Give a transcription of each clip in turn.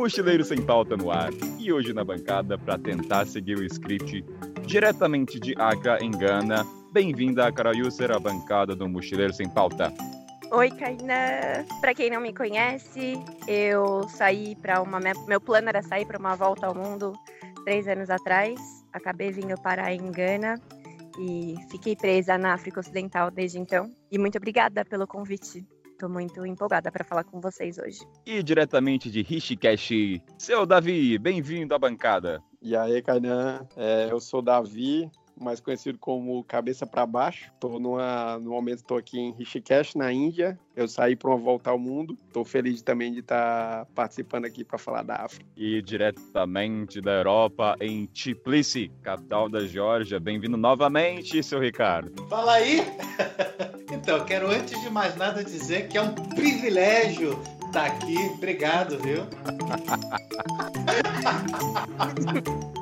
Mochileiro Sem Pauta no ar e hoje na bancada para tentar seguir o script diretamente de Accra, em Gana. Bem-vinda a Carayuser, a bancada do Mochileiro Sem Pauta. Oi, Kainan. Para quem não me conhece, eu saí para uma. Meu plano era sair para uma volta ao mundo três anos atrás. Acabei vindo parar em Gana e fiquei presa na África Ocidental desde então. E muito obrigada pelo convite. Estou muito empolgada para falar com vocês hoje. E diretamente de Rishikesh, seu Davi, bem-vindo à bancada. E aí, Kainan, é, eu sou Davi, mais conhecido como Cabeça para Baixo. Tô numa, no momento estou aqui em Rishikesh, na Índia. Eu saí para uma volta ao mundo. Estou feliz também de estar tá participando aqui para falar da África. E diretamente da Europa, em Tbilisi, capital da Geórgia. Bem-vindo novamente, seu Ricardo. Fala aí! então, quero antes de mais nada dizer que é um privilégio estar tá aqui. Obrigado, viu?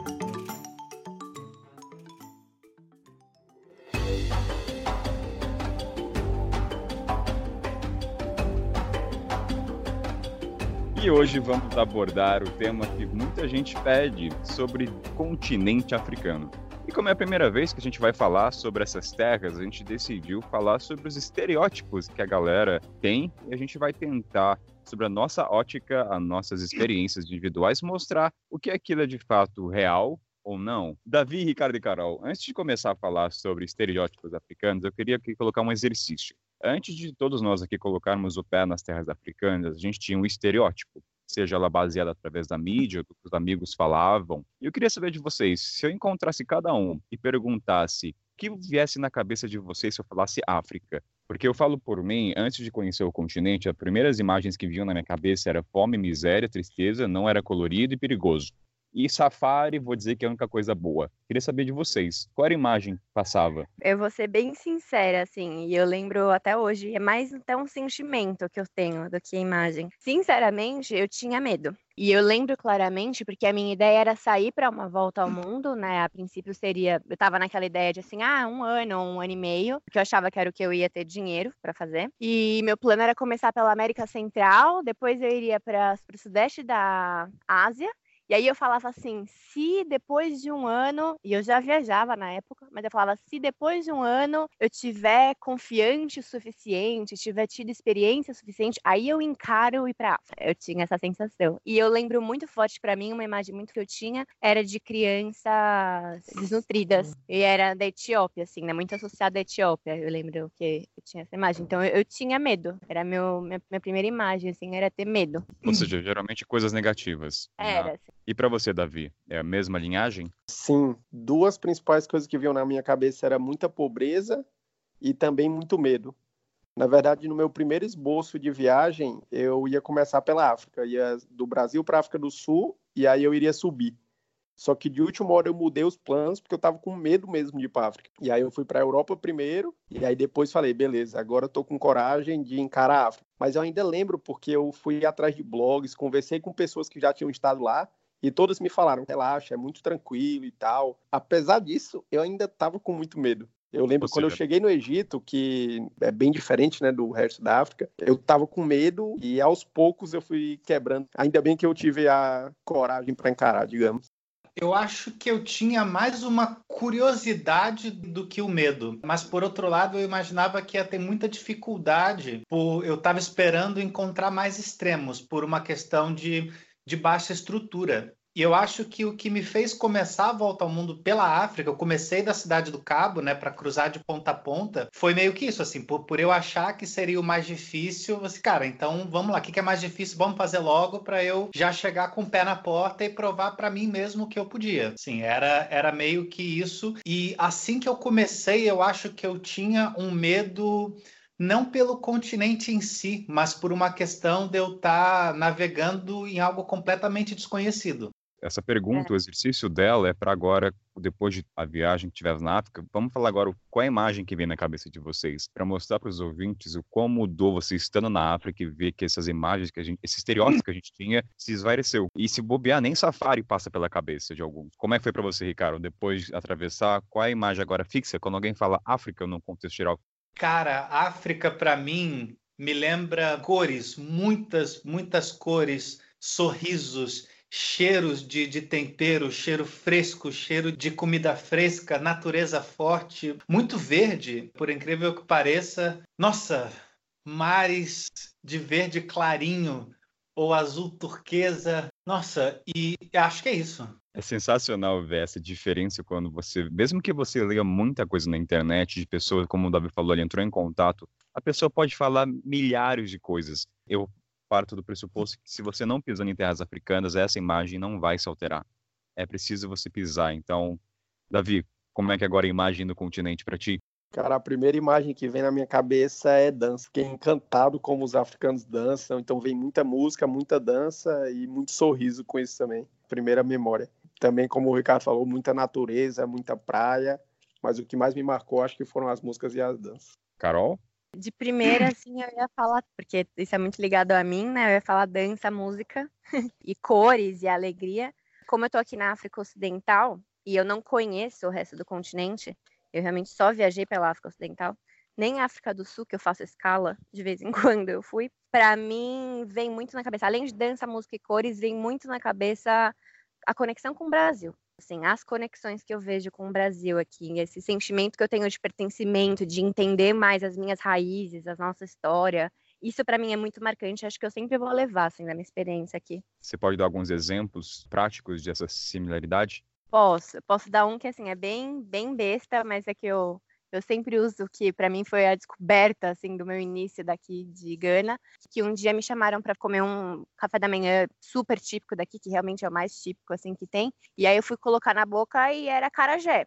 E hoje vamos abordar o tema que muita gente pede sobre continente africano. E como é a primeira vez que a gente vai falar sobre essas terras, a gente decidiu falar sobre os estereótipos que a galera tem e a gente vai tentar, sobre a nossa ótica, as nossas experiências individuais, mostrar o que aquilo é de fato real ou não. Davi, Ricardo e Carol, antes de começar a falar sobre estereótipos africanos, eu queria aqui colocar um exercício. Antes de todos nós aqui colocarmos o pé nas terras africanas, a gente tinha um estereótipo, seja ela baseada através da mídia, do que os amigos falavam. E eu queria saber de vocês, se eu encontrasse cada um e perguntasse o que viesse na cabeça de vocês se eu falasse África, porque eu falo por mim, antes de conhecer o continente, as primeiras imagens que vinham na minha cabeça era fome, miséria, tristeza, não era colorido e perigoso. E Safari, vou dizer que é a única coisa boa. Queria saber de vocês, qual era a imagem que passava? Eu vou ser bem sincera, assim, e eu lembro até hoje, é mais até um sentimento que eu tenho do que a imagem. Sinceramente, eu tinha medo. E eu lembro claramente porque a minha ideia era sair para uma volta ao mundo, né? A princípio seria, eu estava naquela ideia de assim, ah, um ano, um ano e meio, que eu achava que era o que eu ia ter dinheiro para fazer. E meu plano era começar pela América Central, depois eu iria para o sudeste da Ásia e aí eu falava assim, se depois de um ano, e eu já viajava na época, mas eu falava, se depois de um ano eu tiver confiante o suficiente, tiver tido experiência suficiente, aí eu encaro ir para África. Eu tinha essa sensação. E eu lembro muito forte para mim, uma imagem muito que eu tinha, era de crianças desnutridas. E era da Etiópia, assim, né? Muito associada à Etiópia. Eu lembro que eu tinha essa imagem. Então eu, eu tinha medo. Era meu, minha, minha, primeira imagem, assim, era ter medo. Ou seja, geralmente coisas negativas. Era, né? assim. E para você, Davi, é a mesma linhagem? Sim, duas principais coisas que vinham na minha cabeça era muita pobreza e também muito medo. Na verdade, no meu primeiro esboço de viagem, eu ia começar pela África, ia do Brasil para a África do Sul e aí eu iria subir. Só que de última hora eu mudei os planos porque eu estava com medo mesmo de ir para África. E aí eu fui para a Europa primeiro e aí depois falei, beleza, agora eu tô com coragem de encarar a África. Mas eu ainda lembro porque eu fui atrás de blogs, conversei com pessoas que já tinham estado lá e todas me falaram, relaxa, é muito tranquilo e tal. Apesar disso, eu ainda estava com muito medo. Eu lembro quando eu cheguei no Egito, que é bem diferente né, do resto da África, eu estava com medo e aos poucos eu fui quebrando. Ainda bem que eu tive a coragem para encarar, digamos. Eu acho que eu tinha mais uma curiosidade do que o medo. Mas, por outro lado, eu imaginava que ia ter muita dificuldade. Por... Eu estava esperando encontrar mais extremos, por uma questão de de baixa estrutura. E eu acho que o que me fez começar a volta ao mundo pela África, eu comecei da cidade do Cabo, né, para cruzar de ponta a ponta, foi meio que isso, assim, por, por eu achar que seria o mais difícil, assim, cara, então vamos lá, o que, que é mais difícil? Vamos fazer logo para eu já chegar com o pé na porta e provar para mim mesmo que eu podia. Sim, era, era meio que isso. E assim que eu comecei, eu acho que eu tinha um medo não pelo continente em si, mas por uma questão de eu estar tá navegando em algo completamente desconhecido. Essa pergunta, é. o exercício dela é para agora, depois de a viagem que tiver na África, vamos falar agora qual é a imagem que vem na cabeça de vocês, para mostrar para os ouvintes o como mudou você estando na África e ver que essas imagens que a gente, esses estereótipos que a gente tinha, se esvaeceu. E se bobear, nem safari passa pela cabeça de alguns. Como é que foi para você, Ricardo, depois de atravessar, qual é a imagem agora fixa quando alguém fala África no contexto geral? Cara, África para mim me lembra cores, muitas, muitas cores sorrisos, cheiros de, de tempero, cheiro fresco, cheiro de comida fresca, natureza forte, muito verde, por incrível que pareça. Nossa, mares de verde clarinho ou azul turquesa. Nossa, e acho que é isso. É sensacional ver essa diferença quando você, mesmo que você leia muita coisa na internet de pessoas, como o Davi falou, ele entrou em contato, a pessoa pode falar milhares de coisas. Eu parto do pressuposto que se você não pisando em terras africanas, essa imagem não vai se alterar. É preciso você pisar. Então, Davi, como é que agora a imagem do continente para ti? Cara, a primeira imagem que vem na minha cabeça é dança. Fiquei encantado como os africanos dançam. Então vem muita música, muita dança e muito sorriso com isso também. Primeira memória. Também, como o Ricardo falou, muita natureza, muita praia. Mas o que mais me marcou, acho que foram as músicas e as danças. Carol? De primeira, assim, eu ia falar, porque isso é muito ligado a mim, né? Eu ia falar dança, música e cores e alegria. Como eu tô aqui na África Ocidental e eu não conheço o resto do continente, eu realmente só viajei pela África Ocidental, nem África do Sul, que eu faço escala de vez em quando eu fui. Para mim, vem muito na cabeça, além de dança, música e cores, vem muito na cabeça a conexão com o Brasil assim, as conexões que eu vejo com o Brasil aqui, esse sentimento que eu tenho de pertencimento, de entender mais as minhas raízes, a nossa história, isso para mim é muito marcante, acho que eu sempre vou levar assim na minha experiência aqui. Você pode dar alguns exemplos práticos dessa similaridade? Posso, posso dar um que assim é bem bem besta, mas é que eu eu sempre uso que para mim foi a descoberta assim do meu início daqui de Gana, que um dia me chamaram para comer um café da manhã super típico daqui, que realmente é o mais típico assim que tem. E aí eu fui colocar na boca e era carajé.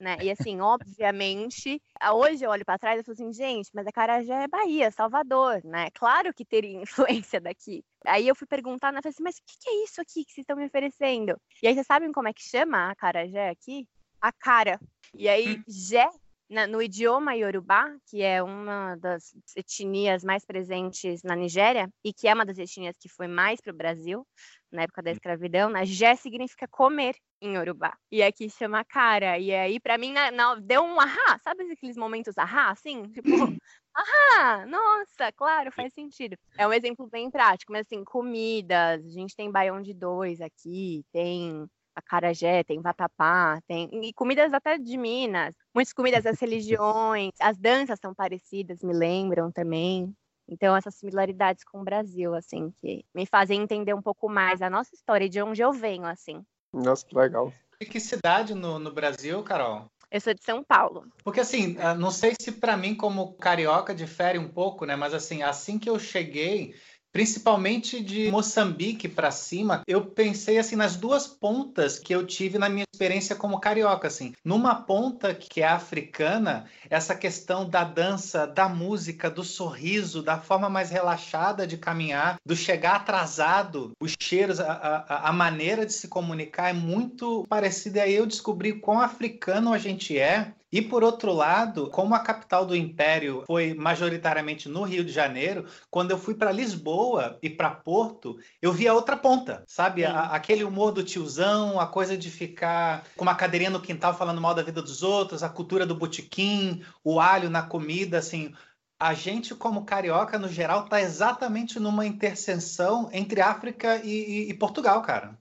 Né? E assim, obviamente, hoje eu olho para trás e falo assim, gente, mas a Carajé é Bahia, Salvador, né? Claro que teria influência daqui. Aí eu fui perguntar, né? Falei assim, mas o que, que é isso aqui que vocês estão me oferecendo? E aí vocês sabem como é que chama a Carajé aqui? A cara. E aí, hum. Jé na, no idioma Yorubá, que é uma das etnias mais presentes na Nigéria e que é uma das etnias que foi mais para o Brasil na época da hum. escravidão, né? Jé significa comer em Yorubá. E aqui chama cara. E aí, para mim, na, na, deu um ahá, sabe aqueles momentos ahá, assim? Tipo, ahá, nossa, claro, faz sentido. É um exemplo bem prático, mas assim, comidas, a gente tem baião de dois aqui, tem acarajé, tem vatapá, tem e comidas até de Minas. Muitas comidas das religiões, as danças são parecidas, me lembram também. Então, essas similaridades com o Brasil, assim, que me fazem entender um pouco mais a nossa história e de onde eu venho, assim. Nossa, que legal. E que cidade no, no Brasil, Carol? Eu sou de São Paulo. Porque assim, ah, não sei se para mim como carioca difere um pouco, né? Mas assim, assim que eu cheguei, principalmente de Moçambique para cima, eu pensei assim nas duas pontas que eu tive na minha experiência como carioca, assim. Numa ponta que é africana, essa questão da dança, da música, do sorriso, da forma mais relaxada de caminhar, do chegar atrasado, os cheiros, a, a, a maneira de se comunicar é muito parecida. E aí eu descobri quão africano a gente é e por outro lado, como a capital do império foi majoritariamente no Rio de Janeiro, quando eu fui para Lisboa e para Porto, eu vi a outra ponta, sabe? A, aquele humor do tiozão, a coisa de ficar com uma cadeirinha no quintal falando mal da vida dos outros, a cultura do botequim, o alho na comida, assim. A gente, como carioca, no geral, está exatamente numa interseção entre África e, e, e Portugal, cara.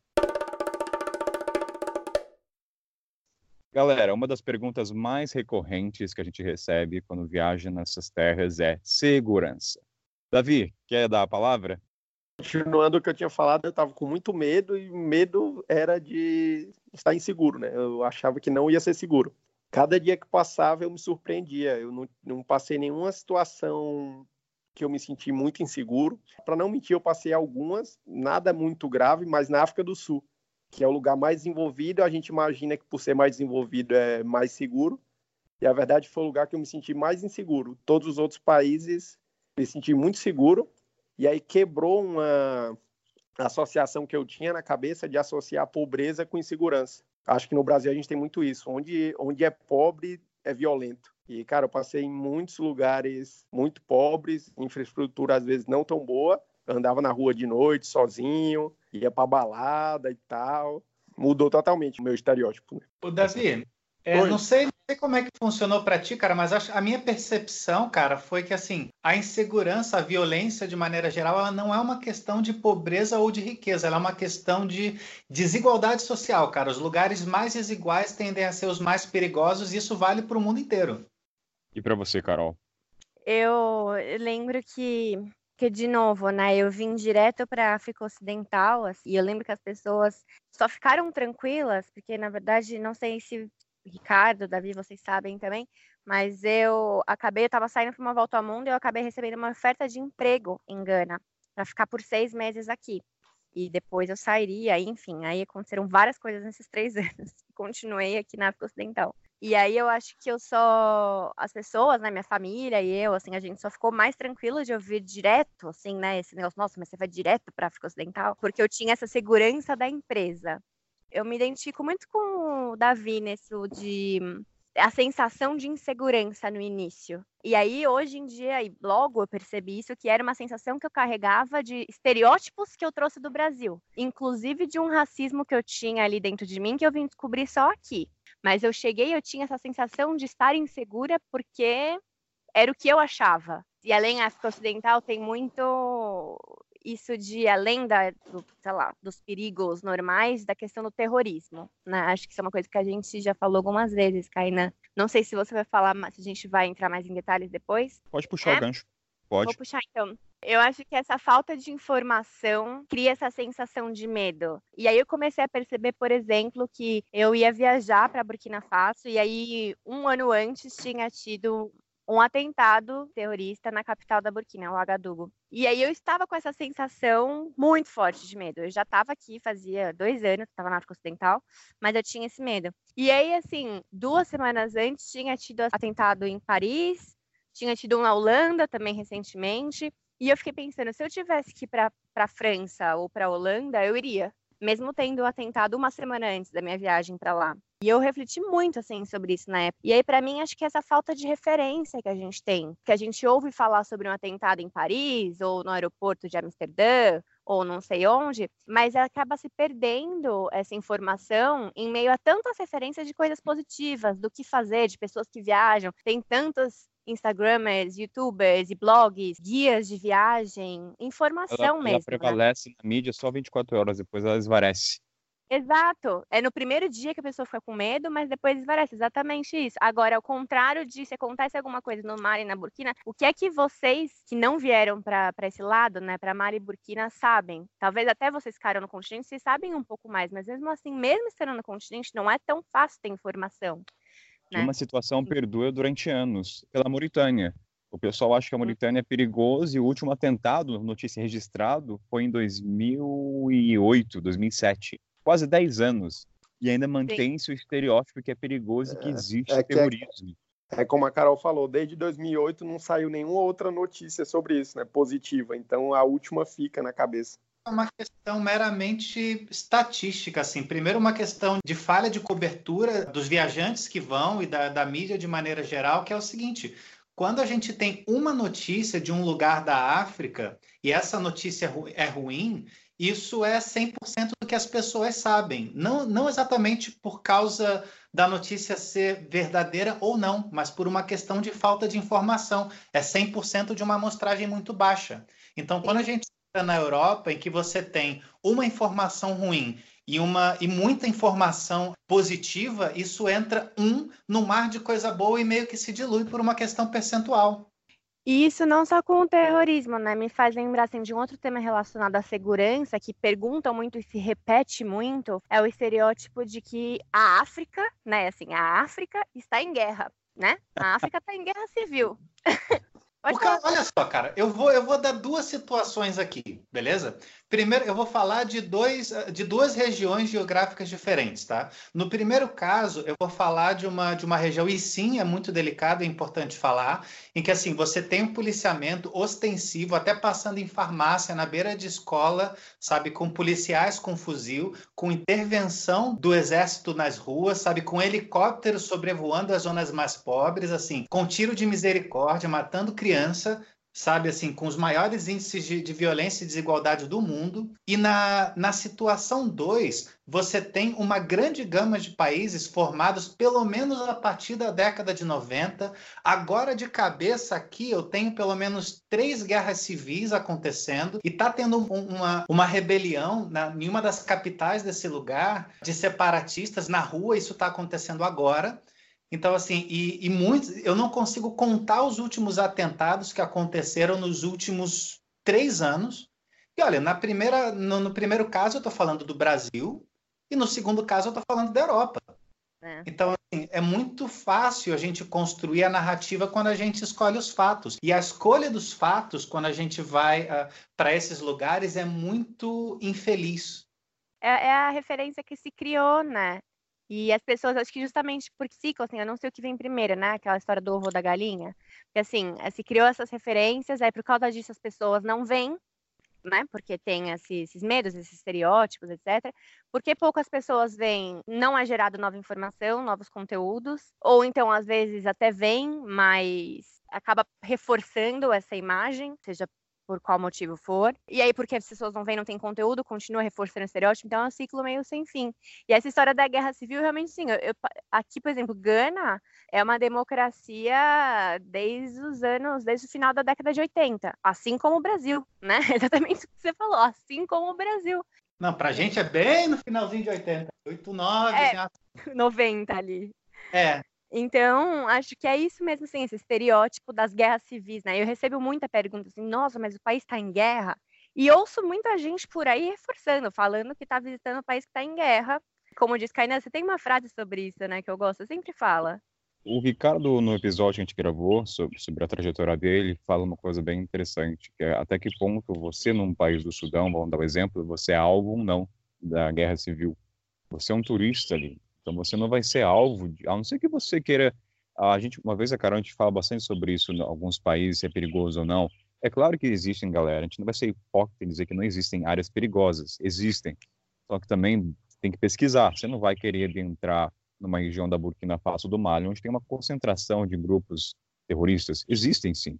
Galera, uma das perguntas mais recorrentes que a gente recebe quando viaja nessas terras é segurança. Davi, quer dar a palavra? Continuando o que eu tinha falado, eu estava com muito medo e medo era de estar inseguro, né? Eu achava que não ia ser seguro. Cada dia que passava eu me surpreendia. Eu não, não passei nenhuma situação que eu me senti muito inseguro. Para não mentir, eu passei algumas, nada muito grave, mas na África do Sul que é o lugar mais desenvolvido, a gente imagina que por ser mais desenvolvido é mais seguro. E a verdade foi o lugar que eu me senti mais inseguro. Todos os outros países me senti muito seguro. E aí quebrou uma associação que eu tinha na cabeça de associar pobreza com insegurança. Acho que no Brasil a gente tem muito isso. Onde, onde é pobre, é violento. E, cara, eu passei em muitos lugares muito pobres, infraestrutura às vezes não tão boa. Andava na rua de noite sozinho, ia pra balada e tal. Mudou totalmente o meu estereótipo. Né? O Davi, é, não sei sei como é que funcionou para ti, cara, mas a minha percepção, cara, foi que assim, a insegurança, a violência de maneira geral, ela não é uma questão de pobreza ou de riqueza, ela é uma questão de desigualdade social, cara. Os lugares mais desiguais tendem a ser os mais perigosos e isso vale para o mundo inteiro. E para você, Carol? Eu lembro que que de novo, né, eu vim direto para a África Ocidental, assim, e eu lembro que as pessoas só ficaram tranquilas, porque na verdade, não sei se Ricardo, Davi, vocês sabem também, mas eu acabei, eu estava saindo para uma volta ao mundo e eu acabei recebendo uma oferta de emprego em Gana, para ficar por seis meses aqui. E depois eu sairia, enfim, aí aconteceram várias coisas nesses três anos. Continuei aqui na África Ocidental. E aí eu acho que eu só as pessoas, né, minha família e eu, assim, a gente só ficou mais tranquilo de ouvir direto, assim, né, esse negócio, nossa, mas você vai direto para África Ocidental, porque eu tinha essa segurança da empresa. Eu me identifico muito com o Davi nisso de a sensação de insegurança no início. E aí, hoje em dia, e logo eu percebi isso, que era uma sensação que eu carregava de estereótipos que eu trouxe do Brasil. Inclusive de um racismo que eu tinha ali dentro de mim, que eu vim descobrir só aqui. Mas eu cheguei, eu tinha essa sensação de estar insegura porque era o que eu achava. E além África Ocidental tem muito isso de além da, do, sei lá, dos perigos normais, da questão do terrorismo. Né? Acho que isso é uma coisa que a gente já falou algumas vezes, Kainan. Não sei se você vai falar, se a gente vai entrar mais em detalhes depois. Pode puxar é? o gancho. Pode. Vou puxar então. Eu acho que essa falta de informação cria essa sensação de medo. E aí eu comecei a perceber, por exemplo, que eu ia viajar para Burkina Faso e aí um ano antes tinha tido um atentado terrorista na capital da Burkina, Ouagadougou. E aí eu estava com essa sensação muito forte de medo. Eu já estava aqui fazia dois anos, estava na África Ocidental, mas eu tinha esse medo. E aí, assim, duas semanas antes tinha tido atentado em Paris, tinha tido um na Holanda também recentemente. E eu fiquei pensando, se eu tivesse que ir para a França ou para a Holanda, eu iria, mesmo tendo atentado uma semana antes da minha viagem para lá. E eu refleti muito assim sobre isso na época. E aí para mim acho que essa falta de referência que a gente tem, que a gente ouve falar sobre um atentado em Paris ou no aeroporto de Amsterdã ou não sei onde, mas acaba se perdendo essa informação em meio a tantas referências de coisas positivas, do que fazer, de pessoas que viajam. Tem tantas Instagramers, YouTubers e blogs, guias de viagem, informação ela, mesmo. Ela né? prevalece né? na mídia só 24 horas, depois ela esvarece. Exato. É no primeiro dia que a pessoa fica com medo, mas depois esvarece. Exatamente isso. Agora, ao contrário de se acontece alguma coisa no Mali e na Burkina, o que é que vocês que não vieram para esse lado, né, para Mali e Burkina, sabem? Talvez até vocês ficaram no continente, vocês sabem um pouco mais, mas mesmo assim, mesmo estando no continente, não é tão fácil ter informação. Né? Uma situação perdura durante anos pela Mauritânia. O pessoal acha que a. Mauritânia é perigoso e o último atentado, notícia registrado, foi em 2008, 2007 quase 10 anos e ainda mantém-se o estereótipo que é perigoso e que é, existe é, é terrorismo. É, é, como a Carol falou, desde 2008 não saiu nenhuma outra notícia sobre isso, né, positiva. Então a última fica na cabeça. É uma questão meramente estatística, assim. Primeiro, uma questão de falha de cobertura dos viajantes que vão e da, da mídia de maneira geral, que é o seguinte: quando a gente tem uma notícia de um lugar da África e essa notícia é ruim, isso é 100% do que as pessoas sabem. Não, não exatamente por causa da notícia ser verdadeira ou não, mas por uma questão de falta de informação. É 100% de uma amostragem muito baixa. Então, quando a gente na Europa, em que você tem uma informação ruim e, uma, e muita informação positiva, isso entra um no mar de coisa boa e meio que se dilui por uma questão percentual. E isso não só com o terrorismo, né? Me faz lembrar assim, de um outro tema relacionado à segurança, que perguntam muito e se repete muito, é o estereótipo de que a África, né? Assim, a África está em guerra, né? A África está em guerra civil. Porque, olha só, cara, eu vou, eu vou dar duas situações aqui, beleza? Primeiro, eu vou falar de, dois, de duas regiões geográficas diferentes, tá? No primeiro caso, eu vou falar de uma, de uma região, e sim, é muito delicado, é importante falar, em que, assim, você tem um policiamento ostensivo, até passando em farmácia, na beira de escola, sabe, com policiais com fuzil, com intervenção do exército nas ruas, sabe, com helicópteros sobrevoando as zonas mais pobres, assim, com tiro de misericórdia, matando criança, sabe, assim, com os maiores índices de, de violência e desigualdade do mundo. E na, na situação 2, você tem uma grande gama de países formados pelo menos a partir da década de 90. Agora, de cabeça aqui, eu tenho pelo menos três guerras civis acontecendo e está tendo uma, uma rebelião na, em uma das capitais desse lugar de separatistas na rua. Isso está acontecendo agora. Então, assim, e, e muitos, eu não consigo contar os últimos atentados que aconteceram nos últimos três anos. E olha, na primeira, no, no primeiro caso eu estou falando do Brasil, e no segundo caso eu estou falando da Europa. É. Então, assim, é muito fácil a gente construir a narrativa quando a gente escolhe os fatos. E a escolha dos fatos, quando a gente vai uh, ah, para esses lugares, é muito infeliz. É, é, a referência que se criou, né? E as pessoas, acho que justamente por ciclo, assim, eu não sei o que vem primeiro, né? Aquela história do ovo da galinha. Porque, assim, eh, se criou essas referências, aí por causa disso as pessoas não vêm, né? Porque tem esses medos, esses estereótipos, etc. Porque poucas pessoas vêm, não é gerado nova informação, novos conteúdos, ou então às vezes até vem, mas acaba reforçando essa imagem, seja por qual motivo for. E aí, porque as pessoas não vêm, não tem conteúdo, continua reforçando o estereótipo, então é um ciclo meio sem fim. E essa história da guerra civil, realmente, sim. Eu, eu, aqui, por exemplo, Gana é uma democracia desde os anos, desde o final da década de 80, assim como o Brasil, né? Exatamente o que você falou, assim como o Brasil. Não, pra gente é bem no finalzinho de 80, 8, 9, é, 90 ali. É, então, acho que é isso mesmo, assim, esse estereótipo das guerras civis, né? Eu recebo muita pergunta assim, nossa, mas o país está em guerra? E ouço muita gente por aí reforçando, falando que está visitando o país que está em guerra. Como diz Kainan, você tem uma frase sobre isso, né, que eu gosto, sempre fala. O Ricardo, no episódio que a gente gravou sobre, sobre a trajetória dele, fala uma coisa bem interessante, que é até que ponto você, num país do Sudão, vamos dar um exemplo, você é alvo ou não da guerra civil. Você é um turista ali. Então você não vai ser alvo, de, a não ser que você queira. A gente, uma vez a Carol, a gente fala bastante sobre isso em alguns países, se é perigoso ou não. É claro que existem, galera. A gente não vai ser hipócrita e dizer que não existem áreas perigosas. Existem. Só que também tem que pesquisar. Você não vai querer entrar numa região da Burkina Faso do Mali, onde tem uma concentração de grupos terroristas. Existem, sim.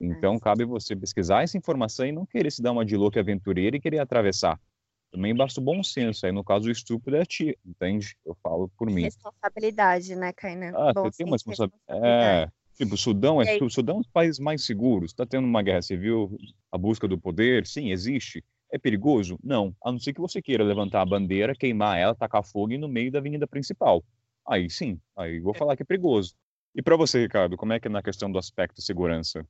Então, cabe você pesquisar essa informação e não querer se dar uma de louca aventureira e querer atravessar. Também basta o bom senso. Aí, no caso, o estupro é ti, entende? Eu falo por mim. Responsabilidade, né, Kainan? Ah, bom você tem uma responsabilidade. É, tipo, o Sudão é, o Sudão é um dos países mais seguros. Está tendo uma guerra civil, a busca do poder, sim, existe. É perigoso? Não. A não ser que você queira levantar a bandeira, queimar ela, tacar fogo no meio da avenida principal. Aí sim, aí vou é. falar que é perigoso. E para você, Ricardo, como é que é na questão do aspecto segurança?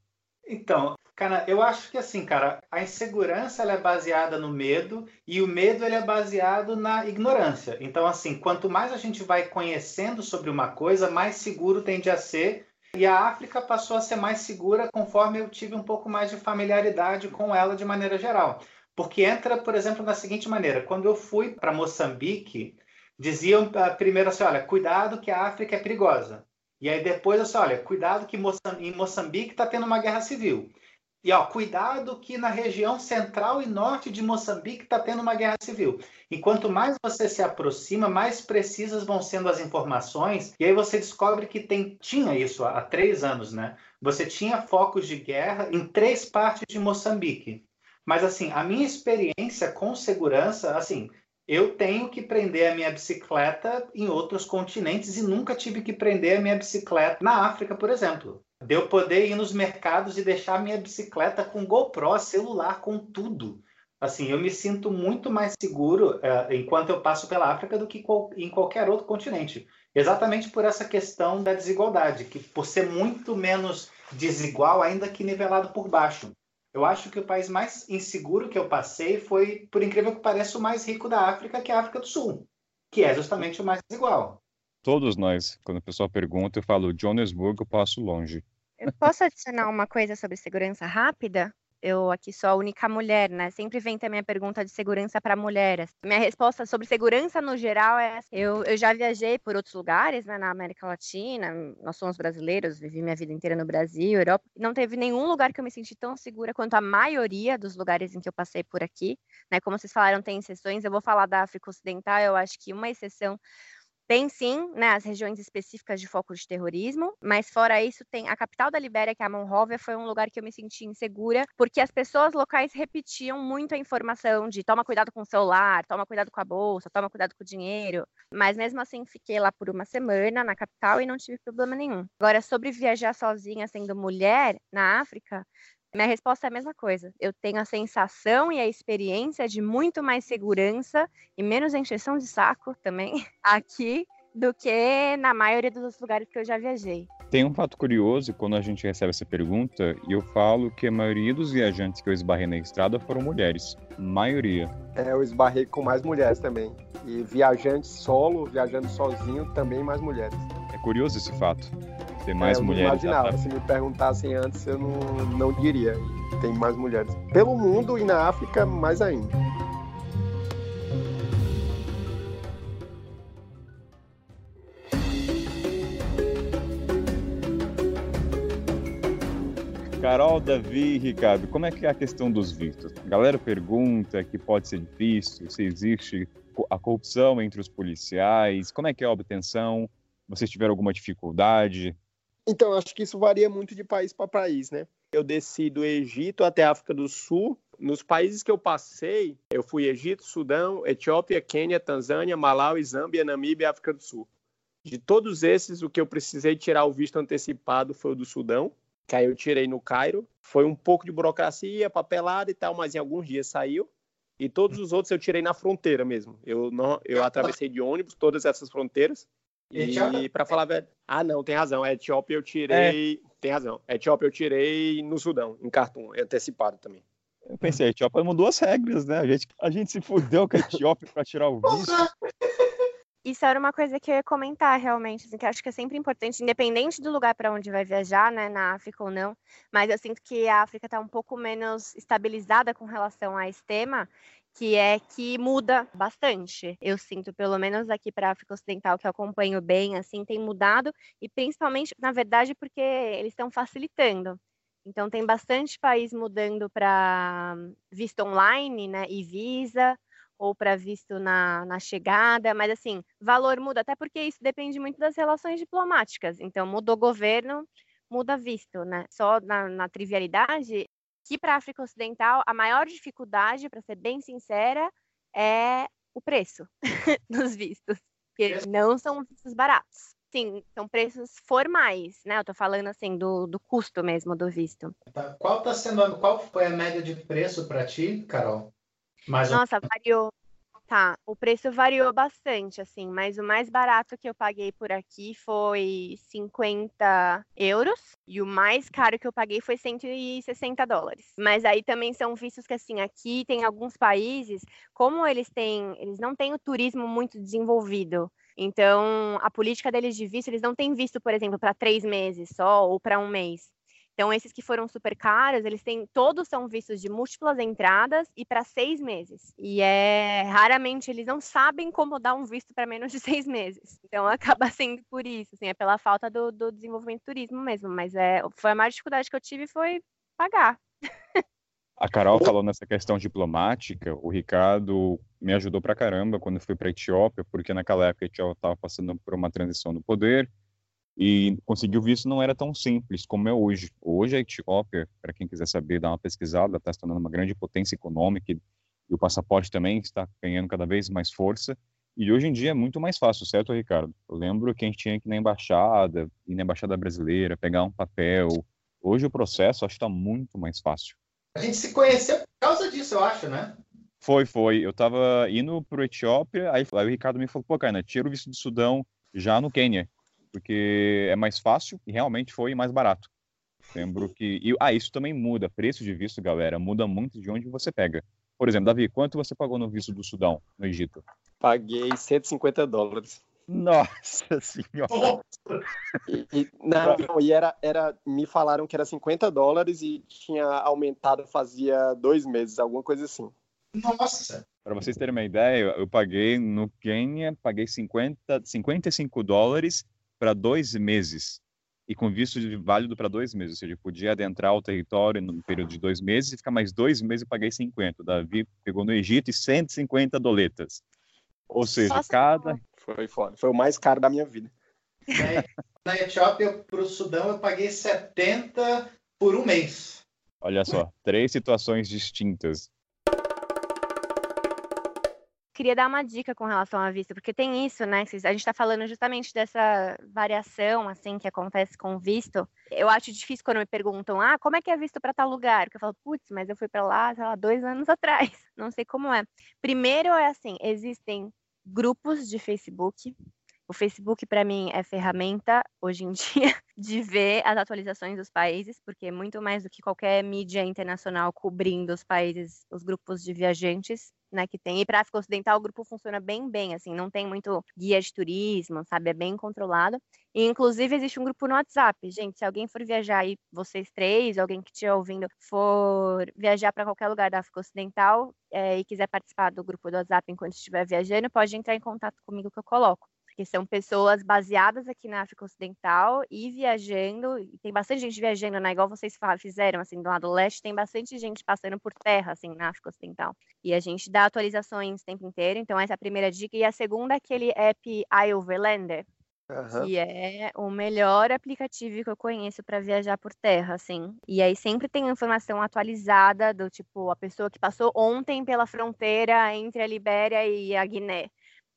Então, cara, eu acho que assim, cara, a insegurança ela é baseada no medo e o medo ele é baseado na ignorância. Então, assim, quanto mais a gente vai conhecendo sobre uma coisa, mais seguro tende a ser. E a África passou a ser mais segura conforme eu tive um pouco mais de familiaridade com ela de maneira geral. Porque entra, por exemplo, da seguinte maneira: quando eu fui para Moçambique, diziam ah, primeiro assim: olha, cuidado que a África é perigosa. E aí depois, assim, olha, cuidado que em Moçambique está tendo uma guerra civil. E ó, cuidado que na região central e norte de Moçambique está tendo uma guerra civil. E quanto mais você se aproxima, mais precisas vão sendo as informações. E aí você descobre que tem, tinha isso há três anos, né? Você tinha focos de guerra em três partes de Moçambique. Mas assim, a minha experiência com segurança, assim, eu tenho que prender a minha bicicleta em outros continentes e nunca tive que prender a minha bicicleta na África, por exemplo. De eu poder ir nos mercados e deixar a minha bicicleta com GoPro, celular, com tudo. Assim, eu me sinto muito mais seguro uh, enquanto eu passo pela África do que em qualquer outro continente. Exatamente por essa questão da desigualdade, que por ser muito menos desigual, ainda que nivelado por baixo. Eu acho que o país mais inseguro que eu passei foi, por incrível que pareça, o mais rico da África, que é a África do Sul, que é justamente o mais desigual. Todos nós, quando a pessoa pergunta, eu falo Johannesburg, eu passo longe. Eu posso adicionar uma coisa sobre segurança rápida? Eu aqui sou a única mulher, né? Sempre vem também a pergunta de segurança para mulheres. Minha resposta sobre segurança no geral é: eu, eu já viajei por outros lugares, né, na América Latina, nós somos brasileiros, vivi minha vida inteira no Brasil, Europa. Não teve nenhum lugar que eu me senti tão segura quanto a maioria dos lugares em que eu passei por aqui, né? Como vocês falaram, tem exceções. Eu vou falar da África Ocidental, eu acho que uma exceção Tem sim, né, as regiões específicas de foco de terrorismo, mas fora isso tem a capital da Libéria, que é a Monróvia, foi um lugar que eu me senti insegura, porque as pessoas locais repetiam muito a informação de toma cuidado com o celular, toma cuidado com a bolsa, toma cuidado com o dinheiro. Mas mesmo assim fiquei lá por uma semana na capital e não tive problema nenhum. Agora sobre viajar sozinha sendo mulher na África, minha resposta é a mesma coisa. Eu tenho a sensação e a experiência de muito mais segurança e menos encheção de saco também aqui do que na maioria dos lugares que eu já viajei. Tem um fato curioso quando a gente recebe essa pergunta e eu falo que a maioria dos viajantes que eu esbarrei na estrada foram mulheres. Maioria. É, eu esbarrei com mais mulheres também. E viajante solo, viajando sozinho, também mais mulheres. É curioso esse fato ter mais é, eu mulheres. Não imaginava. Se me perguntassem antes, eu não, não diria. Tem mais mulheres. Pelo mundo e na África, mais ainda. Carol, Davi e Ricardo, como é que é a questão dos vistos? A galera pergunta que pode ser difícil, se existe a corrupção entre os policiais, como é que é a obtenção? Vocês tiveram alguma dificuldade? Então, acho que isso varia muito de país para país, né? Eu desci do Egito até a África do Sul. Nos países que eu passei, eu fui Egito, Sudão, Etiópia, Quênia, Tanzânia, Malau, Zâmbia, Namíbia e África do Sul. De todos esses, o que eu precisei tirar o visto antecipado foi o do Sudão, que aí eu tirei no Cairo. Foi um pouco de burocracia, papelada e tal, mas em alguns dias saiu. E todos os outros eu tirei na fronteira mesmo. Eu, não, eu atravessei de ônibus todas essas fronteiras. E para falar a verdade. Ah, não, tem razão. A Etiópia eu tirei. É. Tem razão. A Etiópia eu tirei no Sudão, em Khartoum, é antecipado também. Eu pensei, a Etiópia mudou as regras, né? A gente, a gente se fudeu com a Etiópia para tirar o visto. Isso era uma coisa que eu ia comentar realmente, assim, que acho que é sempre importante, independente do lugar para onde vai viajar, né, na África ou não, mas eu sinto que a África está um pouco menos estabilizada com relação a esse tema, que é que muda bastante. Eu sinto, pelo menos aqui para a África Ocidental, que eu acompanho bem, assim, tem mudado, e principalmente, na verdade, porque eles estão facilitando. Então, tem bastante país mudando para visto online, né, e visa, ou para visto na, na chegada, mas assim, valor muda, até porque isso depende muito das relações diplomáticas. Então, mudou governo, muda visto, né? Só na, na trivialidade, que para a África Ocidental a maior dificuldade, para ser bem sincera, é o preço dos vistos, que não são vistos baratos. Sim, são preços formais, né? Eu tô falando assim do, do custo mesmo do visto. Tá. Qual tá sendo, qual foi a média de preço para ti, Carol? Nossa, variou Tá, o preço variou bastante, assim, mas o mais barato que eu paguei por aqui foi 50 euros e o mais caro que eu paguei foi 160 dólares. Mas aí também são vistos que, assim, aqui tem alguns países, como eles têm, eles não têm o turismo muito desenvolvido. Então, a política deles de visto, eles não têm visto, por exemplo, para três meses só ou para um mês. Então, esses que foram super caros, eles têm, todos são vistos de múltiplas entradas e para seis meses. E é raramente eles não sabem como dar um visto para menos de seis meses. Então acaba sendo por isso, assim, é pela falta do, do desenvolvimento do turismo mesmo. Mas é, foi a maior dificuldade que eu tive foi pagar. A Carol falou nessa questão diplomática, o Ricardo me ajudou pra caramba quando fui para Etiópia, porque naquela época a Etiópia estava passando por uma transição no poder, e conseguir o visto não era tão simples como é hoje. Hoje a Etiópia, para quem quiser saber, dá uma pesquisada, está se tornando uma grande potência econômica e, e o passaporte também está ganhando cada vez mais força. E hoje em dia é muito mais fácil, certo, Ricardo? Eu lembro que a gente tinha que ir na embaixada, ir na embaixada brasileira, pegar um papel. Hoje o processo acho que está muito mais fácil. A gente se conheceu por causa disso, eu acho, né? Foi, foi. Eu estava indo para Etiópia, aí, aí o Ricardo me falou, pô, cara, tira o visto do Sudão já no Quênia porque é mais fácil e realmente foi mais barato. Lembro que. E, ah, isso também muda. Preço de visto, galera, muda muito de onde você pega. Por exemplo, Davi, quanto você pagou no visto do Sudão, no Egito? Paguei 150 dólares. Nossa senhora! E, e, não, não, e era, era. Me falaram que era 50 dólares e tinha aumentado fazia dois meses, alguma coisa assim. Nossa! Para vocês terem uma ideia, eu paguei no Quênia, paguei 50, 55 dólares para dois meses e com visto válido para dois meses, ou seja, podia adentrar o território no período de dois meses e ficar mais dois meses e paguei 50. O Davi pegou no Egito e 150 doletas. Ou seja, Nossa, cada Foi foda. Foi o mais caro da minha vida. Na Etiópia para o Sudão eu paguei 70 por um mês. Olha só, três situações distintas queria dar uma dica com relação à vista, porque tem isso, né? A gente está falando justamente dessa variação, assim, que acontece com o visto. Eu acho difícil quando me perguntam, ah, como é que é visto para tal lugar? Porque eu falo, putz, mas eu fui para lá, sei lá, dois anos atrás. Não sei como é. Primeiro é assim, existem grupos de Facebook. O Facebook, para mim, é ferramenta, hoje em dia, de ver as atualizações dos países, porque muito mais do que qualquer mídia internacional cobrindo os países, os grupos de viajantes, né, que tem. E para África Ocidental o grupo funciona bem bem, assim, não tem muito guia de turismo, sabe, é bem controlado. E inclusive existe um grupo no WhatsApp. Gente, se alguém for viajar aí, vocês três, alguém que estiver ouvindo, for viajar para qualquer lugar da África Ocidental é, e quiser participar do grupo do WhatsApp enquanto estiver viajando, pode entrar em contato comigo que eu coloco porque são pessoas baseadas aqui na África Ocidental e viajando, e tem bastante gente viajando, né? Igual vocês fizeram, assim, do lado leste, tem bastante gente passando por terra, assim, na África Ocidental. E a gente dá atualizações o tempo inteiro, então essa é a primeira dica. E a segunda é aquele app iOverlander, Uhum. que é o melhor aplicativo que eu conheço para viajar por terra, assim. E aí sempre tem informação atualizada do tipo a pessoa que passou ontem pela fronteira entre a Libéria e a Guiné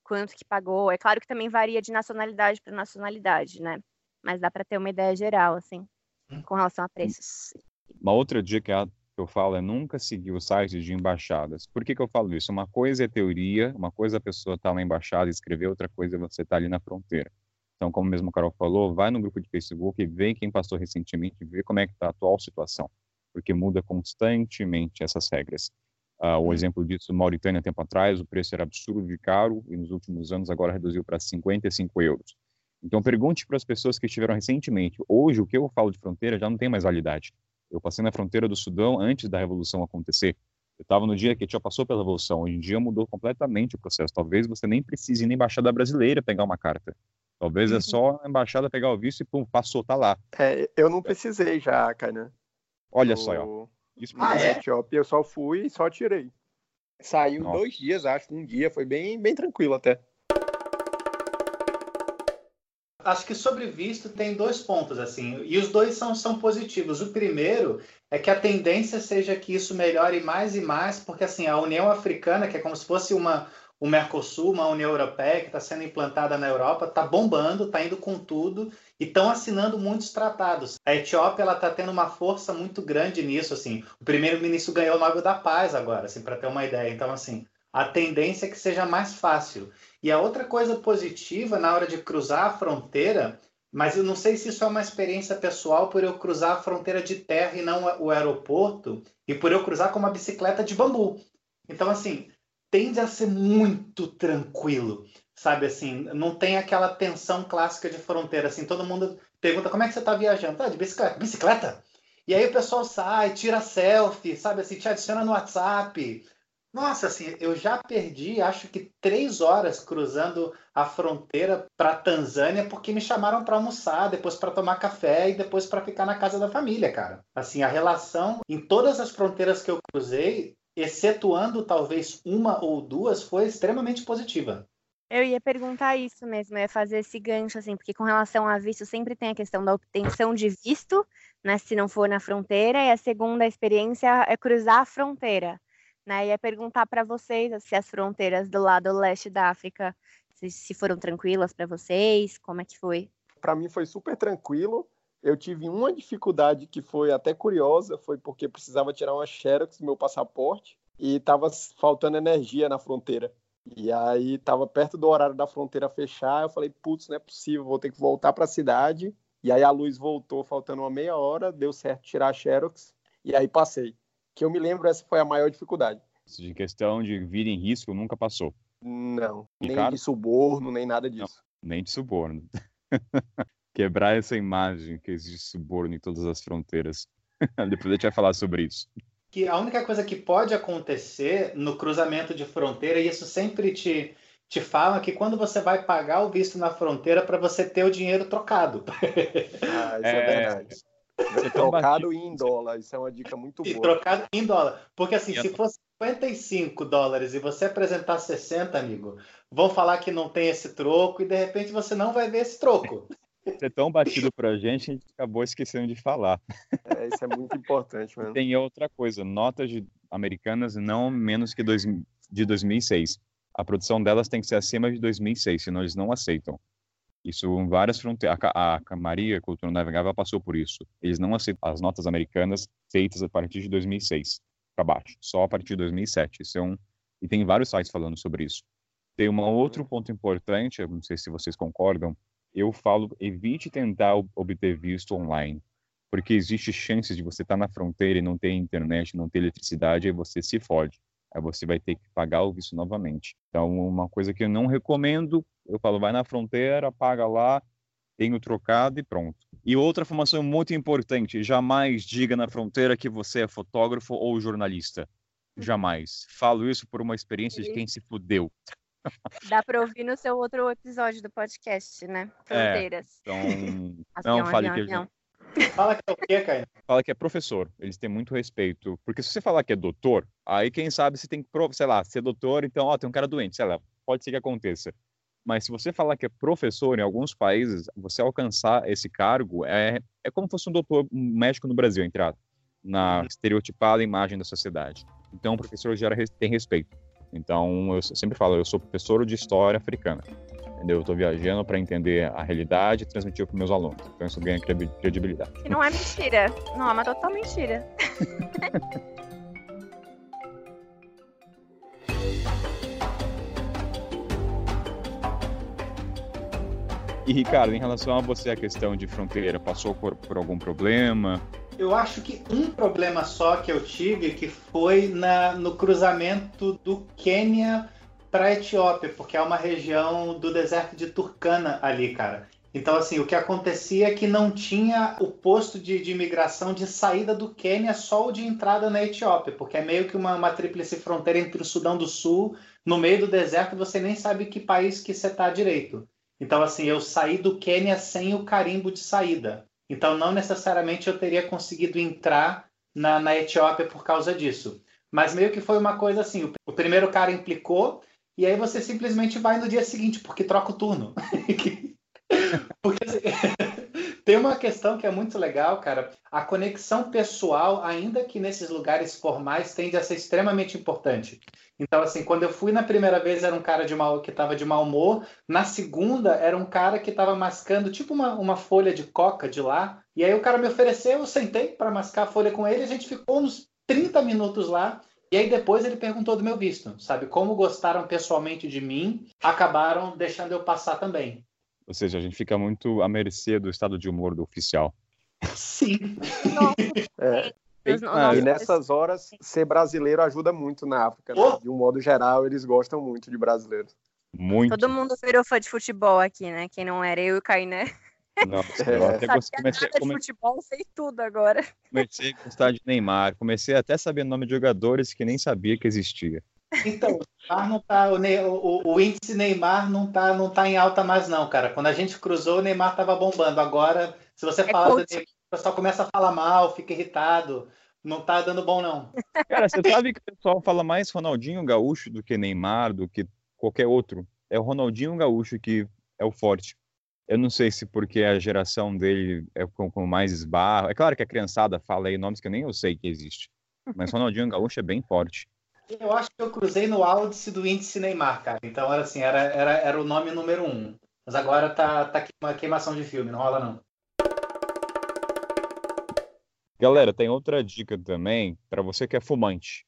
quanto que pagou. É claro que também varia de nacionalidade para nacionalidade, né? Mas dá para ter uma ideia geral, assim, hum. com relação a preços. Uma outra dica que eu falo é nunca seguir o site de embaixadas. Por que, que eu falo isso? Uma coisa é teoria, uma coisa a pessoa está na embaixada e escrever, outra coisa é você estar tá ali na fronteira. Então, como mesmo o Carol falou, vai no grupo de Facebook e vê quem passou recentemente, vê como é que está a atual situação, porque muda constantemente essas regras. Uh, o exemplo disso, Mauritânia, tempo atrás, o preço era absurdo de caro e nos últimos anos agora reduziu para 55 euros. Então, pergunte para as pessoas que estiveram recentemente. Hoje, o que eu falo de fronteira já não tem mais validade. Eu passei na fronteira do Sudão antes da Revolução acontecer. Eu estava no dia que já passou pela Revolução. Hoje em dia mudou completamente o processo. Talvez você nem precise ir na Embaixada Brasileira pegar uma carta. Talvez é uhum. é só a Embaixada pegar o visto e pum, passou, tá lá. É, eu não precisei já, cara. Olha só, ó. Isso ah, é? Etiópia eu só fui e só tirei. Saiu Nossa. dois dias, acho, um dia, foi bem, bem tranquilo até. Acho que sobre visto tem dois pontos, assim, e os dois são, são positivos. O primeiro é que a tendência seja que isso melhore mais e mais, porque assim, a União Africana, que é como se fosse uma, o Mercosul, uma União Europeia que está sendo implantada na Europa, está bombando, está indo com tudo e estão assinando muitos tratados. A Etiópia ela está tendo uma força muito grande nisso. Assim, o primeiro-ministro ganhou o Nobel da Paz agora, assim, para ter uma ideia. Então, assim, a tendência é que seja mais fácil. E a outra coisa positiva na hora de cruzar a fronteira, mas eu não sei se isso é uma experiência pessoal por eu cruzar a fronteira de terra e não o aeroporto, e por eu cruzar com uma bicicleta de bambu. Então, assim, tende a ser muito tranquilo, sabe assim, não tem aquela tensão clássica de fronteira, assim, todo mundo pergunta como é que você está viajando? Ah, de bicicleta. Bicicleta? E aí o pessoal sai, tira selfie, sabe assim, te adiciona no WhatsApp. Nossa, assim, eu já perdi, acho que três horas cruzando a fronteira para Tanzânia porque me chamaram para almoçar, depois para tomar café e depois para ficar na casa da família, cara. Assim, a relação em todas as fronteiras que eu cruzei excetuando talvez uma ou duas, foi extremamente positiva. Eu ia perguntar isso mesmo, ia fazer esse gancho, assim, porque com relação a visto, sempre tem a questão da obtenção de visto, né, se não for na fronteira, e a segunda experiência é cruzar a fronteira, né, ia perguntar para vocês se as fronteiras do lado leste da África, se, se foram tranquilas para vocês, como é que foi? Para mim foi super tranquilo, eu tive uma dificuldade que foi até curiosa, foi porque precisava tirar uma xerox do meu passaporte e estava faltando energia na fronteira. E aí estava perto do horário da fronteira fechar, eu falei, putz, não é possível, vou ter que voltar para a cidade. E aí a luz voltou faltando uma meia hora, deu certo tirar a xerox e aí passei. Que eu me lembro, essa foi a maior dificuldade. De questão de vir em risco, nunca passou? Não, nem de suborno, nem nada disso. Não, nem de suborno. quebrar essa imagem que existe suborno em todas as fronteiras. Depois a gente vai falar sobre isso. Que a única coisa que pode acontecer no cruzamento de fronteira, e isso sempre te, te fala que quando você vai pagar o visto na fronteira para você ter o dinheiro trocado. Ah, isso é, é verdade. Trocado em dólar, isso é uma dica muito boa. E trocado em dólar. Porque assim, se fosse 55 dólares e você apresentar 60, amigo, vão falar que não tem esse troco e de repente você não vai ver esse troco. É tão batido pra gente, a gente acabou esquecendo de falar. É, isso é muito importante, mano. Tem outra coisa, notas de americanas não menos que dois, de 2006. A produção delas tem que ser acima de 2006, senão eles não aceitam. Isso em várias fronteiras. A, a, a Maria Cultura Navegável passou por isso. Eles não aceitam as notas americanas feitas a partir de 2006 para baixo, só a partir de 2007. Isso é um... E tem vários sites falando sobre isso. Tem um outro ponto importante, não sei se vocês concordam, eu falo, evite tentar obter visto online, porque existe chances de você estar tá na fronteira e não ter internet, não ter eletricidade, e você se fode. Aí você vai ter que pagar o visto novamente. Então, uma coisa que eu não recomendo, eu falo, vai na fronteira, paga lá, tem o trocado e pronto. E outra informação muito importante, jamais diga na fronteira que você é fotógrafo ou jornalista. Jamais. Falo isso por uma experiência de quem se fudeu. Dá para ouvir no seu outro episódio do podcast, né? É, Fronteiras. É, então, não fale avião, que avião. Fala que é o quê, Caio? Fala que é professor. Eles têm muito respeito. Porque se você falar que é doutor, aí quem sabe você tem que, sei lá, ser doutor, então, ó, tem um cara doente, sei lá, pode ser que aconteça. Mas se você falar que é professor, em alguns países, você alcançar esse cargo é, é como se fosse um doutor, um médico no Brasil, entrar na uhum. estereotipada imagem da sociedade. Então, o professor gera, tem respeito. Então, eu sempre falo, eu sou professor de história africana. Entendeu? Eu estou viajando para entender a realidade e transmitir para meus alunos. Então, isso ganha credibilidade. E não é mentira. Não é uma total mentira. E Ricardo, em relação a você a questão de fronteira, passou por, por, algum problema? Eu acho que um problema só que eu tive que foi na, no cruzamento do Quênia para Etiópia, porque é uma região do deserto de Turkana ali, cara. Então, assim, o que acontecia é que não tinha o posto de, de imigração de saída do Quênia, só o de entrada na Etiópia, porque é meio que uma, uma tríplice fronteira entre o Sudão do Sul, no meio do deserto, você nem sabe que país que você está direito. Então, assim, eu saí do Quênia sem o carimbo de saída. Então, não necessariamente eu teria conseguido entrar na, na Etiópia por causa disso. Mas meio que foi uma coisa assim: o, primeiro cara implicou, e aí você simplesmente vai no dia seguinte, porque troca o turno. porque assim, tem uma questão que é muito legal, cara. A conexão pessoal, ainda que nesses lugares formais, tende a ser extremamente importante. Então, assim, quando eu fui na primeira vez, era um cara de mal, que estava de mau humor. Na segunda, era um cara que estava mascando tipo uma, uma folha de coca de lá. E aí o cara me ofereceu, eu sentei para mascar a folha com ele. A gente ficou uns 30 minutos lá. E aí depois ele perguntou do meu visto, sabe? Como gostaram pessoalmente de mim, acabaram deixando eu passar também. Ou seja, a gente fica muito à mercê do estado de humor do oficial. Sim. é. Ah, e nessas horas, ser brasileiro ajuda muito na África. Né? De um modo geral, eles gostam muito de brasileiros. Muito. Todo mundo virou fã de futebol aqui, né? Quem não era eu e o Kainé. Nossa, é. eu até comecei, nada de futebol, sei tudo agora. Comecei a gostar de Neymar, comecei até a saber o nome de jogadores que nem sabia que existia. Então, não tá, o, o, o, índice Neymar não tá, não tá em alta mais não, cara. Quando a gente cruzou, o Neymar tava bombando. Agora, se você é fala do Neymar, o pessoal começa a falar mal, fica irritado. Não tá dando bom, não. Cara, você sabe que o pessoal fala mais Ronaldinho Gaúcho do que Neymar, do que qualquer outro. É o Ronaldinho Gaúcho que é o forte. Eu não sei se porque a geração dele é com, com mais esbarro. É claro que a criançada fala aí nomes que nem eu sei que existe. Mas Ronaldinho Gaúcho é bem forte. Eu acho que eu cruzei no áudice do índice Neymar, cara. Então era assim, era, era, era o nome número um. Mas agora tá, tá uma queimação de filme, não rola não. Galera, tem outra dica também para você que é fumante.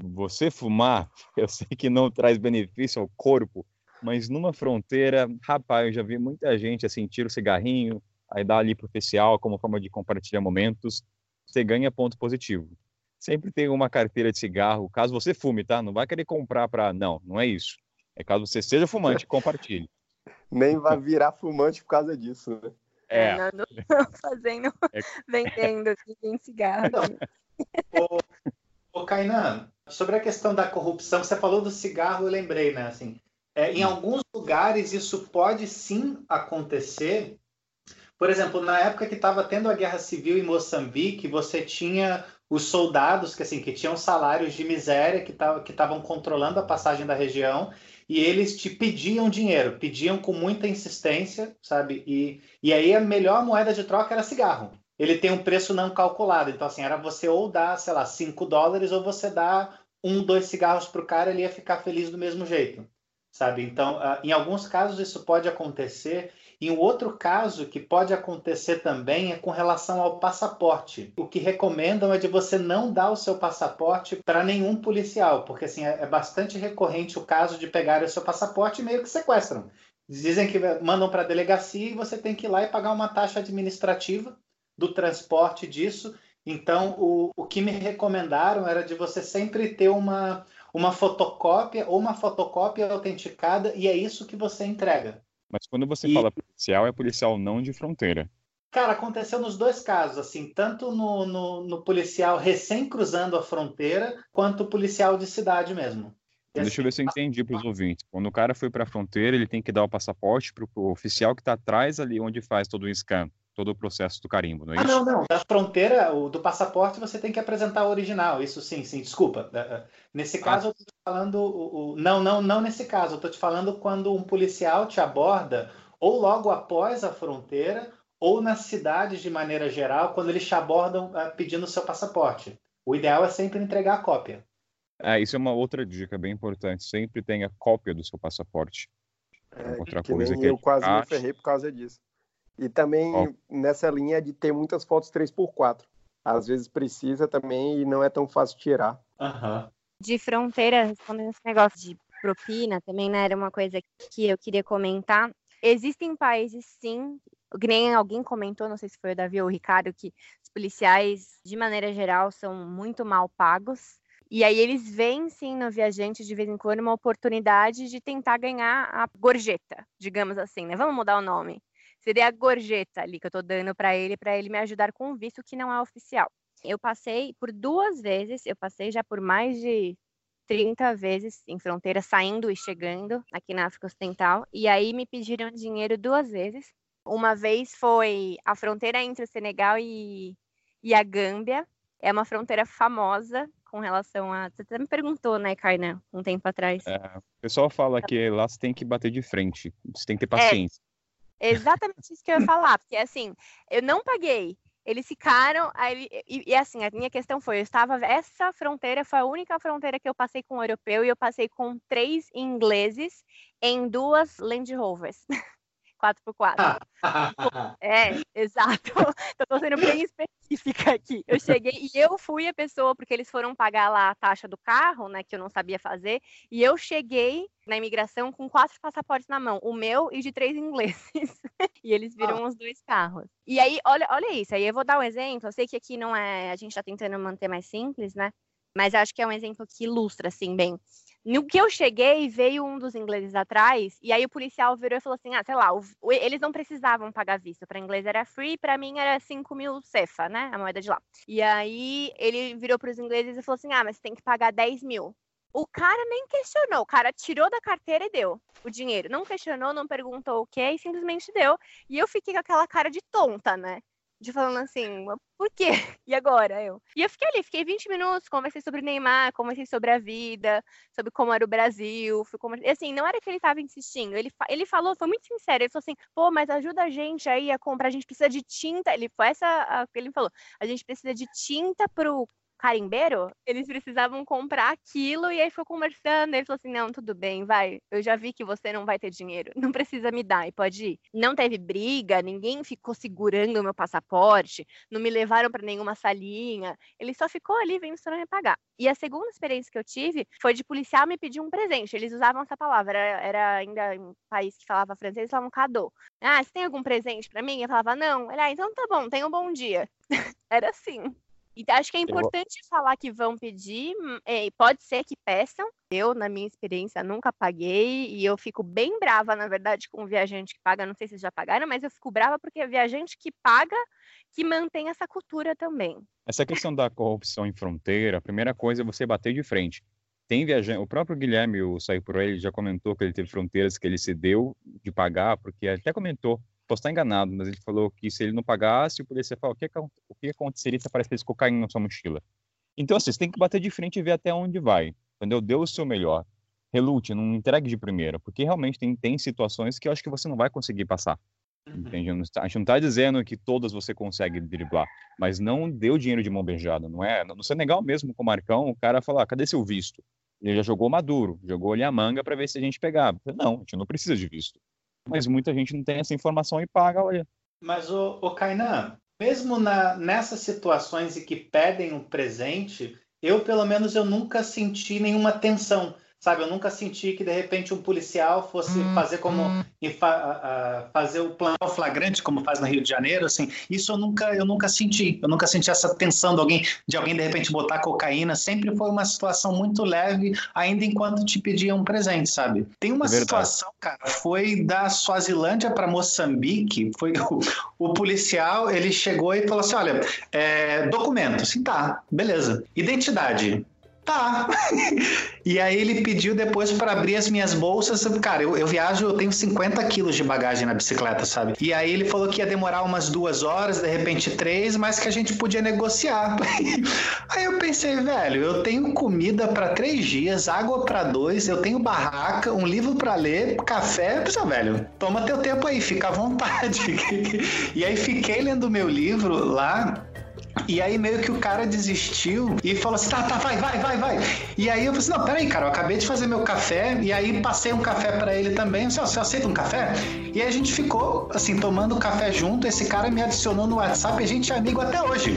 Você fumar, eu sei que não traz benefício ao corpo, mas numa fronteira, rapaz, eu já vi muita gente assim, tira o cigarrinho, aí dá ali pro oficial como forma de compartilhar momentos, você ganha ponto positivo. Sempre tem uma carteira de cigarro, caso você fume, tá? Não vai querer comprar para não, não é isso. É caso você seja fumante, compartilhe. Nem vai virar fumante por causa disso, né? É. Fernando fazendo, é. vendendo em cigarro. Ô, ô Kainan, sobre a questão da corrupção, você falou do cigarro, eu lembrei, né? Assim, é, em alguns lugares isso pode sim acontecer, Por exemplo, na época que estava tendo a guerra civil em Moçambique, você tinha os soldados que assim que tinham salários de miséria que estavam controlando a passagem da região e eles te pediam dinheiro, pediam com muita insistência, sabe? E, e aí a melhor moeda de troca era cigarro. Ele tem um preço não calculado, então assim, era você ou dar, sei lá, 5 dólares ou você dá um, dois cigarros para o cara, ele ia ficar feliz do mesmo jeito, sabe? Então, uh, em alguns casos isso pode acontecer e um outro caso que pode acontecer também é com relação ao passaporte. O que recomendam é de você não dar o seu passaporte para nenhum policial, porque assim é, é bastante recorrente o caso de pegar o seu passaporte e meio que sequestram. Dizem que mandam para a delegacia e você tem que ir lá e pagar uma taxa administrativa do transporte disso. Então, o, o que me recomendaram era de você sempre ter uma, uma fotocópia ou uma fotocópia autenticada e é isso que você entrega. Mas quando você e... fala policial, é policial não de fronteira. Cara, aconteceu nos dois casos, assim, tanto no, no, no policial recém cruzando a fronteira, quanto policial de cidade mesmo. E Deixa assim, eu ver se eu entendi para os ouvintes. Quando o cara foi para a fronteira, ele tem que dar o passaporte para o oficial que está atrás ali onde faz todo o scan, todo o processo do carimbo, não é ah, isso? não, não. Da fronteira, o, do passaporte, você tem que apresentar o original. Isso sim, sim, desculpa. Nesse ah. caso, ah. eu estou falando. O, o, não, não, não nesse caso. Eu estou te falando quando um policial te aborda, ou logo após a fronteira, ou nas cidades de maneira geral, quando eles te abordam uh, pedindo o seu passaporte. O ideal é sempre entregar a cópia. É, isso é uma outra dica bem importante. Sempre tenha cópia do seu passaporte. É, outra que coisa que eu quase me ferrei por causa disso. E também oh. nessa linha de ter muitas fotos 3x4. Às vezes precisa também e não é tão fácil tirar. Uhum. De fronteira, respondendo esse negócio de propina, também né, era uma coisa que eu queria comentar. Existem países, sim, que nem alguém comentou, não sei se foi o Davi ou o Ricardo, que os policiais, de maneira geral, são muito mal pagos. E aí eles veem, sim, no viajante, de vez em quando, uma oportunidade de tentar ganhar a gorjeta, digamos assim, né? Vamos mudar o nome seria a gorjeta ali que eu estou dando para ele, para ele me ajudar com o visto que não é oficial. Eu passei por duas vezes, eu passei já por mais de 30 vezes em fronteira, saindo e chegando aqui na África Ocidental, e aí me pediram dinheiro duas vezes. Uma vez foi a fronteira entre o Senegal e, e a Gâmbia, é uma fronteira famosa com relação a. Você até me perguntou, né, Kainan, um tempo atrás. É, o pessoal fala que lá você tem que bater de frente, você tem que ter é, paciência. É, Exatamente isso que eu ia falar, porque assim, eu não paguei. Eles ficaram, aí, e, e, assim, a minha questão foi, eu estava, essa fronteira foi a única fronteira que eu passei com um europeu e eu passei com três ingleses em duas Land Rovers. 4x4. é, exato. Eu tô sendo bem específica aqui. Eu cheguei e eu fui a pessoa, porque eles foram pagar lá a taxa do carro, né, que eu não sabia fazer, e eu cheguei na imigração com quatro passaportes na mão, o meu e de três ingleses. e eles viram ah. os dois carros. E aí, olha, olha isso, aí eu vou dar um exemplo, eu sei que aqui não é, a gente tá tentando manter mais simples, né, mas acho que é um exemplo que ilustra, assim, bem. No que eu cheguei, veio um dos ingleses atrás, e aí o policial virou e falou assim: ah, sei lá, o, eles não precisavam pagar visto. Para inglês era free, para mim era 5 mil cefa, né? A moeda de lá. E aí ele virou para os ingleses e falou assim: ah, mas tem que pagar 10 mil. O cara nem questionou, o cara tirou da carteira e deu o dinheiro. Não questionou, não perguntou o que e simplesmente deu. E eu fiquei com aquela cara de tonta, né? De falando assim, por quê? E agora eu? E eu fiquei ali, fiquei 20 minutos, conversei sobre Neymar, conversei sobre a vida, sobre como era o Brasil, fui conver... e assim, não era que ele estava insistindo, ele, ele falou, foi muito sincero, ele falou assim, pô, mas ajuda a gente aí a comprar, a gente precisa de tinta, ele foi essa, ele falou, a gente precisa de tinta pro carimbeiro, eles precisavam comprar aquilo e aí foi conversando. Ele falou assim: não, tudo bem, vai. Eu já vi que você não vai ter dinheiro, não precisa me dar e pode ir. Não teve briga, ninguém ficou segurando o meu passaporte, não me levaram para nenhuma salinha. Ele só ficou ali vendo se não ia pagar. E a segunda experiência que eu tive foi de policial me pedir um presente. Eles usavam essa palavra, era, ainda um país que falava francês, eles falavam cadeau. Ah, você tem algum presente para mim? Eu falava, não. Ele, ah, então tá bom, tenha um bom dia. era assim. Então, acho que é importante eu... falar que vão pedir, é, pode ser que peçam. Eu, na minha experiência, nunca paguei e eu fico bem brava, na verdade, com o viajante que paga. Não sei se vocês já pagaram, mas eu fico brava porque é viajante que paga que mantém essa cultura também. Essa questão da corrupção em fronteira, a primeira coisa é você bater de frente. Tem viajante, o próprio Guilherme, o Sair por ele, já comentou que ele teve fronteiras que ele cedeu de pagar, porque até comentou posso estar enganado, mas ele falou que se ele não pagasse, o polícia falou, o que, o que aconteceria se aparecesse cocaína na sua mochila? Então, assim, você tem que bater de frente e ver até onde vai, entendeu? Dê o seu melhor. Relute, não entregue de primeira, porque realmente tem, tem situações que eu acho que você não vai conseguir passar. Uhum. Entende? A gente não está dizendo que todas você consegue driblar, mas não deu dinheiro de mão beijada, não é? No Senegal mesmo, com o Marcão, o cara fala, ah, cadê seu visto? Ele já jogou maduro, jogou ali a manga para ver se a gente pegava. Não, a gente não precisa de visto. Mas muita gente não tem essa informação e paga, olha. Mas, o, o Kainan, mesmo na, nessas situações em que pedem um presente, eu, pelo menos, eu nunca senti nenhuma tensão. Sabe, eu nunca senti que de repente um policial fosse hum, fazer como hum. fa fazer o plano flagrante como faz no Rio de Janeiro, assim. Isso eu nunca eu nunca senti. Eu nunca senti essa tensão de alguém de alguém de repente botar cocaína. Sempre foi uma situação muito leve, ainda enquanto te pediam um presente, sabe? Tem uma é situação, cara, foi da Suazilândia para Moçambique. Foi o, o, policial ele chegou e falou assim, olha, é, documento, sim, tá, beleza. Identidade, Tá. e aí ele pediu depois para abrir as minhas bolsas. Cara, eu, eu, viajo, eu tenho 50 quilos de bagagem na bicicleta, sabe? E aí ele falou que ia demorar umas duas horas, de repente três, mas que a gente podia negociar. aí eu pensei, velho, eu tenho comida para três dias, água para dois, eu tenho barraca, um livro para ler, café. Pessoal, velho, toma teu tempo aí, fica à vontade. e aí fiquei lendo meu livro lá e aí meio que o cara desistiu e falou assim: tá, tá, vai, vai, vai, vai. E aí eu falei assim: não, peraí, cara, eu acabei de fazer meu café e aí passei um café para ele também. Você, você aceita um café? E aí a gente ficou, assim, tomando café junto. Esse cara me adicionou no WhatsApp e a gente é amigo até hoje.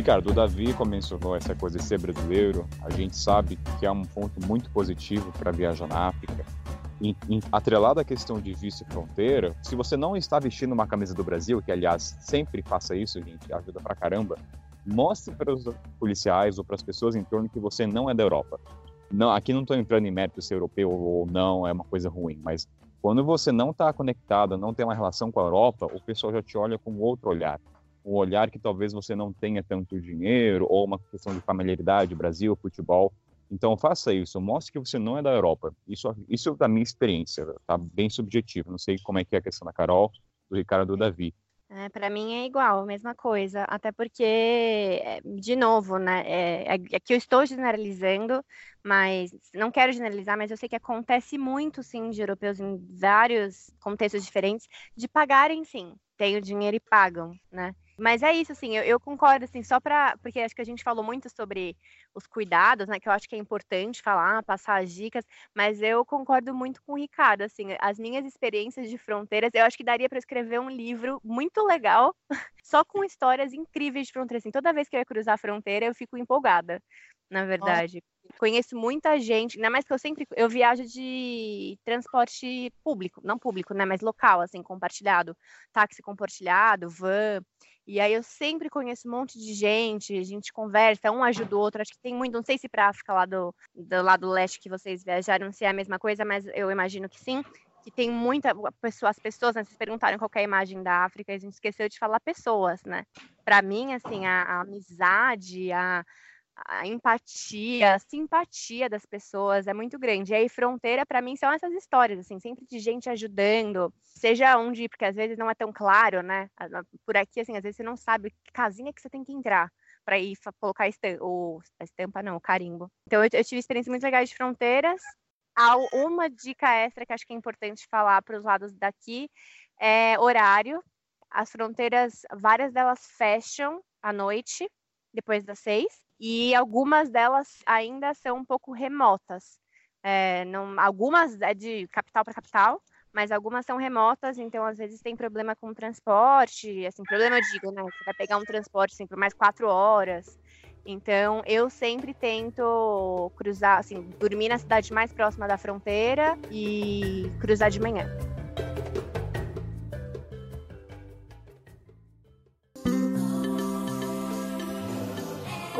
Ricardo, o Davi mencionou essa coisa de ser brasileiro. A gente sabe que é um ponto muito positivo para viajar na África. E, e, atrelado à questão de visto e fronteira, se você não está vestindo uma camisa do Brasil, que aliás sempre faça isso, gente, ajuda pra caramba, mostre para os policiais ou para as pessoas em torno que você não é da Europa. Não, aqui não estou entrando em mérito se é europeu ou não, é uma coisa ruim, mas quando você não está conectado, não tem uma relação com a Europa, o pessoal já te olha com outro olhar um olhar que talvez você não tenha tanto dinheiro ou uma questão de familiaridade, Brasil, futebol. Então faça isso, mostre que você não é da Europa. Isso, isso é da minha experiência, tá bem subjetivo. Não sei como é que é a questão da Carol, do Ricardo, do Davi. É, para mim é igual, a mesma coisa. Até porque, é, de novo, né? É, é, é, que eu estou generalizando, mas não quero generalizar, mas eu sei que acontece muito, sim, de europeus em vários contextos diferentes, de pagarem, sim. Têm o dinheiro e pagam, né? Mas é isso, assim, eu, eu concordo, assim, só para. Porque acho que a gente falou muito sobre os cuidados, né? Que eu acho que é importante falar, passar as dicas, mas eu concordo muito com o Ricardo, assim, as minhas experiências de fronteiras, eu acho que daria para escrever um livro muito legal, só com histórias incríveis de fronteira. Assim, toda vez que eu ia cruzar a fronteira, eu fico empolgada, na verdade. Conheço muita gente, ainda mais que eu sempre eu viajo de transporte público, não público, né, mas local, assim, compartilhado, táxi compartilhado, van. E aí eu sempre conheço um monte de gente, a gente conversa, um ajuda o outro. Acho que tem muito, não sei se para África lá do, do lado leste que vocês viajaram se é a mesma coisa, mas eu imagino que sim. Que tem muita pessoa, as pessoas, né, vocês perguntaram qual é a imagem da África, a gente esqueceu de falar pessoas, né? Para mim, assim, a, a amizade, a, a empatia, a simpatia das pessoas é muito grande. E aí, fronteira, para mim, são essas histórias, assim, sempre de gente ajudando, seja onde, porque às vezes não é tão claro, né? Por aqui, assim, às vezes você não sabe que casinha que você tem que entrar para ir colocar estampa, ou, a estampa não, o carimbo. Então, eu, eu tive experiências muito legais de fronteiras. Há uma dica extra que acho que é importante falar para os lados daqui é horário. As fronteiras, várias delas fecham à noite, depois das seis e algumas delas ainda são um pouco remotas. É, não, algumas é de capital para capital, mas algumas são remotas, então às vezes tem problema com o transporte, assim, problema eu digo, né? Você vai pegar um transporte assim, por mais quatro horas. Então eu sempre tento cruzar, assim, dormir na cidade mais próxima da fronteira e cruzar de manhã.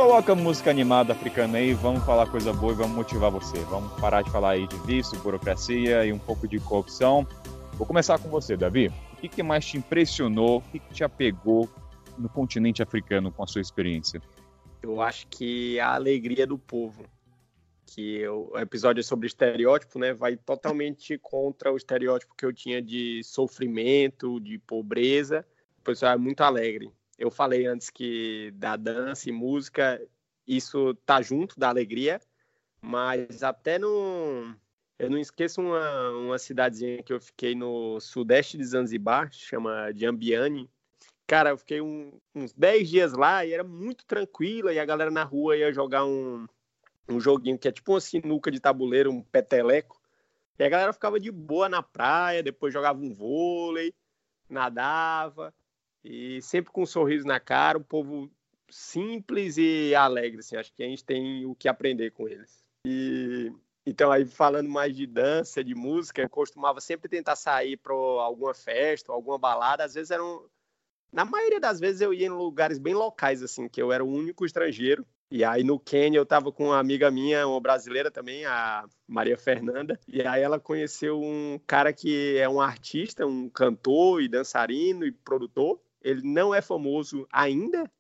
Coloca música animada africana aí, vamos falar coisa boa e vamos motivar você. Vamos parar de falar aí de vício, burocracia e um pouco de corrupção. Vou começar com você, Davi. O que, que mais te impressionou? O que, que te apegou no continente africano com a sua experiência? Eu acho que a alegria do povo, que o episódio é sobre estereótipo, né, vai totalmente contra o estereótipo que eu tinha de sofrimento, de pobreza. O pessoal é muito alegre. Eu falei antes que da dança e música, isso tá junto da alegria, mas até no eu não esqueço uma, uma cidadezinha que eu fiquei no sudeste de Zanzibar, chama Jambiani. Cara, eu fiquei um, uns 10 dias lá e era muito tranquila, e a galera na rua ia jogar um, um joguinho que é tipo uma sinuca de tabuleiro, um peteleco. E a galera ficava de boa na praia, depois jogava um vôlei, nadava, e sempre com um sorriso na cara, um povo simples e alegre, assim. Acho que a gente tem o que aprender com eles. E então, aí falando mais de dança, de música, eu costumava sempre tentar sair para alguma festa, alguma balada. Às vezes eram. Na maioria das vezes eu ia em lugares bem locais, assim, que eu era o único estrangeiro. E aí no Quênia eu estava com uma amiga minha, uma brasileira também, a Maria Fernanda. E aí ela conheceu um cara que é um artista, um cantor e dançarino e produtor. Ele não é famoso ainda.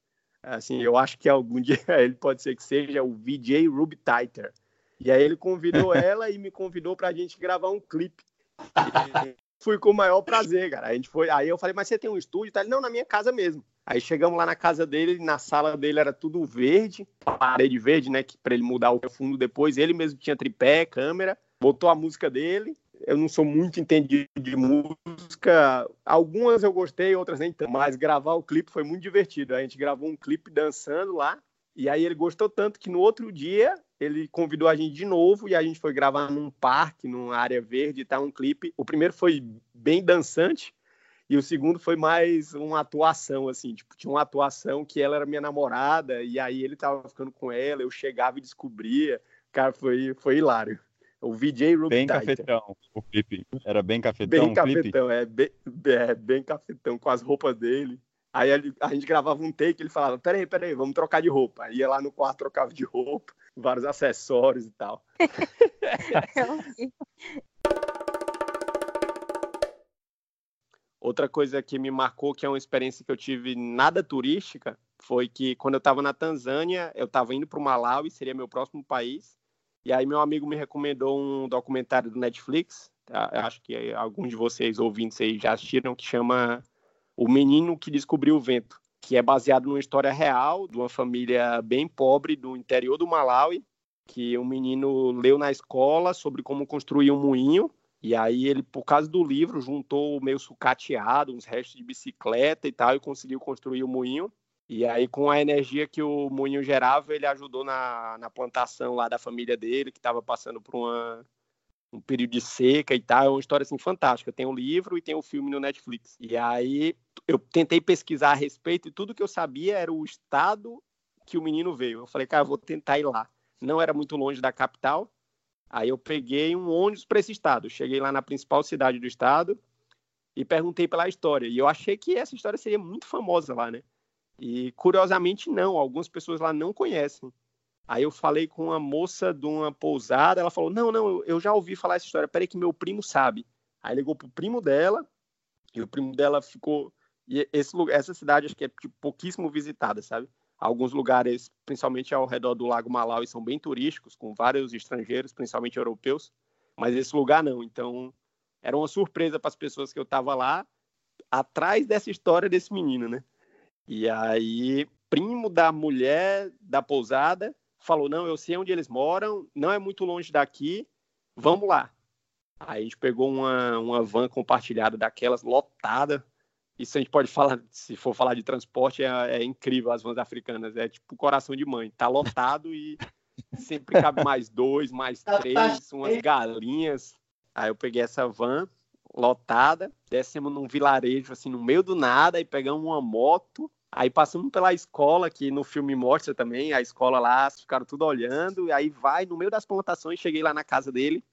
Assim, eu acho que algum dia ele pode ser que seja o VJ Ruby Titer. E aí ele convidou ela e me convidou pra gente gravar um clipe. E fui com o maior prazer, cara. A gente foi, aí eu falei, mas você tem um estúdio? Tá? Ele, não, na minha casa mesmo. Aí chegamos lá na casa dele, na sala dele era tudo verde, parede verde, né, que para ele mudar o fundo depois. Ele mesmo tinha tripé, câmera, botou a música dele. Eu não sou muito entendido de música. Algumas eu gostei, outras nem tanto. Mas gravar o clipe foi muito divertido. A gente gravou um clipe dançando lá. E aí ele gostou tanto que no outro dia ele convidou a gente de novo e a gente foi gravar num parque, numa área verde, tá um clipe. O primeiro foi bem dançante e o segundo foi mais uma atuação assim, tipo, tinha uma atuação que ela era minha namorada e aí ele tava ficando com ela, eu chegava e descobria. Cara, foi foi hilário. O VJ Ruby Bem cafetão, o clipe. Era bem cafetão. Bem cafetão, é bem, é bem cafetão, com as roupas dele. Aí a gente gravava um take, ele falava: peraí, peraí, vamos trocar de roupa. Aí ia lá no quarto, trocava de roupa vários acessórios e tal. Outra coisa que me marcou, que é uma experiência que eu tive nada turística, foi que quando eu estava na Tanzânia, eu estava indo para o Malawi, seria meu próximo país, e aí meu amigo me recomendou um documentário do Netflix, tá? acho que alguns de vocês ouvintes aí já assistiram, que chama O Menino que Descobriu o Vento que é baseado numa história real de uma família bem pobre do interior do Malawi, que um menino leu na escola sobre como construir um moinho, e aí ele, por causa do livro, juntou meio sucateado, uns restos de bicicleta e tal, e conseguiu construir o moinho. E aí, com a energia que o moinho gerava, ele ajudou na, na plantação lá da família dele, que estava passando por uma, um período de seca e tal. É uma história assim fantástica. Tem o livro e tem o filme no Netflix. E aí eu tentei pesquisar a respeito e tudo que eu sabia era o estado que o menino veio. Eu falei, cara, eu vou tentar ir lá. Não era muito longe da capital. Aí eu peguei um ônibus para esse estado. Cheguei lá na principal cidade do estado e perguntei pela história. E eu achei que essa história seria muito famosa lá, né? E curiosamente não, algumas pessoas lá não conhecem. Aí eu falei com uma moça de uma pousada, ela falou: Não, não, eu já ouvi falar essa história, peraí que meu primo sabe. Aí ligou pro primo dela, e o primo dela ficou. E esse essa cidade acho que é tipo, pouquíssimo visitada, sabe? Alguns lugares, principalmente ao redor do Lago Malawi, são bem turísticos, com vários estrangeiros, principalmente europeus, mas esse lugar não. Então, era uma surpresa para as pessoas que eu estava lá, atrás dessa história desse menino, né? E aí, primo da mulher da pousada falou: não, eu sei onde eles moram, não é muito longe daqui, vamos lá. Aí a gente pegou uma, uma van compartilhada daquelas, lotada. Isso a gente pode falar, se for falar de transporte, é, é incrível as vans africanas. É tipo coração de mãe. Tá lotado e sempre cabe mais dois, mais tá três, umas galinhas. Aí eu peguei essa van lotada, descemos num vilarejo, assim, no meio do nada, e pegamos uma moto Aí passamos pela escola, que no filme mostra também, a escola lá, ficaram tudo olhando, e aí vai no meio das plantações, cheguei lá na casa dele,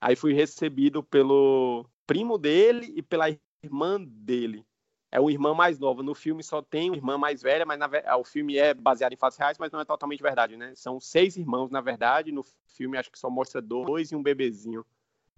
aí fui recebido pelo primo dele e pela irmã dele. É uma irmã mais nova. No filme só tem uma irmã mais velha, mas na, o filme é baseado em fatos reais, mas não é totalmente verdade, né? São seis irmãos, na verdade. No filme acho que só mostra dois e um bebezinho.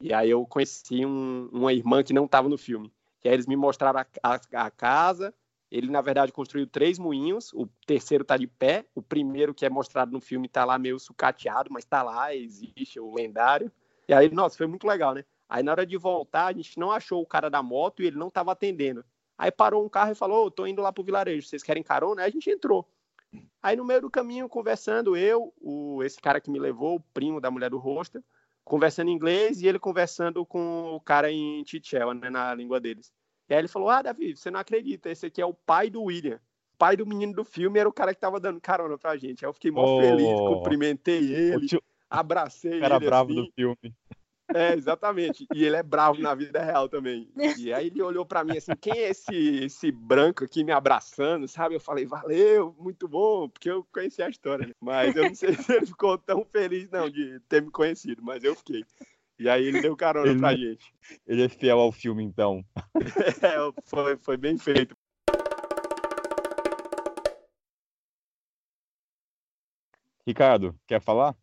E aí eu conheci um, uma irmã que não estava no filme. E aí eles me mostraram a, a, a casa, Ele, na verdade, construiu três moinhos. O terceiro está de pé. O primeiro, que é mostrado no filme, está lá meio sucateado, mas está lá, existe o lendário. E aí, nossa, foi muito legal, né? Aí, na hora de voltar, a gente não achou o cara da moto e ele não estava atendendo. Aí parou um carro e falou: oh, tô indo lá pro vilarejo, vocês querem carona? Aí a gente entrou. Aí no meio do caminho, conversando, eu, o, esse cara que me levou, o primo da mulher do rosto, conversando em inglês e ele conversando com o cara em Tichel, né, na língua deles. E aí ele falou: Ah, Davi, você não acredita, esse aqui é o pai do William. O pai do menino do filme era o cara que tava dando carona pra gente. Aí eu fiquei mó oh, feliz, cumprimentei ele, tio... abracei ele. Era bravo assim. do filme. É, exatamente. E ele é bravo na vida real também. E aí ele olhou para mim assim, quem é esse, esse branco aqui me abraçando, sabe? Eu falei, valeu, muito bom, porque eu conheci a história. Né? Mas eu não sei se ele ficou tão feliz, não, de ter me conhecido, mas eu fiquei. E aí ele deu carona ele, pra gente. Ele é fiel ao filme, então. é, foi, foi bem feito. Ricardo, quer falar?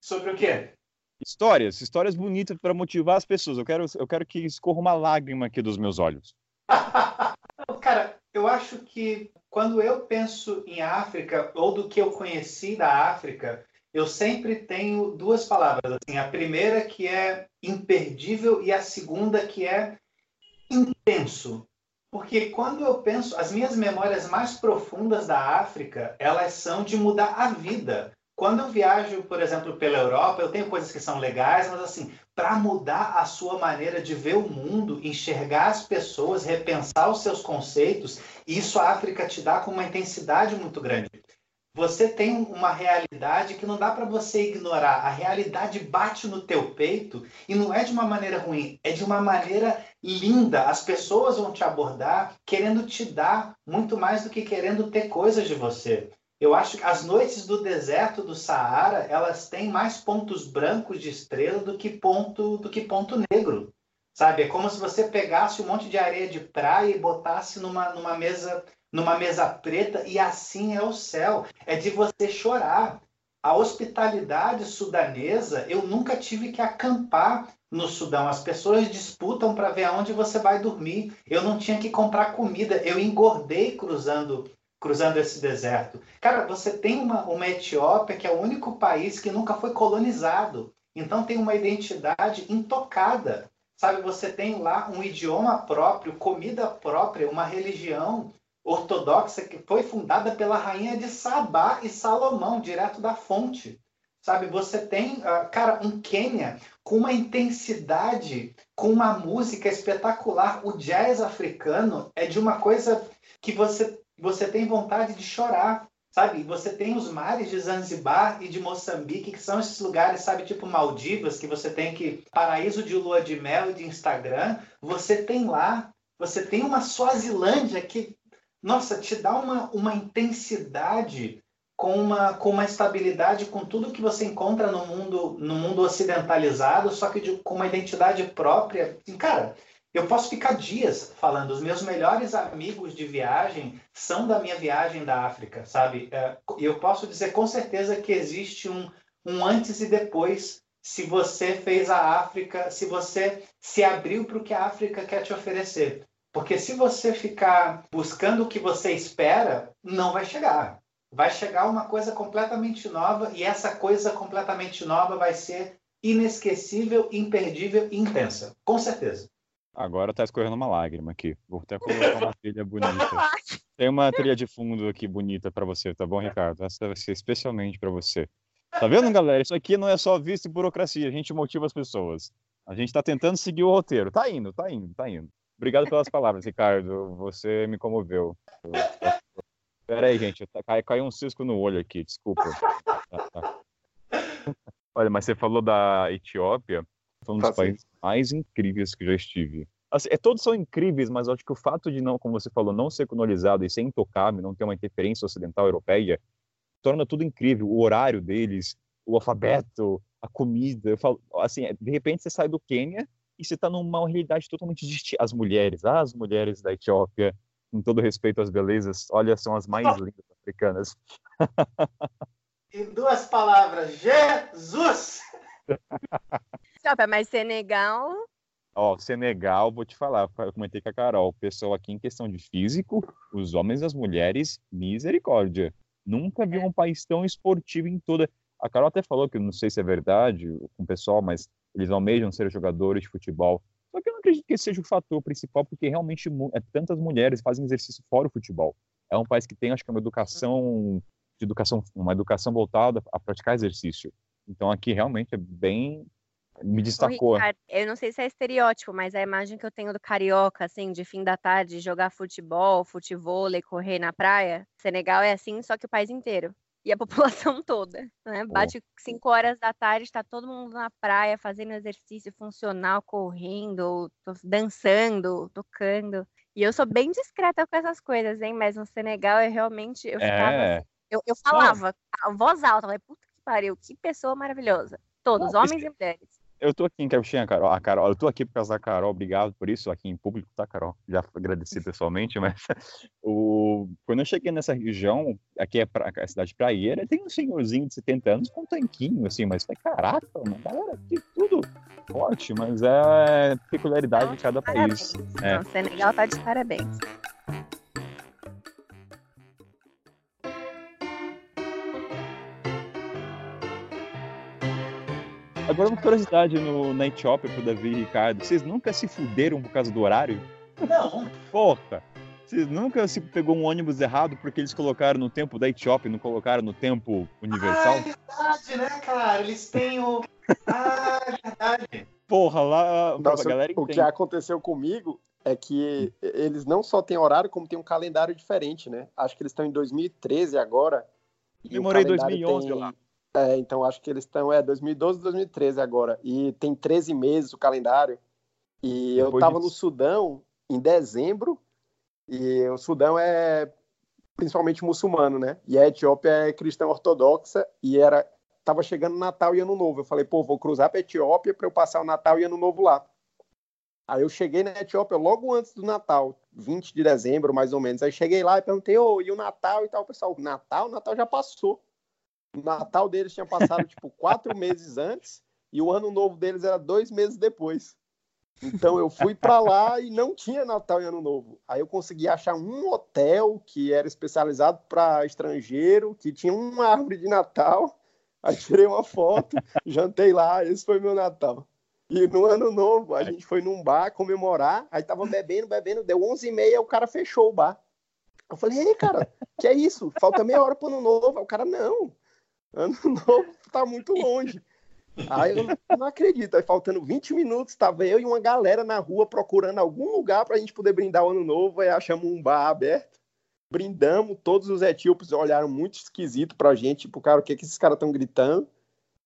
Sobre o quê? Histórias, histórias bonitas para motivar as pessoas. Eu quero, eu quero que escorra uma lágrima aqui dos meus olhos. Cara, eu acho que quando eu penso em África ou do que eu conheci da África, eu sempre tenho duas palavras. Assim, a primeira que é imperdível e a segunda que é intenso. Porque quando eu penso, as minhas memórias mais profundas da África, elas são de mudar a vida. Quando eu viajo, por exemplo, pela Europa, eu tenho coisas que são legais, mas assim, para mudar a sua maneira de ver o mundo, enxergar as pessoas, repensar os seus conceitos, isso a África te dá com uma intensidade muito grande você tem uma realidade que não dá para você ignorar. A realidade bate no teu peito e não é de uma maneira ruim, é de uma maneira linda. As pessoas vão te abordar querendo te dar muito mais do que querendo ter coisas de você. Eu acho que as noites do deserto do Saara, elas têm mais pontos brancos de estrela do que ponto do que ponto negro. Sabe? É como se você pegasse um monte de areia de praia e botasse numa, numa mesa numa mesa preta e assim é o céu. É de você chorar. A hospitalidade sudanesa, eu nunca tive que acampar no Sudão. As pessoas disputam para ver aonde você vai dormir. Eu não tinha que comprar comida. Eu engordei cruzando cruzando esse deserto. Cara, você tem uma, uma Etiópia que é o único país que nunca foi colonizado. Então tem uma identidade intocada. Sabe, você tem lá um idioma próprio, comida própria, uma religião ortodoxa que foi fundada pela rainha de Sabá e Salomão, direto da fonte. Sabe, você tem, uh, cara, um Quênia com uma intensidade, com uma música espetacular. O jazz africano é de uma coisa que você, você tem vontade de chorar, sabe? Você tem os mares de Zanzibar e de Moçambique, que são esses lugares, sabe, tipo Maldivas, que você tem que paraíso de lua de mel e de Instagram. Você tem lá, você tem uma Suazilândia que nossa, te dá uma, uma intensidade com uma, com uma estabilidade com tudo que você encontra no mundo no mundo ocidentalizado, só que de, com uma identidade própria. Assim, cara, eu posso ficar dias falando. Os meus melhores amigos de viagem são da minha viagem da África, sabe? É, eu posso dizer com certeza que existe um, um antes e depois se você fez a África, se você se abriu para o que a África quer te oferecer. Porque se você ficar buscando o que você espera, não vai chegar. Vai chegar uma coisa completamente nova e essa coisa completamente nova vai ser inesquecível, imperdível e intensa. Com certeza. Agora tá escorrendo uma lágrima aqui. Vou até colocar uma trilha bonita. Tem uma trilha de fundo aqui bonita para você, tá bom, Ricardo? Essa vai ser especialmente para você. Tá vendo, galera? Isso aqui não é só visto e burocracia. A gente motiva as pessoas. A gente tá tentando seguir o roteiro. Tá indo, tá indo, tá indo. Obrigado pelas palavras, Ricardo. Você me comoveu. Pera aí, gente. Cai, caiu um cisco no olho aqui, desculpa. Tá, tá. Olha, mas você falou da Etiópia, foi um dos tá países mais incríveis que já estive. Assim, é, todos são incríveis, mas acho que o fato de não, como você falou, não ser colonizado e ser intocável, não ter uma interferência ocidental europeia, torna tudo incrível. O horário deles, o alfabeto, a comida. Eu falo, assim, de repente você sai do Quênia e você está numa realidade totalmente distinta. As mulheres, as mulheres da Etiópia, com todo respeito às belezas, olha, são as mais lindas africanas. Em duas palavras, Jesus! Mas Senegal Ó, Senegal, vou te falar, eu comentei com a Carol, o pessoal aqui em questão de físico, os homens e as mulheres, misericórdia. Nunca vi um país tão esportivo em toda. A Carol até falou que não sei se é verdade com o pessoal, mas eles almejam ser jogadores de futebol. Só que eu não acredito que esse seja o fator principal, porque realmente é, tantas mulheres fazem exercício fora o futebol. É um país que tem, acho que, uma educação de educação, uma educação voltada a praticar exercício. Então aqui realmente é bem me destacou. Ricardo, eu não sei se é estereótipo, mas a imagem que eu tenho do carioca, assim, de fim da tarde, jogar futebol, futebol, correr na praia, Senegal é assim, só que o país inteiro. E a população toda, né? Bate 5 horas da tarde, está todo mundo na praia fazendo exercício funcional, correndo, dançando, tocando. E eu sou bem discreta com essas coisas, hein? Mas no Senegal eu realmente eu ficava é. assim, eu, eu falava, a voz alta, falei, puta que pariu, que pessoa maravilhosa. Todos, Não, homens e mulheres eu tô aqui em Capuchinha, Carol. A Carol, eu tô aqui por causa da Carol, obrigado por isso, aqui em público, tá, Carol? Já agradeci pessoalmente, mas o... quando eu cheguei nessa região, aqui é pra... a cidade praieira, tem um senhorzinho de 70 anos com um tanquinho, assim, mas foi caraca, mano, galera, aqui tudo forte, mas é peculiaridade de cada país. É. Não, Senegal tá de parabéns. Agora uma curiosidade no, na Etiópia pro Davi e Ricardo. Vocês nunca se fuderam por causa do horário? Não. Porra! Vocês nunca se pegou um ônibus errado porque eles colocaram no tempo da Etiópia e não colocaram no tempo universal? Ah, é verdade, né, cara? Eles têm o. Ah, é verdade. Porra, lá Nossa, galera O que aconteceu comigo é que eles não só têm horário, como tem um calendário diferente, né? Acho que eles estão em 2013 agora. Eu morei em 2011 tem... lá. É, então acho que eles estão, é 2012, 2013 agora. E tem 13 meses o calendário. E Depois eu estava no Sudão em dezembro, e o Sudão é principalmente muçulmano, né? E a Etiópia é cristã ortodoxa, e era tava chegando Natal e Ano Novo. Eu falei, pô, vou cruzar para Etiópia para eu passar o Natal e Ano Novo lá. Aí eu cheguei na Etiópia logo antes do Natal, 20 de dezembro, mais ou menos. Aí cheguei lá e perguntei, ô, oh, e o Natal e tal? O pessoal, Natal? O Natal já passou. O Natal deles tinha passado, tipo, quatro meses antes e o ano novo deles era dois meses depois. Então eu fui para lá e não tinha Natal e Ano Novo. Aí eu consegui achar um hotel que era especializado para estrangeiro, que tinha uma árvore de Natal. Aí tirei uma foto, jantei lá, esse foi meu Natal. E no Ano Novo a gente foi num bar comemorar, aí tava bebendo, bebendo, deu 11h30, o cara fechou o bar. Eu falei, ei, cara, que é isso? Falta meia hora pro Ano Novo. Aí o cara, não, Ano novo tá muito longe. Aí eu não acredito. Aí faltando 20 minutos, estava eu e uma galera na rua procurando algum lugar para a gente poder brindar o ano novo. Aí achamos um bar aberto, brindamos. Todos os etíopes olharam muito esquisito pra gente, tipo, cara, o que, é que esses caras estão gritando?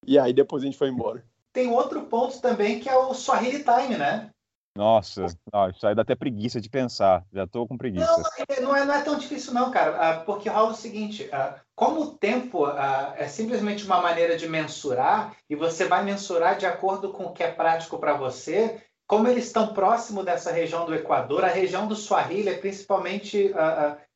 E aí depois a gente foi embora. Tem outro ponto também que é o Swahili Time, né? Nossa, isso aí dá até preguiça de pensar. Já tô com preguiça. Não, não é, não é tão difícil, não, cara. Ah, porque rola o seguinte: ah, como o tempo ah, é simplesmente uma maneira de mensurar, e você vai mensurar de acordo com o que é prático para você, como eles estão próximo dessa região do Equador, a região do Swahili, principalmente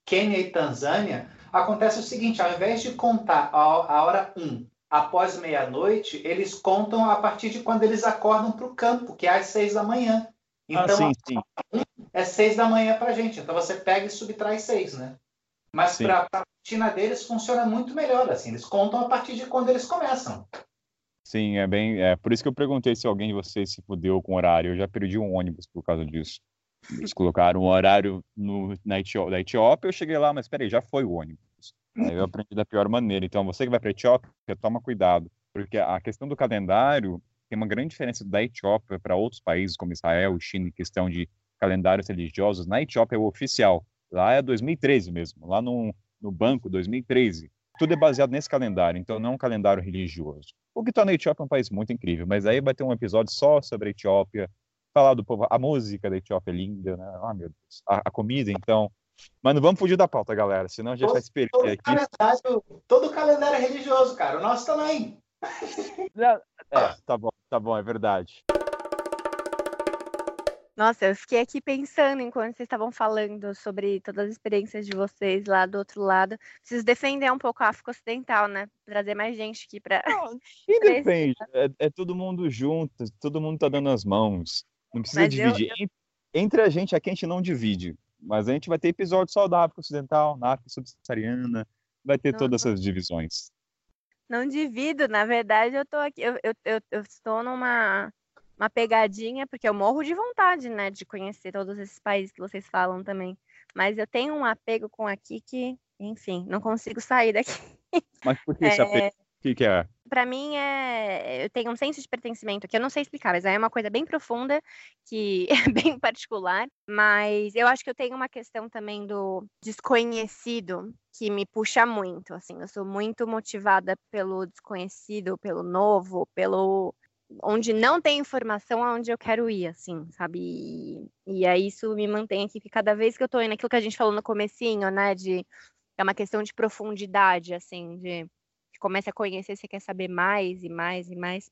Quênia e Tanzânia, acontece o seguinte: ao invés de contar a hora 1 após meia-noite, eles contam a partir de quando eles acordam para o campo, que é às seis da manhã. Então, ah, sim, sim. é seis da manhã para gente. Então você pega e subtrai seis, né? Mas para a rotina deles funciona muito melhor, assim. Eles contam a partir de quando eles começam. Sim, é bem. É por isso que eu perguntei se alguém de vocês se fudeu com horário. Eu já perdi um ônibus por causa disso. Eles colocaram um horário no, na Etiópia, da Etiópia, eu cheguei lá, mas peraí, já foi o ônibus. Aí eu aprendi da pior maneira. Então, você que vai para a Etiópia, toma cuidado, porque a questão do calendário tem uma grande diferença da Etiópia para outros países como Israel China em questão de calendários religiosos. Na Etiópia é o oficial, lá é 2013 mesmo, lá no, no banco 2013. Tudo é baseado nesse calendário, então não é um calendário religioso. O que torna a Etiópia um país muito incrível, mas aí vai ter um episódio só sobre a Etiópia, falar do povo, a música da Etiópia é linda, né? Ah, meu Deus. A, a comida, então. Mas não vamos fugir da pauta, galera, senão a gente todo, vai se perder todo aqui. Calendário, todo calendário é religioso, cara. O nosso também. É, tá bom, tá bom, é verdade. Nossa, eu fiquei aqui pensando enquanto vocês estavam falando sobre todas as experiências de vocês lá do outro lado. Preciso defender um pouco a África Ocidental, né? Trazer mais gente aqui para. E depende. É, é, todo mundo junto, todo mundo tá dando as mãos. Não precisa mas dividir. Eu, eu... Entre a gente, aqui a gente não divide. Mas a gente vai ter episódio só da África Ocidental, na África Subsaariana, vai ter não, todas essas divisões. Não divido, na verdade, eu tô aqui, eu, eu, eu, eu estou numa uma pegadinha, porque eu morro de vontade, né, de conhecer todos esses países que vocês falam também. Mas eu tenho um apego com aqui que, enfim, não consigo sair daqui. Mas por que esse é... apego? O que, que é? Para mim é, eu tenho um senso de pertencimento que eu não sei explicar, mas é uma coisa bem profunda que é bem particular. Mas eu acho que eu tenho uma questão também do desconhecido que me puxa muito. Assim, eu sou muito motivada pelo desconhecido, pelo novo, pelo onde não tem informação aonde eu quero ir, assim, sabe? E, e aí isso me mantém aqui, que cada vez que eu tô indo, aquilo que a gente falou no comecinho, né, de é uma questão de profundidade, assim, de começa a conhecer, você quer saber mais e mais e mais.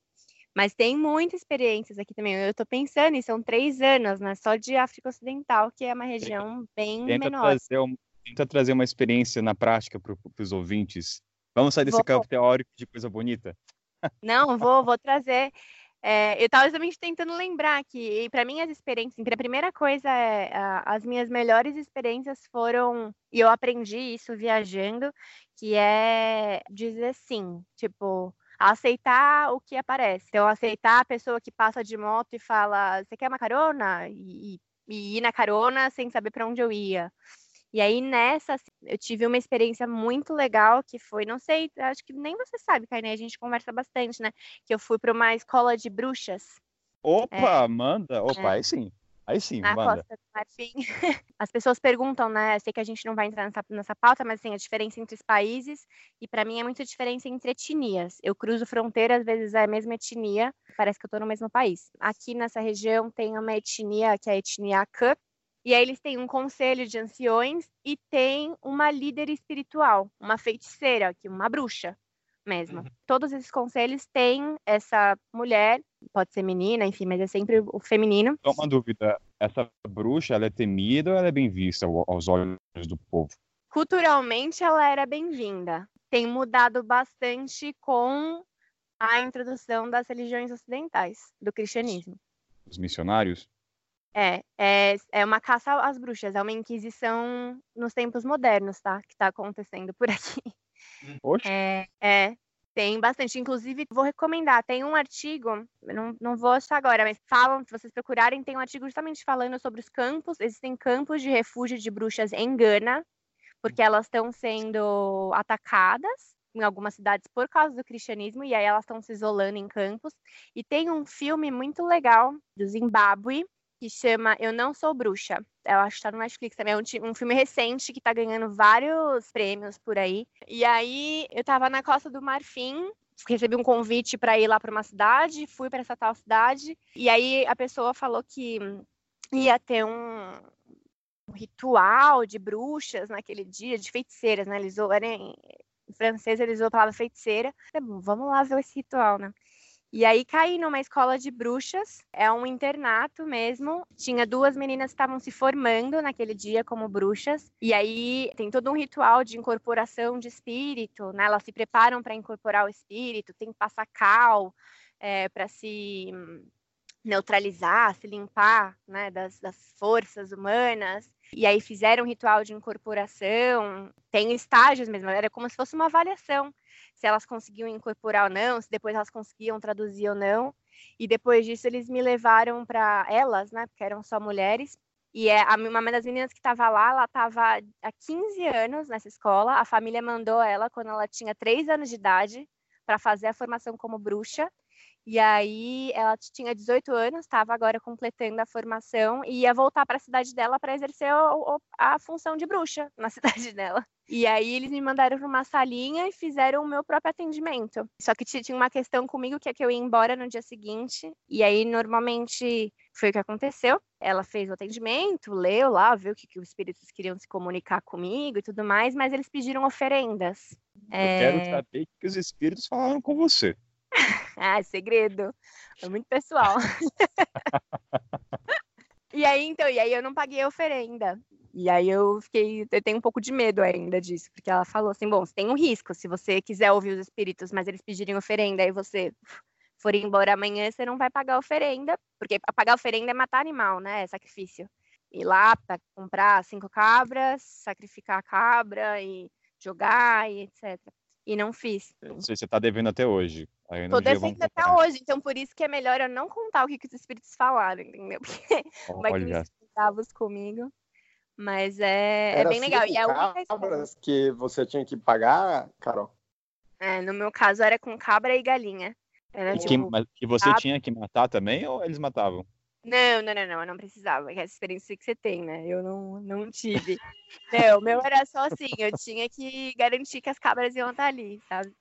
Mas tem muitas experiências aqui também. Eu tô pensando, e são três anos, né? Só de África Ocidental, que é uma região bem tenta menor. Trazer um, tenta trazer uma experiência na prática para os ouvintes. Vamos sair desse Vou... campo teórico de coisa bonita? Não, vou, vou trazer. É, eu estava justamente tentando lembrar que, para mim, as experiências, a primeira coisa é, a, as minhas melhores experiências foram, e eu aprendi isso viajando, que é dizer sim, tipo, aceitar o que aparece. Então, aceitar a pessoa que passa de moto e fala, você quer uma carona? E, e ir na carona sem saber para onde eu ia. E aí nessa assim, eu tive uma experiência muito legal que foi, não sei, acho que nem você sabe, Kainé, a gente conversa bastante, né? Que eu fui para uma escola de bruxas. Opa, é, manda. Opa, é, aí sim. Aí sim, na manda. Costa do Marfim. As pessoas perguntam, né? Eu sei que a gente não vai entrar nessa, nessa pauta, mas assim, a diferença entre os países, e para mim é muita diferença entre etnias. Eu cruzo fronteira, às vezes é a mesma etnia, parece que eu tô no mesmo país. Aqui nessa região tem uma etnia que é a etnia Cup, e aí eles têm um conselho de anciões e tem uma líder espiritual, uma feiticeira, que uma bruxa mesmo. Uhum. Todos esses conselhos têm essa mulher, pode ser menina, enfim, mas é sempre o feminino. Só uma dúvida, essa bruxa, ela é temida ou ela é bem vista aos olhos do povo? Culturalmente, ela era bem-vinda. Tem mudado bastante com a introdução das religiões ocidentais, do cristianismo. Os missionários? É, é, é uma caça às bruxas, é uma inquisição nos tempos modernos, tá? Que tá acontecendo por aqui. Oxe. É, é, tem bastante. Inclusive, vou recomendar, tem um artigo, não, não vou achar agora, mas falam, se vocês procurarem, tem um artigo justamente falando sobre os campos. Existem campos de refúgio de bruxas em Gana, porque elas estão sendo atacadas em algumas cidades por causa do cristianismo, e aí elas estão se isolando em campos. E tem um filme muito legal do Zimbábue, que chama Eu Não Sou Bruxa. Eu acho que tá no Netflix também. É um, um, filme recente que tá ganhando vários prêmios por aí. E aí eu tava na Costa do Marfim, recebi um convite para ir lá para uma cidade, fui para essa tal cidade. E aí a pessoa falou que ia ter um, um ritual de bruxas naquele dia, de feiticeiras, né? Eles usam, em francês eles usam a palavra feiticeira. Vamos lá ver esse ritual, né? E aí caí numa escola de bruxas, é um internato mesmo. Tinha duas meninas que estavam se formando naquele dia como bruxas. E aí tem todo um ritual de incorporação de espírito, né? Elas se preparam para incorporar o espírito, tem que passar cal é, para se neutralizar, se limpar né, das, das forças humanas. E aí fizeram ritual de incorporação, tem estágios mesmo, era como se fosse uma avaliação se elas conseguiam incorporar ou não, se depois elas conseguiam traduzir ou não. E depois disso eles me levaram para elas, né, porque eram só mulheres. E é, uma das meninas que estava lá, ela estava há 15 anos nessa escola. A família mandou ela quando ela tinha 3 anos de idade para fazer a formação como bruxa. E aí ela tinha 18 anos, estava agora completando a formação e ia voltar para a cidade dela para exercer a, a, função de bruxa na cidade dela. E aí eles me mandaram para uma salinha e fizeram o meu próprio atendimento. Só que tinha uma questão comigo que é que eu ia embora no dia seguinte. E aí normalmente foi o que aconteceu. Ela fez o atendimento, leu lá, viu que, que os espíritos queriam se comunicar comigo e tudo mais, mas eles pediram oferendas. Eu é... quero saber o que os espíritos falaram com você. ah, segredo. É muito pessoal. e aí, então, e aí eu não paguei a oferenda. E aí eu fiquei, eu tenho um pouco de medo ainda disso, porque ela falou assim, bom, você tem um risco, se você quiser ouvir os espíritos, mas eles pedirem oferenda, aí você for embora amanhã, você não vai pagar oferenda, porque pagar oferenda é matar animal, né? É sacrifício. Ir lá para comprar cinco cabras, sacrificar a cabra e jogar e etc. E não fiz. Não sei se você está devendo até hoje. Aí Tô devendo até hoje, então por isso que é melhor eu não contar o que, que os espíritos falaram, entendeu? Porque Olha. vai que eles bravos comigo. Mas é, é bem legal. E a única cabras que você tinha que pagar, Carol? É, no meu caso era com cabra e galinha. Era, e, tipo, que, mas, e você cabra... tinha que matar também ou eles matavam? Não, não, não, não, eu não precisava. É essa experiência que você tem, né? Eu não, não tive. não, o meu era só assim, eu tinha que garantir que as cabras iam estar ali, sabe?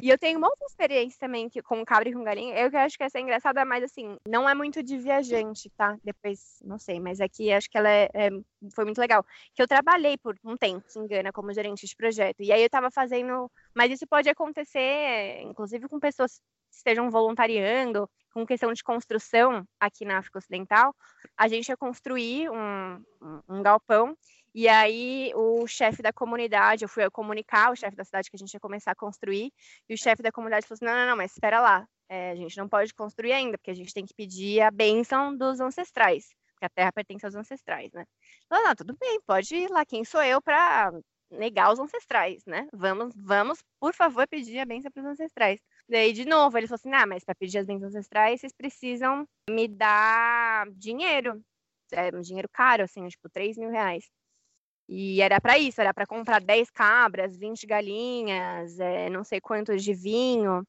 E eu tenho uma outra experiência também que, com cabra e com galinha. Eu que acho que essa é engraçada, mas assim, não é muito de viajante, tá? Depois, não sei, mas aqui acho que ela é, é, foi muito legal. Que eu trabalhei por um tempo, se engana, como gerente de projeto. E aí eu tava fazendo. Mas isso pode acontecer, inclusive, com pessoas que estejam voluntariando, com questão de construção aqui na África Ocidental. A gente ia construir um, um, um galpão e aí o chefe da comunidade, eu fui comunicar o chefe da cidade que a gente ia começar a construir, e o chefe da comunidade falou assim: não, não, não, mas espera lá, é, a gente não pode construir ainda, porque a gente tem que pedir a bênção dos ancestrais, porque a terra pertence aos ancestrais, né? Falou, não, tudo bem, pode ir lá, quem sou eu para negar os ancestrais, né? Vamos, vamos, por favor, pedir a bênção para os ancestrais. Daí, de novo, ele falou assim: ah, mas para pedir as bênçãos ancestrais, vocês precisam me dar dinheiro. É um dinheiro caro, assim, tipo, 3 mil reais. E era para isso, era para comprar 10 cabras, 20 galinhas, é, não sei quantos de vinho.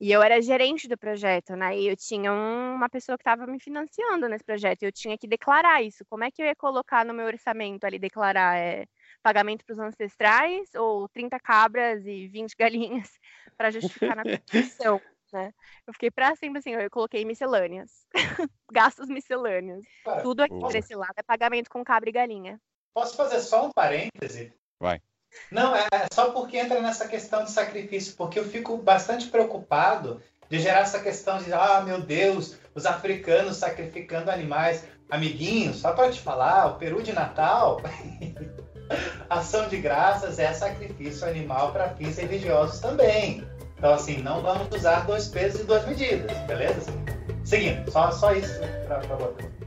E eu era gerente do projeto, né? E eu tinha um, uma pessoa que estava me financiando nesse projeto. E eu tinha que declarar isso. Como é que eu ia colocar no meu orçamento ali, declarar é, pagamento para os ancestrais ou 30 cabras e 20 galinhas para justificar na contribuição? Né? Eu fiquei para sempre assim, eu coloquei miscelâneas, gastos miscelâneos. Tudo aqui desse lado é pagamento com cabra e galinha. Posso fazer só um parêntese? Vai. Não, é só porque entra nessa questão de sacrifício, porque eu fico bastante preocupado de gerar essa questão de, ah, meu Deus, os africanos sacrificando animais. Amiguinho, só para te falar, o peru de Natal, ação de graças é sacrifício animal para fins religiosos também. Então, assim, não vamos usar dois pesos e duas medidas, beleza? Seguindo, só, só isso para botar.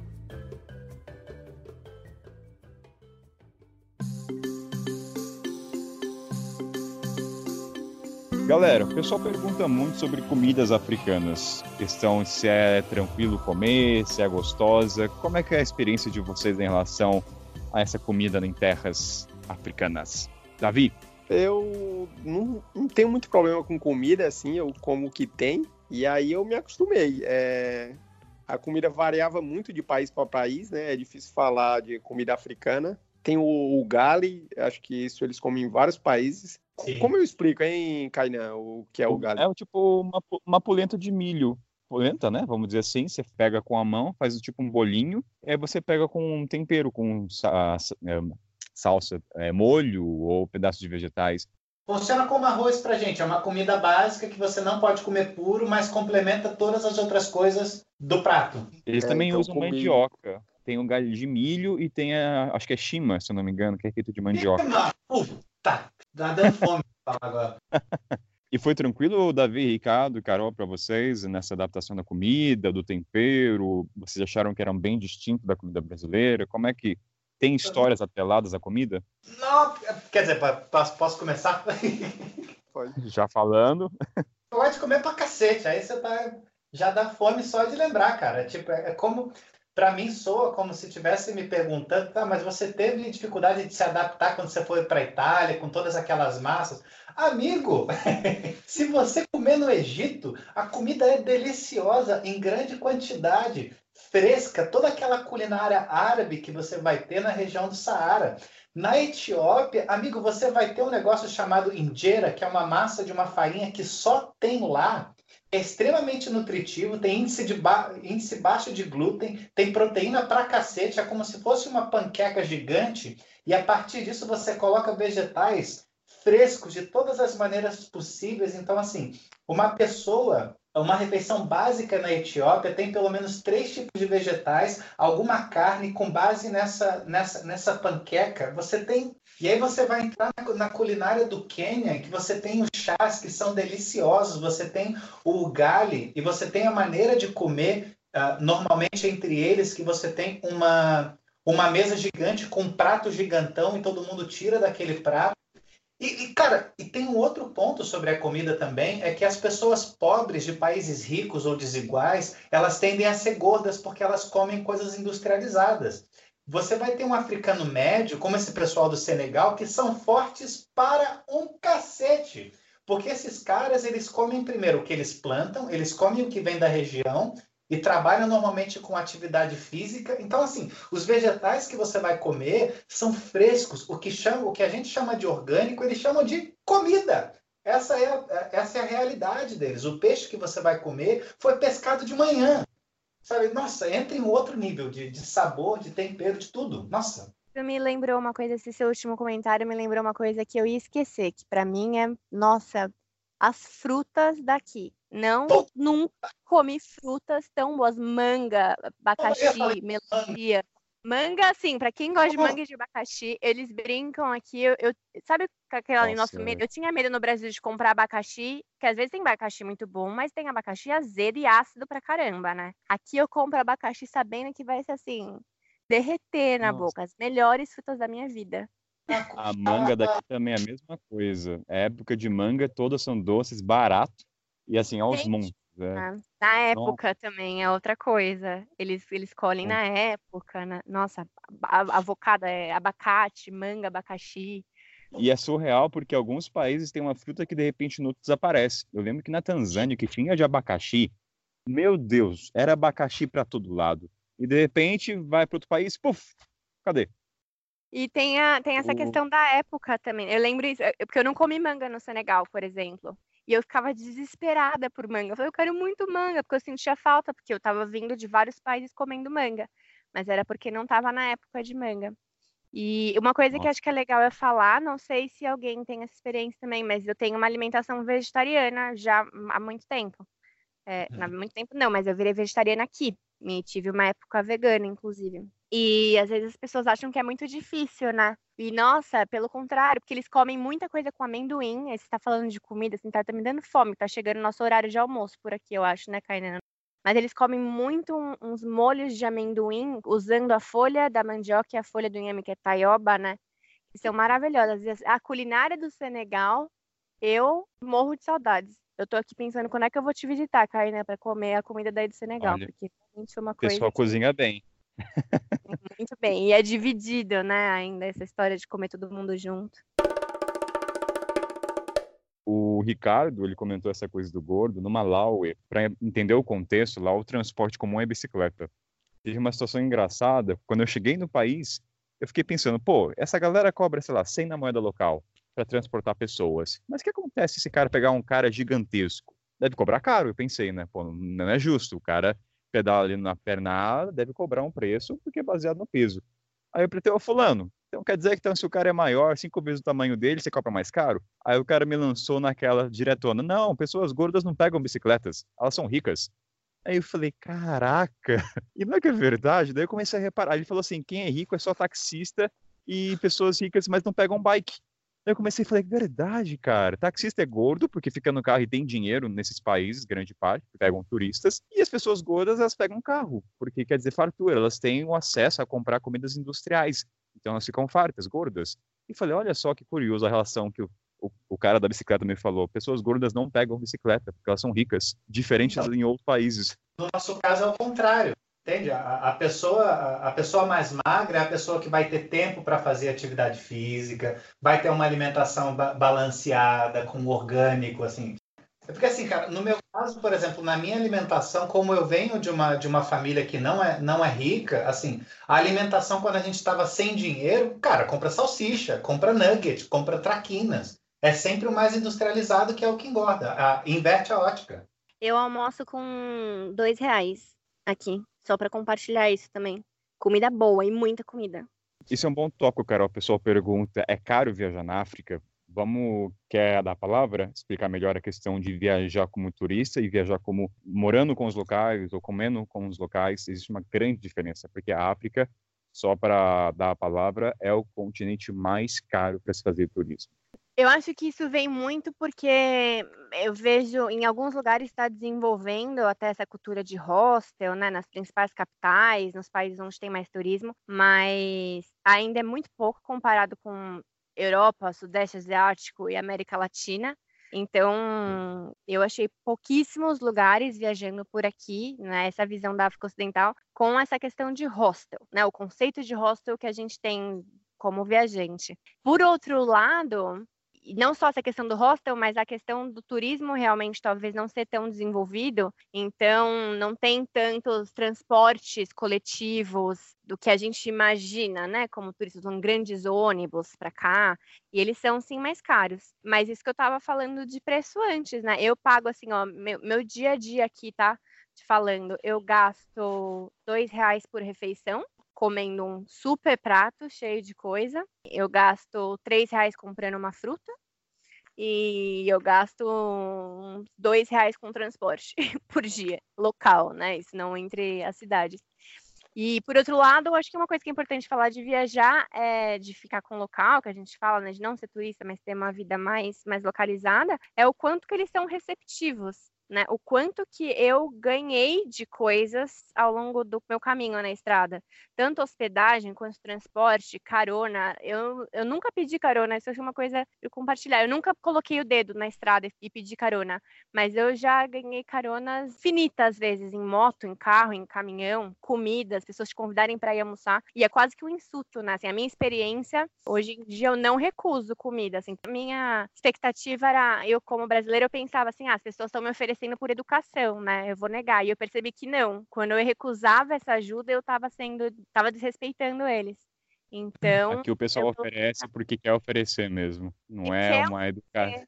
Galera, o pessoal pergunta muito sobre comidas africanas. Questão se é tranquilo comer, se é gostosa. Como é que é a experiência de vocês em relação a essa comida em terras africanas? Davi? Eu não, não tenho muito problema com comida, assim, eu como o que tem, e aí eu me acostumei. É, a comida variava muito de país para país, né? É difícil falar de comida africana. Tem o, o gali, acho que isso eles comem em vários países. Sim. Como eu explico, hein, Kainan, o que é o gali? É tipo uma, uma polenta de milho. Polenta, né? Vamos dizer assim. Você pega com a mão, faz tipo um bolinho, e aí você pega com um tempero, com é, salsa, é, molho ou pedaços de vegetais. Funciona como arroz pra gente, é uma comida básica que você não pode comer puro, mas complementa todas as outras coisas do prato. Eles é, também então usam comi... mandioca tem o galho de milho e tem a, acho que é shima, se eu não me engano, que é feito de mandioca. Puta, tá dando fome agora. E foi tranquilo, Davi, Ricardo, Carol, para vocês nessa adaptação da comida, do tempero? Vocês acharam que era bem distinto da comida brasileira? Como é que tem histórias atreladas à comida? Não, quer dizer, posso, posso começar? Pode. Já falando. Pode comer pra cacete, aí você tá, já dá fome só de lembrar, cara. Tipo, é, é como para mim soa como se estivesse me perguntando, tá, mas você teve dificuldade de se adaptar quando você foi para a Itália, com todas aquelas massas? Amigo, se você comer no Egito, a comida é deliciosa em grande quantidade, fresca, toda aquela culinária árabe que você vai ter na região do Saara. Na Etiópia, amigo, você vai ter um negócio chamado injera, que é uma massa de uma farinha que só tem lá é extremamente nutritivo, tem índice, de ba... índice baixo de glúten, tem proteína pra cacete, é como se fosse uma panqueca gigante, e a partir disso você coloca vegetais frescos de todas as maneiras possíveis. Então, assim, uma pessoa uma refeição básica na Etiópia tem pelo menos três tipos de vegetais, alguma carne com base nessa, nessa, nessa panqueca. Você tem. E aí você vai entrar na culinária do Quênia, que você tem os chás que são deliciosos, você tem o ugali e você tem a maneira de comer, uh, normalmente entre eles, que você tem uma, uma mesa gigante com um prato gigantão e todo mundo tira daquele prato e, e, cara, e tem um outro ponto sobre a comida também, é que as pessoas pobres de países ricos ou desiguais, elas tendem a ser gordas porque elas comem coisas industrializadas. Você vai ter um africano médio, como esse pessoal do Senegal, que são fortes para um cacete. Porque esses caras, eles comem primeiro o que eles plantam, eles comem o que vem da região, e trabalham normalmente com atividade física. Então, assim, os vegetais que você vai comer são frescos. O que, chama, o que a gente chama de orgânico, eles chamam de comida. Essa é, a, essa é a realidade deles. O peixe que você vai comer foi pescado de manhã. Sabe? Nossa, entra em outro nível de, de sabor, de tempero, de tudo. Nossa. Isso me lembrou uma coisa, esse seu último comentário me lembrou uma coisa que eu ia esquecer, que para mim é, nossa, as frutas daqui. Não, nunca comi frutas tão boas. Manga, abacaxi, melancia. Manga, assim, para quem gosta de manga e de abacaxi, eles brincam aqui. Eu, eu sabe aquele nosso medo? Eu tinha medo no Brasil de comprar abacaxi, que às vezes tem abacaxi muito bom, mas tem abacaxi azedo e ácido pra caramba, né? Aqui eu compro abacaxi sabendo que vai ser assim, derreter na Nossa. boca. As melhores frutas da minha vida. A manga daqui também é a mesma coisa. É época de manga, todas são doces, barato. E assim, aos montes. É. Ah, na época Nossa. também é outra coisa. Eles, eles colhem na época. Na... Nossa, avocado é abacate, manga, abacaxi. E é surreal porque alguns países têm uma fruta que de repente no desaparece. Eu lembro que na Tanzânia, que tinha de abacaxi, meu Deus, era abacaxi para todo lado. E de repente vai para outro país, puf, cadê? E tem, a, tem essa o... questão da época também. Eu lembro isso, porque eu não comi manga no Senegal, por exemplo. E eu ficava desesperada por manga. Eu falei, eu quero muito manga, porque eu sentia falta, porque eu estava vindo de vários países comendo manga. Mas era porque não estava na época de manga. E uma coisa Nossa. que acho que é legal é falar, não sei se alguém tem essa experiência também, mas eu tenho uma alimentação vegetariana já há muito tempo. É, hum. Há muito tempo não, mas eu virei vegetariana aqui. E tive uma época vegana, inclusive. E às vezes as pessoas acham que é muito difícil, né? E nossa, pelo contrário, porque eles comem muita coisa com amendoim. Aí você tá falando de comida, assim, tá, tá me dando fome. Tá chegando o nosso horário de almoço por aqui, eu acho, né, Kainan? Mas eles comem muito uns molhos de amendoim usando a folha da mandioca e a folha do inhame, que é taioba, né? Que são maravilhosas. A culinária do Senegal, eu morro de saudades. Eu tô aqui pensando quando é que eu vou te visitar, Kainan, para comer a comida daí do Senegal, Olha, porque realmente é uma coisa. O pessoal cozinha bem. Muito bem. E é dividido, né, ainda, essa história de comer todo mundo junto. O Ricardo, ele comentou essa coisa do gordo. No Malawi, para entender o contexto, lá o transporte comum é bicicleta. Teve uma situação engraçada. Quando eu cheguei no país, eu fiquei pensando, pô, essa galera cobra, sei lá, 100 na moeda local para transportar pessoas. Mas o que acontece se esse cara pegar um cara gigantesco? Deve cobrar caro, eu pensei, né? Pô, não é justo. O cara pedala ali na perna deve cobrar um preço, porque é baseado no peso. Aí eu pretendo, fulano, então quer dizer que então, se o cara é maior, cinco vezes o tamanho dele, você compra mais caro? Aí o cara me lançou naquela diretona, não, pessoas gordas não pegam bicicletas, elas são ricas. Aí eu falei, caraca, e não é que é verdade? Daí eu comecei a reparar, ele falou assim, quem é rico é só taxista e pessoas ricas, mas não pegam bike. Eu comecei a falar, verdade, cara. Taxista é gordo porque fica no carro e tem dinheiro nesses países, grande parte, pegam turistas. E as pessoas gordas, elas pegam carro, porque quer dizer fartura. Elas têm o acesso a comprar comidas industriais. Então elas ficam fartas, gordas. E falei, olha só que curioso a relação que o, o, o cara da bicicleta me falou. Pessoas gordas não pegam bicicleta porque elas são ricas, diferente em outros países. No nosso caso é o contrário. Entende? A, a, pessoa, a pessoa mais magra é a pessoa que vai ter tempo para fazer atividade física, vai ter uma alimentação ba balanceada, com orgânico, assim. É porque assim, cara, no meu caso, por exemplo, na minha alimentação, como eu venho de uma, de uma família que não é, não é rica, assim, a alimentação quando a gente estava sem dinheiro, cara, compra salsicha, compra nugget, compra traquinas. É sempre o mais industrializado que é o que engorda. A, inverte a ótica. Eu almoço com dois reais aqui. Só para compartilhar isso também. Comida boa e muita comida. Isso é um bom toque, Carol. O pessoal pergunta: é caro viajar na África? Vamos, quer dar a palavra? Explicar melhor a questão de viajar como turista e viajar como morando com os locais ou comendo com os locais. Existe uma grande diferença, porque a África, só para dar a palavra, é o continente mais caro para se fazer turismo. Eu acho que isso vem muito porque eu vejo em alguns lugares está desenvolvendo até essa cultura de hostel, né, nas principais capitais, nos países onde tem mais turismo, mas ainda é muito pouco comparado com Europa, Sudeste Asiático e América Latina. Então, eu achei pouquíssimos lugares viajando por aqui, né, essa visão da África Ocidental, com essa questão de hostel, né, o conceito de hostel que a gente tem como viajante. Por outro lado, e não só essa questão do hostel, mas a questão do turismo realmente talvez não ser tão desenvolvido, então não tem tantos transportes coletivos do que a gente imagina, né? Como turistas, são grandes ônibus para cá, e eles são sim mais caros. Mas isso que eu estava falando de preço antes, né? Eu pago assim, ó, meu, meu dia a dia aqui, tá? Te falando, eu gasto dois reais por refeição, comendo um super prato cheio de coisa. Eu gasto três reais comprando uma fruta e eu gasto dois reais com transporte por dia, local, né? Isso não entre as cidades. E por outro lado, eu acho que uma coisa que é importante falar de viajar é de ficar com o local, que a gente fala, né, de não ser turista, mas ter uma vida mais, mais localizada, é o quanto que eles são receptivos né? O quanto que eu ganhei de coisas ao longo do meu caminho na estrada. Tanto hospedagem quanto transporte, carona. Eu, eu nunca pedi carona, isso é uma coisa eu compartilhar. Eu nunca coloquei o dedo na estrada e pedi carona, mas eu já ganhei caronas finitas vezes, em moto, em carro, em caminhão, comida, as pessoas te convidarem para ir almoçar. E é quase que um insulto, né? Assim, a minha experiência, hoje em dia eu não recuso comida, assim. A minha expectativa era, eu como brasileira, eu pensava assim, ah, as pessoas estão me oferecendo oferecendo por educação, né? Eu vou negar. E eu percebi que não. Quando eu recusava essa ajuda, eu estava sendo, estava desrespeitando eles. Então. Aqui o pessoal oferece porque quer oferecer mesmo. Não é uma educação.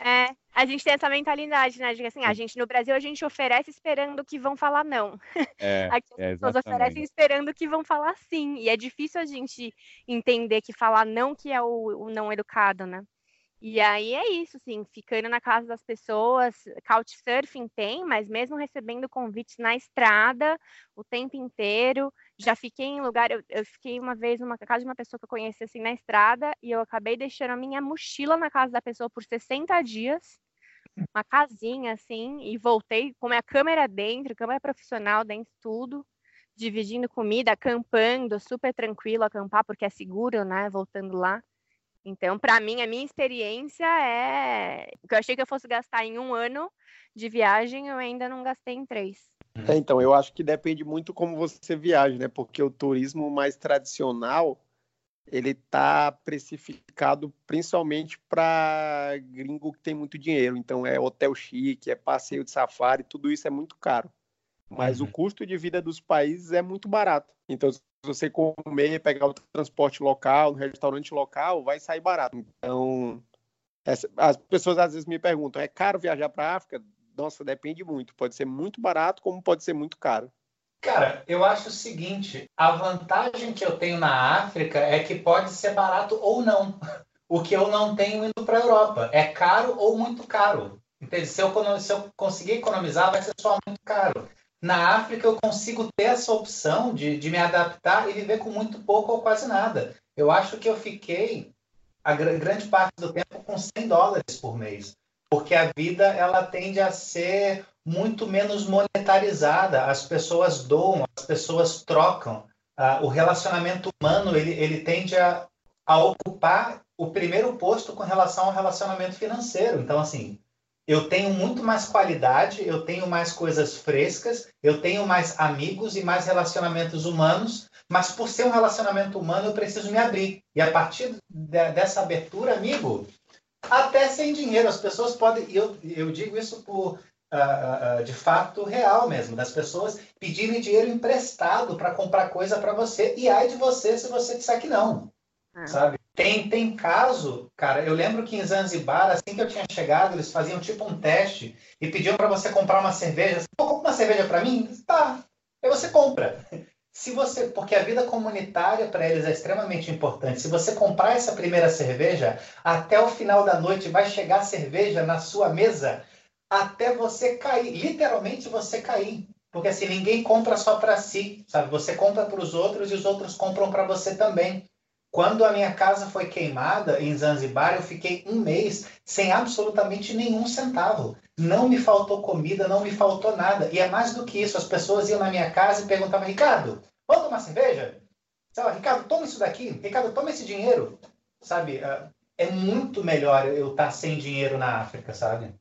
É, a gente tem essa mentalidade, né? De que assim, a gente no Brasil a gente oferece esperando que vão falar não. É, Aqui as é pessoas oferecem esperando que vão falar sim. E é difícil a gente entender que falar não que é o, o não educado, né? E aí é isso, assim, ficando na casa das pessoas, couchsurfing tem, mas mesmo recebendo convites na estrada o tempo inteiro, já fiquei em lugar, eu, eu fiquei uma vez numa casa de uma pessoa que eu conheci assim na estrada e eu acabei deixando a minha mochila na casa da pessoa por 60 dias, uma casinha assim, e voltei com minha câmera dentro, câmera profissional dentro tudo, dividindo comida, acampando, super tranquilo acampar porque é seguro, né, voltando lá. Então, para mim, a minha experiência é. O que eu achei que eu fosse gastar em um ano de viagem, eu ainda não gastei em três. É, então, eu acho que depende muito como você viaja, né? Porque o turismo mais tradicional ele tá precificado principalmente para gringo que tem muito dinheiro. Então, é hotel chique, é passeio de safari, tudo isso é muito caro. Mas uhum. o custo de vida dos países é muito barato. Então, você comer, pegar o transporte local, no restaurante local, vai sair barato. Então, essa, as pessoas às vezes me perguntam: é caro viajar para a África? Nossa, depende muito. Pode ser muito barato, como pode ser muito caro. Cara, eu acho o seguinte: a vantagem que eu tenho na África é que pode ser barato ou não. O que eu não tenho indo para a Europa é caro ou muito caro. Entende? Se eu, se eu conseguir economizar, vai ser só muito caro. Na África, eu consigo ter essa opção de, de me adaptar e viver com muito pouco ou quase nada. Eu acho que eu fiquei a grande parte do tempo com 100 dólares por mês, porque a vida ela tende a ser muito menos monetarizada. As pessoas doam, as pessoas trocam. Uh, o relacionamento humano ele, ele tende a, a ocupar o primeiro posto com relação ao relacionamento financeiro. Então, assim, eu tenho muito mais qualidade, eu tenho mais coisas frescas, eu tenho mais amigos e mais relacionamentos humanos, mas por ser um relacionamento humano eu preciso me abrir. E a partir de, dessa abertura, amigo, até sem dinheiro, as pessoas podem. Eu, eu digo isso por uh, uh, de fato real mesmo, das pessoas pedirem dinheiro emprestado para comprar coisa para você, e ai de você se você disser que não. É. Sabe? Tem, tem caso, cara, eu lembro que em Zanzibar, assim que eu tinha chegado, eles faziam tipo um teste e pediam para você comprar uma cerveja. Você compra uma cerveja para mim? Tá. Aí você compra. se você, porque a vida comunitária para eles é extremamente importante. Se você comprar essa primeira cerveja, até o final da noite vai chegar cerveja na sua mesa até você cair, literalmente você cair. Porque assim, ninguém compra só para si, sabe? Você compra para os outros e os outros compram para você também. Quando a minha casa foi queimada em Zanzibar, eu fiquei um mês sem absolutamente nenhum centavo. Não me faltou comida, não me faltou nada. E é mais do que isso. As pessoas iam na minha casa e perguntavam, Ricardo, vamos tomar cerveja? Ricardo, toma isso daqui. Ricardo, toma esse dinheiro. Sabe, ah, é muito melhor eu estar sem dinheiro na África, sabe?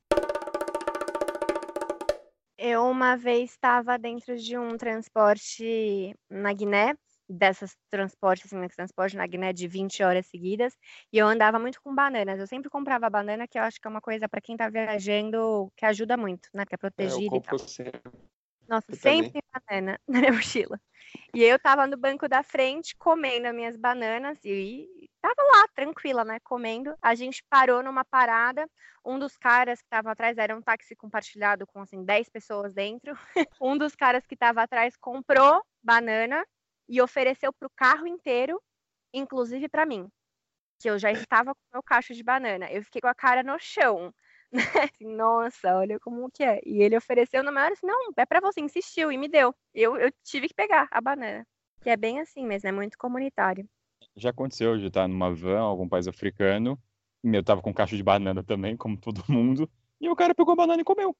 Eu uma vez estava dentro de um transporte na Guiné dessas transportes, assim, né, transporte na Guiné de 20 horas seguidas, e eu andava muito com bananas. Eu sempre comprava banana, que eu acho que é uma coisa para quem está viajando que ajuda muito, né? Que é protegida é, e tal. Sempre. Nossa, eu sempre tem banana na minha mochila. E eu tava no banco da frente comendo as minhas bananas e tava lá, tranquila, né? Comendo. A gente parou numa parada. Um dos caras que estava atrás era um táxi compartilhado com assim 10 pessoas dentro. um dos caras que estava atrás comprou banana e ofereceu para o carro inteiro, inclusive para mim, que eu já estava com meu cacho de banana. Eu fiquei com a cara no chão. Né? Assim, Nossa, olha como que é. E ele ofereceu na maior assim, não, é para você, insistiu e me deu. Eu, eu tive que pegar a banana. Que é bem assim mesmo, é muito comunitário. Já aconteceu de estar numa van, algum país africano, eu tava com caixa de banana também, como todo mundo, e o cara pegou a banana e comeu.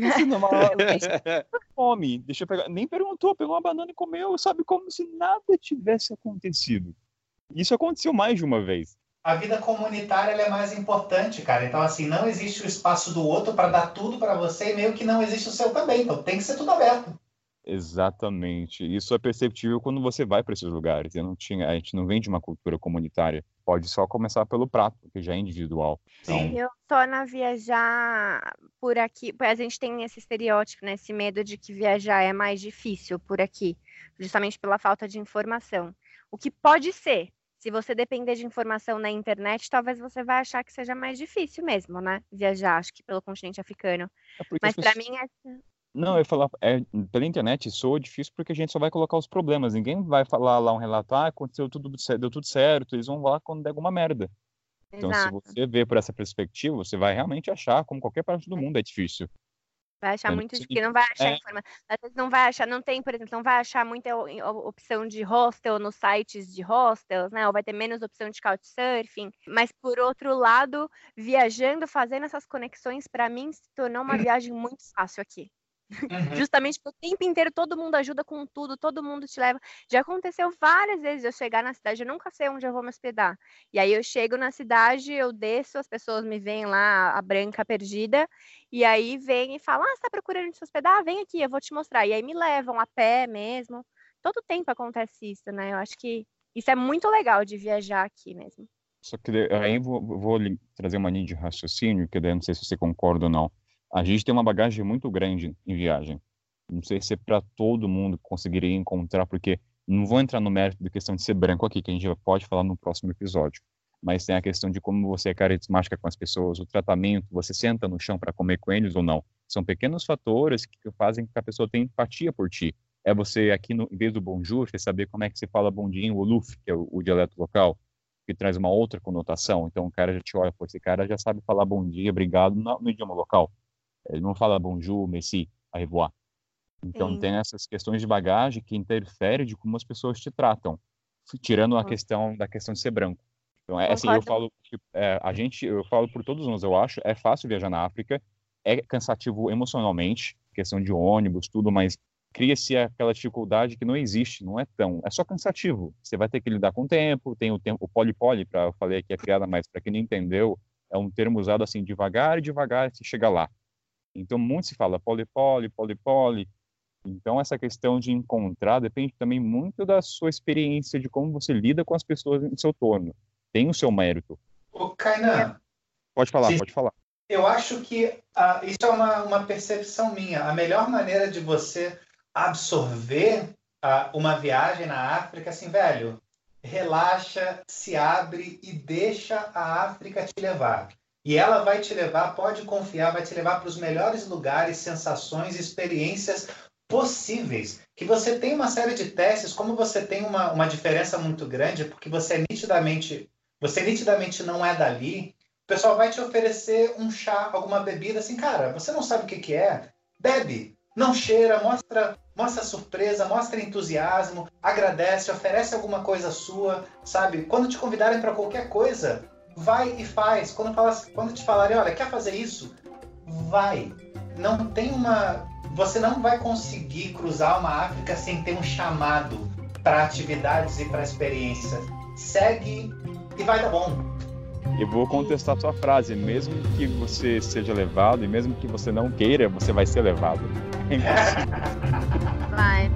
Assim, numa fome, deixa eu pegar. Nem perguntou, pegou uma banana e comeu, sabe? Como se nada tivesse acontecido. Isso aconteceu mais de uma vez. A vida comunitária é mais importante, cara. Então, assim, não existe o espaço do outro para dar tudo para você e meio que não existe o seu também. Então, tem que ser tudo aberto. Exatamente. Isso é perceptível quando você vai para esses lugares. Eu não tinha, a gente não vem de uma cultura comunitária. Pode só começar pelo prato, que já é individual. Então... Eu torna viajar por aqui. A gente tem esse estereótipo, né? Esse medo de que viajar é mais difícil por aqui, justamente pela falta de informação. O que pode ser. Se você depender de informação na internet, talvez você vai achar que seja mais difícil mesmo, né? Viajar, acho que pelo continente africano. É Mas para pessoas... mim é não, eu ia falar, é, pela internet soa difícil porque a gente só vai colocar os problemas. Ninguém vai falar lá um relato, ah, aconteceu tudo, deu tudo certo. Eles vão lá quando der alguma merda. Então, Exato. se você vê por essa perspectiva, você vai realmente achar, como qualquer parte do mundo, é difícil. Vai achar muito difícil, não vai achar é... informação. Às vezes não vai achar, não tem, por exemplo, não vai achar muita opção de hostel nos sites de hostels, né? Ou vai ter menos opção de couchsurfing. Mas por outro lado, viajando, fazendo essas conexões, para mim se tornou uma viagem muito fácil aqui. Uhum. Justamente porque o tempo inteiro todo mundo ajuda com tudo, todo mundo te leva. Já aconteceu várias vezes eu chegar na cidade, eu nunca sei onde eu vou me hospedar. E aí eu chego na cidade, eu desço, as pessoas me veem lá, a branca perdida, e aí vem e falam: Ah, você tá procurando se hospedar? Vem aqui, eu vou te mostrar. E aí me levam a pé mesmo. Todo tempo acontece isso, né? Eu acho que isso é muito legal de viajar aqui mesmo. Só que aí vou, vou trazer uma linha de raciocínio, que daí não sei se você concorda ou não a gente tem uma bagagem muito grande em viagem. Não sei se é para todo mundo conseguiria encontrar, porque não vou entrar no mérito da questão de ser branco aqui, que a gente pode falar no próximo episódio. Mas tem a questão de como você é carismática com as pessoas, o tratamento, você senta no chão para comer com eles ou não. São pequenos fatores que fazem que a pessoa tenha empatia por ti. É você aqui, no, em vez do bonjour, você saber como é que se fala bom dia em Wolof, que é o, o dialeto local, que traz uma outra conotação. Então o cara já te olha, pô, esse cara já sabe falar bom dia, obrigado no, no idioma local. Ele não fala bonjour, merci, au revoir. Então Sim. tem essas questões de bagagem que interferem de como as pessoas te tratam, tirando a questão da questão de ser branco. Então é assim, eu falo, é, a gente, eu falo por todos nós, eu acho, é fácil viajar na África, é cansativo emocionalmente, questão de ônibus, tudo, mas cria-se aquela dificuldade que não existe, não é tão, é só cansativo. Você vai ter que lidar com o tempo, tem o tempo, o poli-poli, para eu falei aqui a criada, mas para quem não entendeu, é um termo usado assim devagar e devagar se chega lá. Então, muito se fala poli-poli, poli-poli. Então, essa questão de encontrar depende também muito da sua experiência, de como você lida com as pessoas em seu torno. Tem o seu mérito. O Kainan. Pode falar, se... pode falar. Eu acho que uh, isso é uma, uma percepção minha. A melhor maneira de você absorver uh, uma viagem na África, assim, velho, relaxa, se abre e deixa a África te levar. E ela vai te levar, pode confiar, vai te levar para os melhores lugares, sensações, experiências possíveis, que você tem uma série de testes, como você tem uma, uma diferença muito grande, porque você é nitidamente, você nitidamente não é dali, o pessoal vai te oferecer um chá, alguma bebida, assim, cara, você não sabe o que, que é, bebe, não cheira, mostra, mostra surpresa, mostra entusiasmo, agradece, oferece alguma coisa sua, sabe? Quando te convidarem para qualquer coisa, vai e faz. Quando, fala, quando te falarem, olha, quer fazer isso? Vai. Não tem uma. Você não vai conseguir cruzar uma África sem ter um chamado para atividades e para experiências. Segue e vai dar bom. Eu vou contestar a sua frase. Mesmo que você seja levado e mesmo que você não queira, você vai ser levado. É impossível. Vai.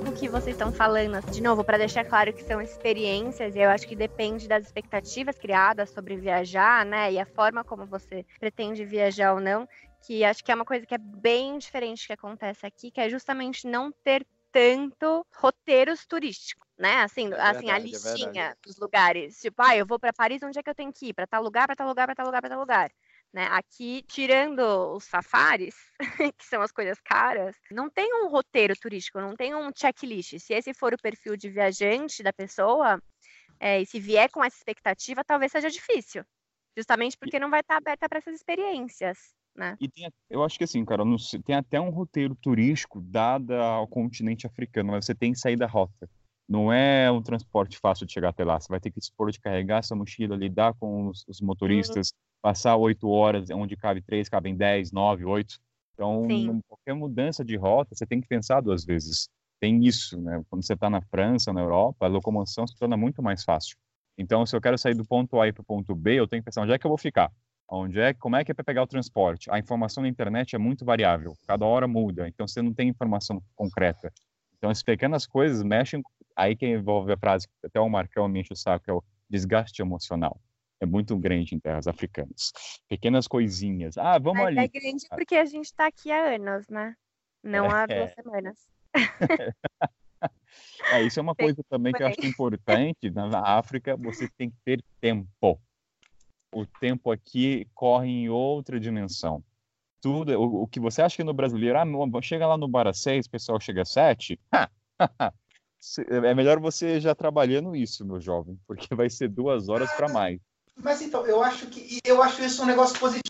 Pouco que vocês estão falando, de novo, para deixar claro que são experiências, e eu acho que depende das expectativas criadas sobre viajar, né? E a forma como você pretende viajar ou não, que acho que é uma coisa que é bem diferente que acontece aqui, que é justamente não ter tanto roteiros turísticos, né? Assim, É assim a verdade, é listinha verdade. dos lugares. Tipo, ah, eu vou para Paris, onde é que eu tenho que ir? Para tal lugar, para tal lugar, para tal lugar, para tal lugar. Né? Aqui, tirando os safaris, que são as coisas caras, não tem um roteiro turístico, não tem um checklist. Se esse for o perfil de viajante da pessoa, é, e se vier com essa expectativa, talvez seja difícil. Justamente porque não vai estar aberta para essas experiências, né? E tem, eu acho que assim, cara, não tem até um roteiro turístico dado ao continente africano, mas você tem que sair da rota. Não é um transporte fácil de chegar até lá. Você vai ter que expor de carregar essa mochila, lidar com os, os motoristas, passar oito horas, onde cabe três, cabem dez, nove, oito. Então, Sim. qualquer mudança de rota, você tem que pensar duas vezes. Tem isso, né? Quando você está na França, na Europa, a locomoção se torna muito mais fácil. Então, se eu quero sair do ponto A para o ponto B, eu tenho que pensar onde é que eu vou ficar. Onde é, como é que é para pegar o transporte? A informação na internet é muito variável, cada hora muda, então você não tem informação concreta. Então, essas pequenas coisas mexem, aí que envolve a frase que até o Marcão me enche o saco, que é o desgaste emocional. É muito grande em terras africanas. Pequenas coisinhas. Ah, vamos Mas ali. é grande porque a gente está aqui há anos, né? Não há É. duas semanas. É, isso é uma coisa também que eu acho importante. Na África, você tem que ter tempo. O tempo aqui corre em outra dimensão. Tudo, o, o que você acha que no brasileiro, ah, chega lá no bar às seis, o pessoal chega às sete. Se- É melhor você já trabalhando isso, meu jovem, porque vai ser duas horas para mais. Mas então, eu acho que eu acho isso um negócio positivo.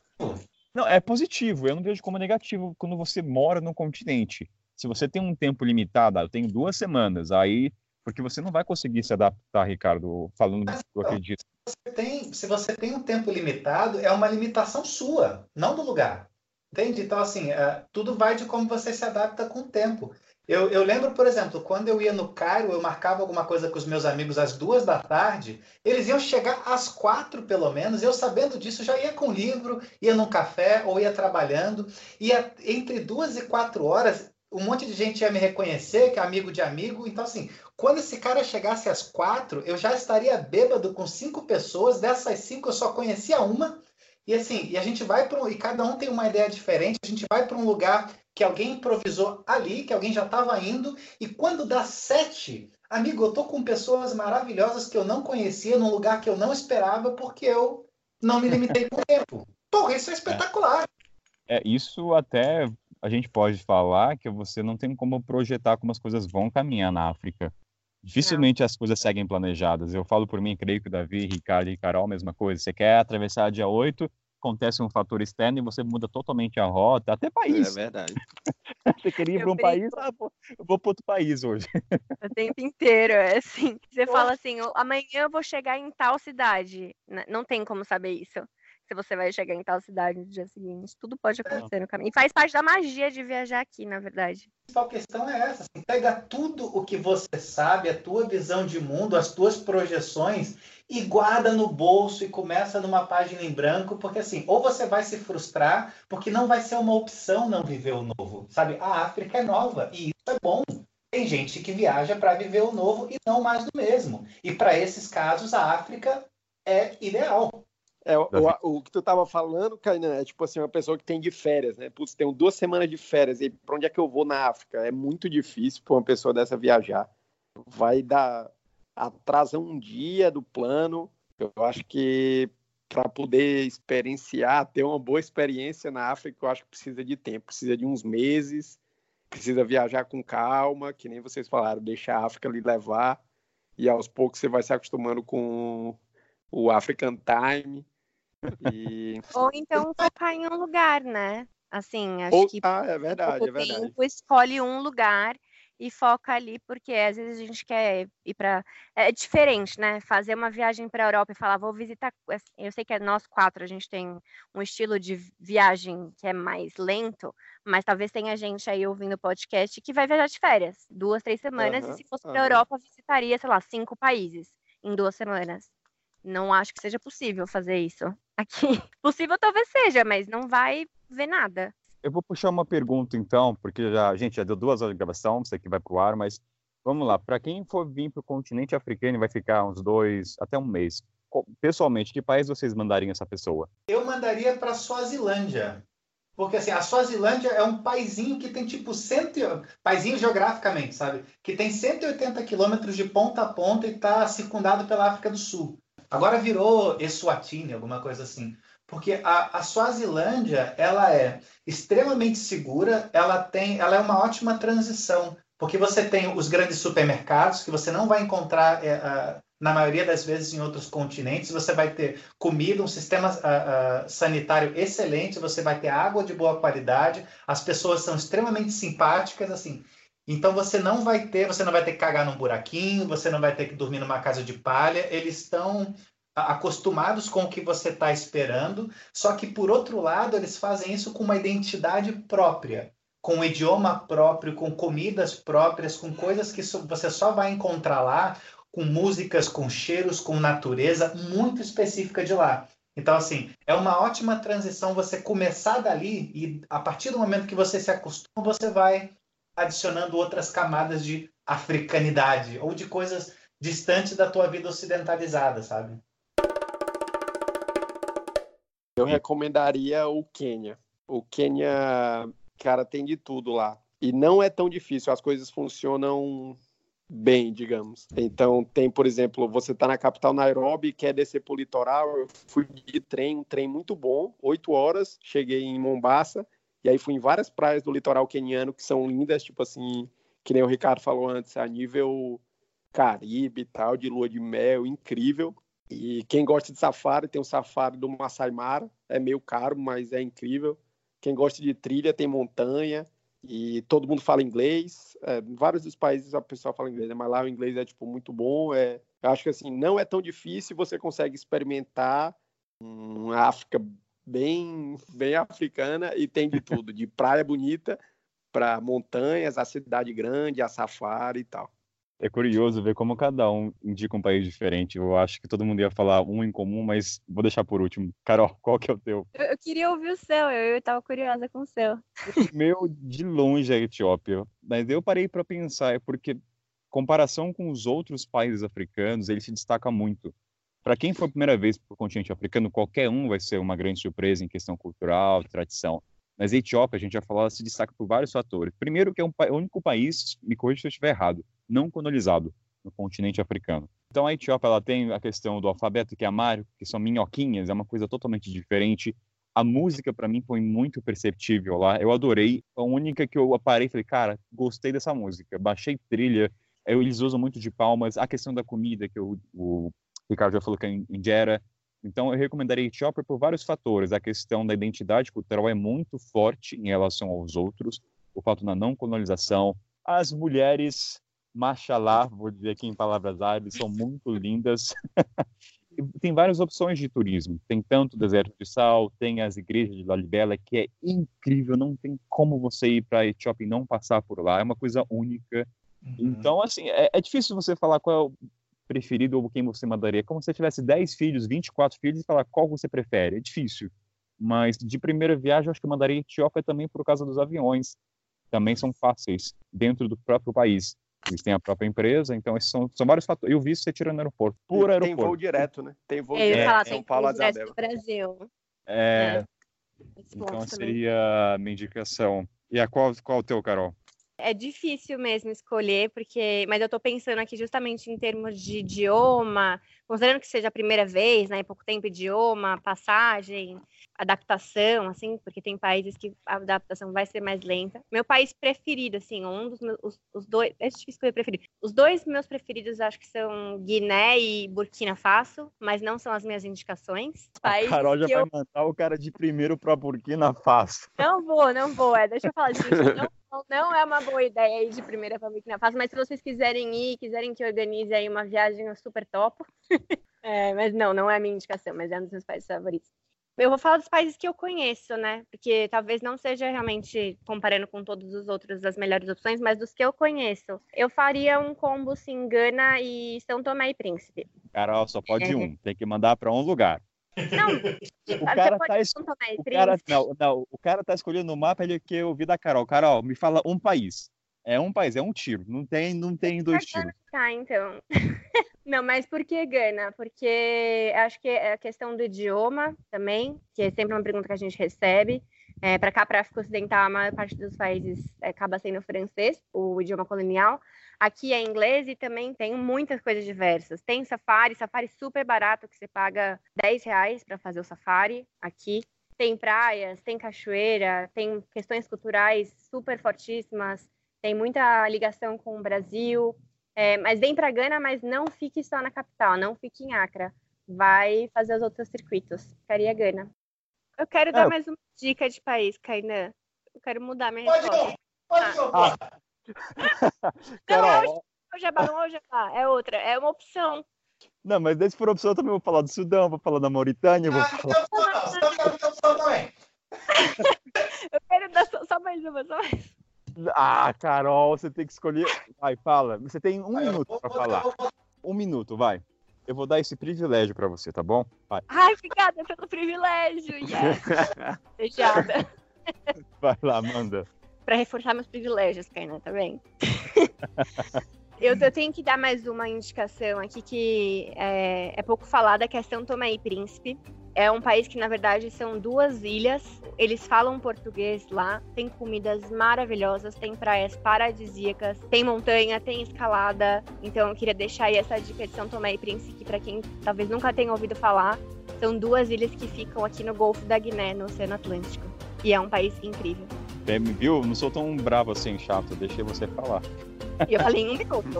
Não, é positivo. Eu não vejo como negativo quando você mora no continente. Se você tem um tempo limitado, ah, eu tenho duas semanas, aí. Porque você não vai conseguir se adaptar, Ricardo, falando do que eu acredito. Você tem, se você tem um tempo limitado, é uma limitação sua, não do lugar. Entende? Então, assim, é, tudo vai de como você se adapta com o tempo. Eu, eu lembro, por exemplo, quando eu ia no Cairo, eu marcava alguma coisa com os meus amigos às duas da tarde, eles iam chegar às quatro, pelo menos, eu sabendo disso, já ia com livro, ia num café ou ia trabalhando, e entre duas e quatro horas, um monte de gente ia me reconhecer, que é amigo de amigo, então, assim, quando esse cara chegasse às quatro, eu já estaria bêbado com cinco pessoas, dessas cinco eu só conhecia uma, e assim, e a gente vai para um, e cada um tem uma ideia diferente, a gente vai para um lugar que alguém improvisou ali, que alguém já estava indo, e quando dá sete, amigo, eu tô com pessoas maravilhosas que eu não conhecia, num lugar que eu não esperava, porque eu não me limitei com o tempo. Porra, isso é espetacular. É, isso até a gente pode falar que você não tem como projetar como as coisas vão caminhar na África. Dificilmente as coisas seguem planejadas. Eu falo por mim, creio que o Davi, Ricardo e Carol, mesma coisa. Você quer atravessar dia 8, acontece um fator externo e você muda totalmente a rota, até É país. verdade. Você queria ir para um brinco. país, ah, pô, eu vou para outro país hoje. O tempo inteiro, é assim. Você fala assim, "Ó, amanhã eu vou chegar em tal cidade. Não tem como saber isso. Se você vai chegar em tal cidade no dia seguinte. Tudo pode acontecer no caminho. E faz parte da magia de viajar aqui, na verdade. A principal questão é essa, assim, pega tudo o que você sabe, a tua visão de mundo, as tuas projeções e guarda no bolso e começa numa página em branco, porque assim, ou você vai se frustrar, porque não vai ser uma opção não viver o novo, sabe? A África é nova e isso é bom. Tem gente que viaja para viver o novo e não mais do mesmo. E para esses casos, a África é ideal. É, o, o, que tu tava falando, Kainan, é tipo assim, uma pessoa que tem de férias, né? Putz, tenho duas semanas de férias, e pra onde é que eu vou na África? É muito difícil pra uma pessoa dessa viajar. Vai dar. atrasa um dia do plano. Eu acho que para poder experienciar, ter uma boa experiência na África, eu acho que precisa de tempo, precisa de uns meses, precisa viajar com calma, que nem vocês falaram, deixar a África lhe levar, e aos poucos você vai se acostumando com o African Time. E... Ou então focar em um lugar, né? Assim, acho Ou, que ah, é verdade, é verdade. Tempo, escolhe um lugar e foca ali, porque às vezes a gente quer ir para. É diferente, né? Fazer uma viagem para a Europa e falar, vou visitar. Assim, eu sei que é nós quatro, a gente tem um estilo de viagem que é mais lento, mas talvez tenha gente aí ouvindo o podcast que vai viajar de férias, duas, três semanas, uhum, e se fosse para a uhum. Europa, visitaria, sei lá, cinco países em duas semanas. Não acho que seja possível fazer isso aqui. Possível talvez seja, mas não vai ver nada. Eu vou puxar uma pergunta então, porque já, a gente já deu duas horas de gravação, isso aqui vai pro ar, mas vamos lá. Para quem for vir para o continente africano e vai ficar uns dois, até um mês, pessoalmente, que país vocês mandariam essa pessoa? Eu mandaria para Suazilândia. Porque assim, a Suazilândia é um paizinho que tem tipo cento, paizinho geograficamente, sabe? Que tem 180 quilômetros de ponta a ponta e está circundado pela África do Sul. Agora virou Eswatini, alguma coisa assim. Porque a, a Suazilândia ela é extremamente segura, ela tem, ela é uma ótima transição, porque você tem os grandes supermercados que você não vai encontrar é, a, na maioria das vezes em outros continentes, você vai ter comida, um sistema sanitário excelente, você vai ter água de boa qualidade, as pessoas são extremamente simpáticas, assim. Então você não vai ter, você não vai ter que cagar num buraquinho, você não vai ter que dormir numa casa de palha, eles estão acostumados com o que você está esperando, só que por outro lado eles fazem isso com uma identidade própria, com um idioma próprio, com comidas próprias, com coisas que você só vai encontrar lá, com músicas, com cheiros, com natureza muito específica de lá. Então, assim, é uma ótima transição você começar dali e a partir do momento que você se acostuma, você vai adicionando outras camadas de africanidade ou de coisas distantes da tua vida ocidentalizada, sabe? Eu recomendaria o Quênia. O Quênia, cara, tem de tudo lá. E não é tão difícil, as coisas funcionam bem, digamos. Então, tem, por exemplo, você está na capital Nairobi, quer descer para o litoral, eu fui de trem, um trem muito bom, oito horas, cheguei em Mombasa, e aí fui em várias praias do litoral queniano que são lindas, tipo assim, que nem o Ricardo falou antes, a nível Caribe e tal, de lua de mel, incrível. E quem gosta de safari, tem o safari do Masai Mara, é meio caro, mas é incrível. Quem gosta de trilha, tem montanha, e todo mundo fala inglês. É, vários dos países a pessoa fala inglês, né? mas lá o inglês é tipo muito bom. É, eu acho que assim, não é tão difícil, você consegue experimentar uma África bem, bem africana e tem de tudo, de praia bonita para montanhas, a cidade grande, a safari e tal. É curioso ver como cada um indica um país diferente. Eu acho que todo mundo ia falar um em comum, mas vou deixar por último. Carol, qual que é o teu? Eu, eu queria ouvir o seu, eu estava curiosa com o seu. O meu, de longe, é a Etiópia. Mas eu parei para pensar, é porque, comparação com os outros países africanos, ele se destaca muito. Para quem for a primeira vez para o continente africano, qualquer um vai ser uma grande surpresa em questão cultural, tradição. Mas a Etiópia, a gente já falou, se destaca por vários fatores. Primeiro, que é um, o único país, me corrija se eu estiver errado, não colonizado no continente africano. Então a Etiópia ela tem a questão do alfabeto que é amário, que são minhoquinhas, é uma coisa totalmente diferente. A música para mim foi muito perceptível lá. Eu adorei. A única que eu parei e falei, cara, gostei dessa música. Baixei trilha. Eles usam muito de palmas. A questão da comida que eu, o Ricardo já falou que é injera. Então eu recomendaria Etiópia por vários fatores. A questão da identidade cultural é muito forte em relação aos outros. O fato da não colonização, as mulheres Machalá, vou dizer aqui em palavras árabes, são muito lindas. tem várias opções de turismo. Tem tanto o deserto de sal, tem as igrejas de Lalibela, que é incrível, não tem como você ir para a Etiópia e não passar por lá, é uma coisa única. Uhum. Então, assim, é, é, difícil você falar qual é o preferido ou quem você mandaria. Como se você tivesse 10 filhos, 24 filhos e falar qual você prefere. É difícil. Mas de primeira viagem, eu acho que eu mandaria Etiópia também por causa dos aviões. Também são fáceis dentro do próprio país. Eles têm a própria empresa, então esses são, são vários fatores. Eu vi você tirando no aeroporto, por aeroporto. Tem voo direto, né? Tem voo é, direto. Falar, São Paulo direto do Brasil. É. é. Então seria a minha indicação. E a qual, qual o teu, Carol? É difícil mesmo escolher, porque, mas eu estou pensando aqui justamente em termos de idioma, considerando que seja a primeira vez, né, pouco tempo idioma, passagem, adaptação, assim, porque tem países que a adaptação vai ser mais lenta. Meu país preferido, assim, um dos meus, os, os dois, é difícil escolher preferido. Os dois meus preferidos acho que são Guiné e Burkina Faso, mas não são as minhas indicações. A Carol já vai eu... mandar o cara de primeiro para Burkina Faso. Não vou, não vou, é, deixa eu falar, gente, não não é uma boa ideia ir de primeira para Burkina Faso, mas se vocês quiserem ir, quiserem que organize aí uma viagem, eu super topo. é, mas não, não é a minha indicação, mas é um dos meus países favoritos. Eu vou falar dos países que eu conheço, né? Porque talvez não seja realmente comparando com todos os outros as melhores opções, mas dos que eu conheço. Eu faria um combo sim, Gana e São Tomé e Príncipe. Carol, só pode é. um. Tem que mandar para um lugar. Não, o cara, tá es... o, cara, não, não, o cara tá escolhendo o mapa ele que eu vi da Carol. Carol, me fala um país. É um país, é um tiro. Não tem, não tem dois tiros. Tá, então. não, mas por que Gana? Porque acho que é a questão do idioma também, que é sempre uma pergunta que a gente recebe. É, para cá, para a África Ocidental, a maior parte dos países é, acaba sendo francês, o idioma colonial. Aqui é inglês e também tem muitas coisas diversas. Tem safari, safari super barato, que você paga 10 reais para fazer o safari aqui. Tem praias, tem cachoeira, tem questões culturais super fortíssimas, tem muita ligação com o Brasil. É, mas vem para Gana, mas não fique só na capital, não fique em Acre. Vai fazer os outros circuitos. Ficaria Gana. Eu quero dar mais uma dica de país, Kainan. Eu quero mudar minha pode resposta. Ir, pode ah. Ir. Carol, não, é o Jabá, não é o Jabá, é outra, é uma opção. Não, mas desde for opção, eu também vou falar do Sudão, vou falar da Mauritânia, vou ah, falar... também. eu quero dar só, só, mais uma, só mais. Ah, Carol, você tem que escolher. Vai, fala. Você tem um minuto para falar. Um minuto, vai. Eu vou dar esse privilégio para você, tá bom? Vai. Ai, obrigada pelo privilégio. Yes. Fechada. Vai lá, manda para reforçar meus privilégios, Kainan, tá bem? eu, eu, tenho que dar mais uma indicação aqui que é, é pouco falada, que é São Tomé e Príncipe. É um país que, na verdade, são duas ilhas. Eles falam português lá, tem comidas maravilhosas, tem praias paradisíacas, tem montanha, tem escalada. Então, eu queria deixar aí essa dica de São Tomé e Príncipe para quem talvez nunca tenha ouvido falar. São duas ilhas que ficam aqui no Golfo da Guiné, no Oceano Atlântico. E é um país incrível. É, viu? Não sou tão bravo assim, chato. Deixei você falar. E eu falei em um minuto.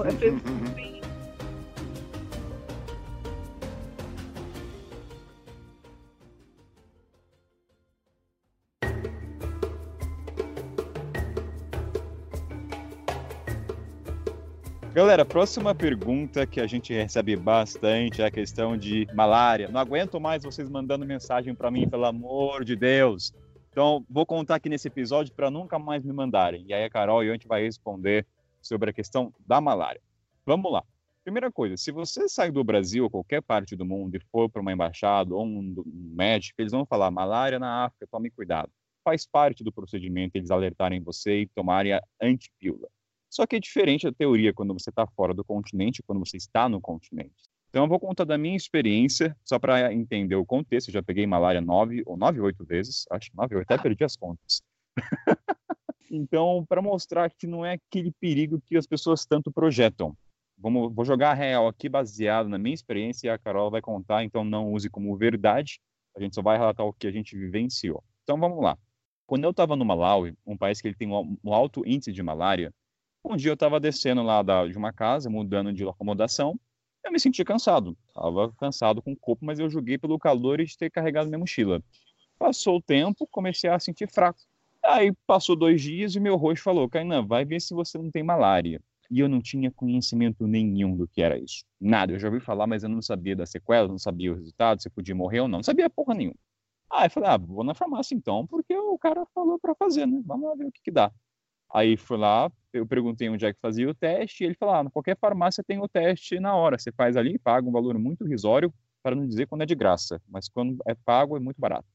Galera, próxima pergunta que a gente recebe bastante é a questão de malária. Não aguento mais vocês mandando mensagem para mim, pelo amor de Deus. Então, vou contar aqui nesse episódio para nunca mais me mandarem. E aí a Carol e a gente vai responder sobre a questão da malária. Vamos lá. Primeira coisa, se você sai do Brasil ou qualquer parte do mundo e for para uma embaixada ou um, médico, eles vão falar malária na África, tome cuidado. Faz parte do procedimento eles alertarem você e tomarem a antipílula. Só que é diferente da teoria quando você está fora do continente e quando você está no continente. Então, eu vou contar da minha experiência, só para entender o contexto. Eu já peguei malária nove ou nove, oito vezes, acho nove, eu até ah. perdi as contas. então, para mostrar que não é aquele perigo que as pessoas tanto projetam. Vamos, vou jogar a real aqui baseado na minha experiência e a Carol vai contar, então não use como verdade. A gente só vai relatar o que a gente vivenciou. Então, vamos lá. Quando eu estava no Malawi, um país que ele tem um alto índice de malária, um dia eu estava descendo lá da, de uma casa, mudando de acomodação, eu me senti cansado. Estava cansado com o corpo, mas eu joguei pelo calor e de ter carregado minha mochila. Passou o tempo, comecei a sentir fraco. Aí passou dois dias e meu rosto falou: Kainan, vai ver se você não tem malária. E eu não tinha conhecimento nenhum do que era isso. Nada. Eu já ouvi falar, mas eu não sabia da sequela, não sabia o resultado, se podia morrer ou não. Não sabia porra nenhuma. Aí eu falei: ah, vou na farmácia então, porque o cara falou para fazer, né? Vamos lá ver o que, que dá. Aí fui lá, eu perguntei onde é que fazia o teste, e ele falou: ah, qualquer farmácia tem o teste na hora. Você faz ali, paga um valor muito risório, para não dizer quando é de graça, mas quando é pago é muito barato.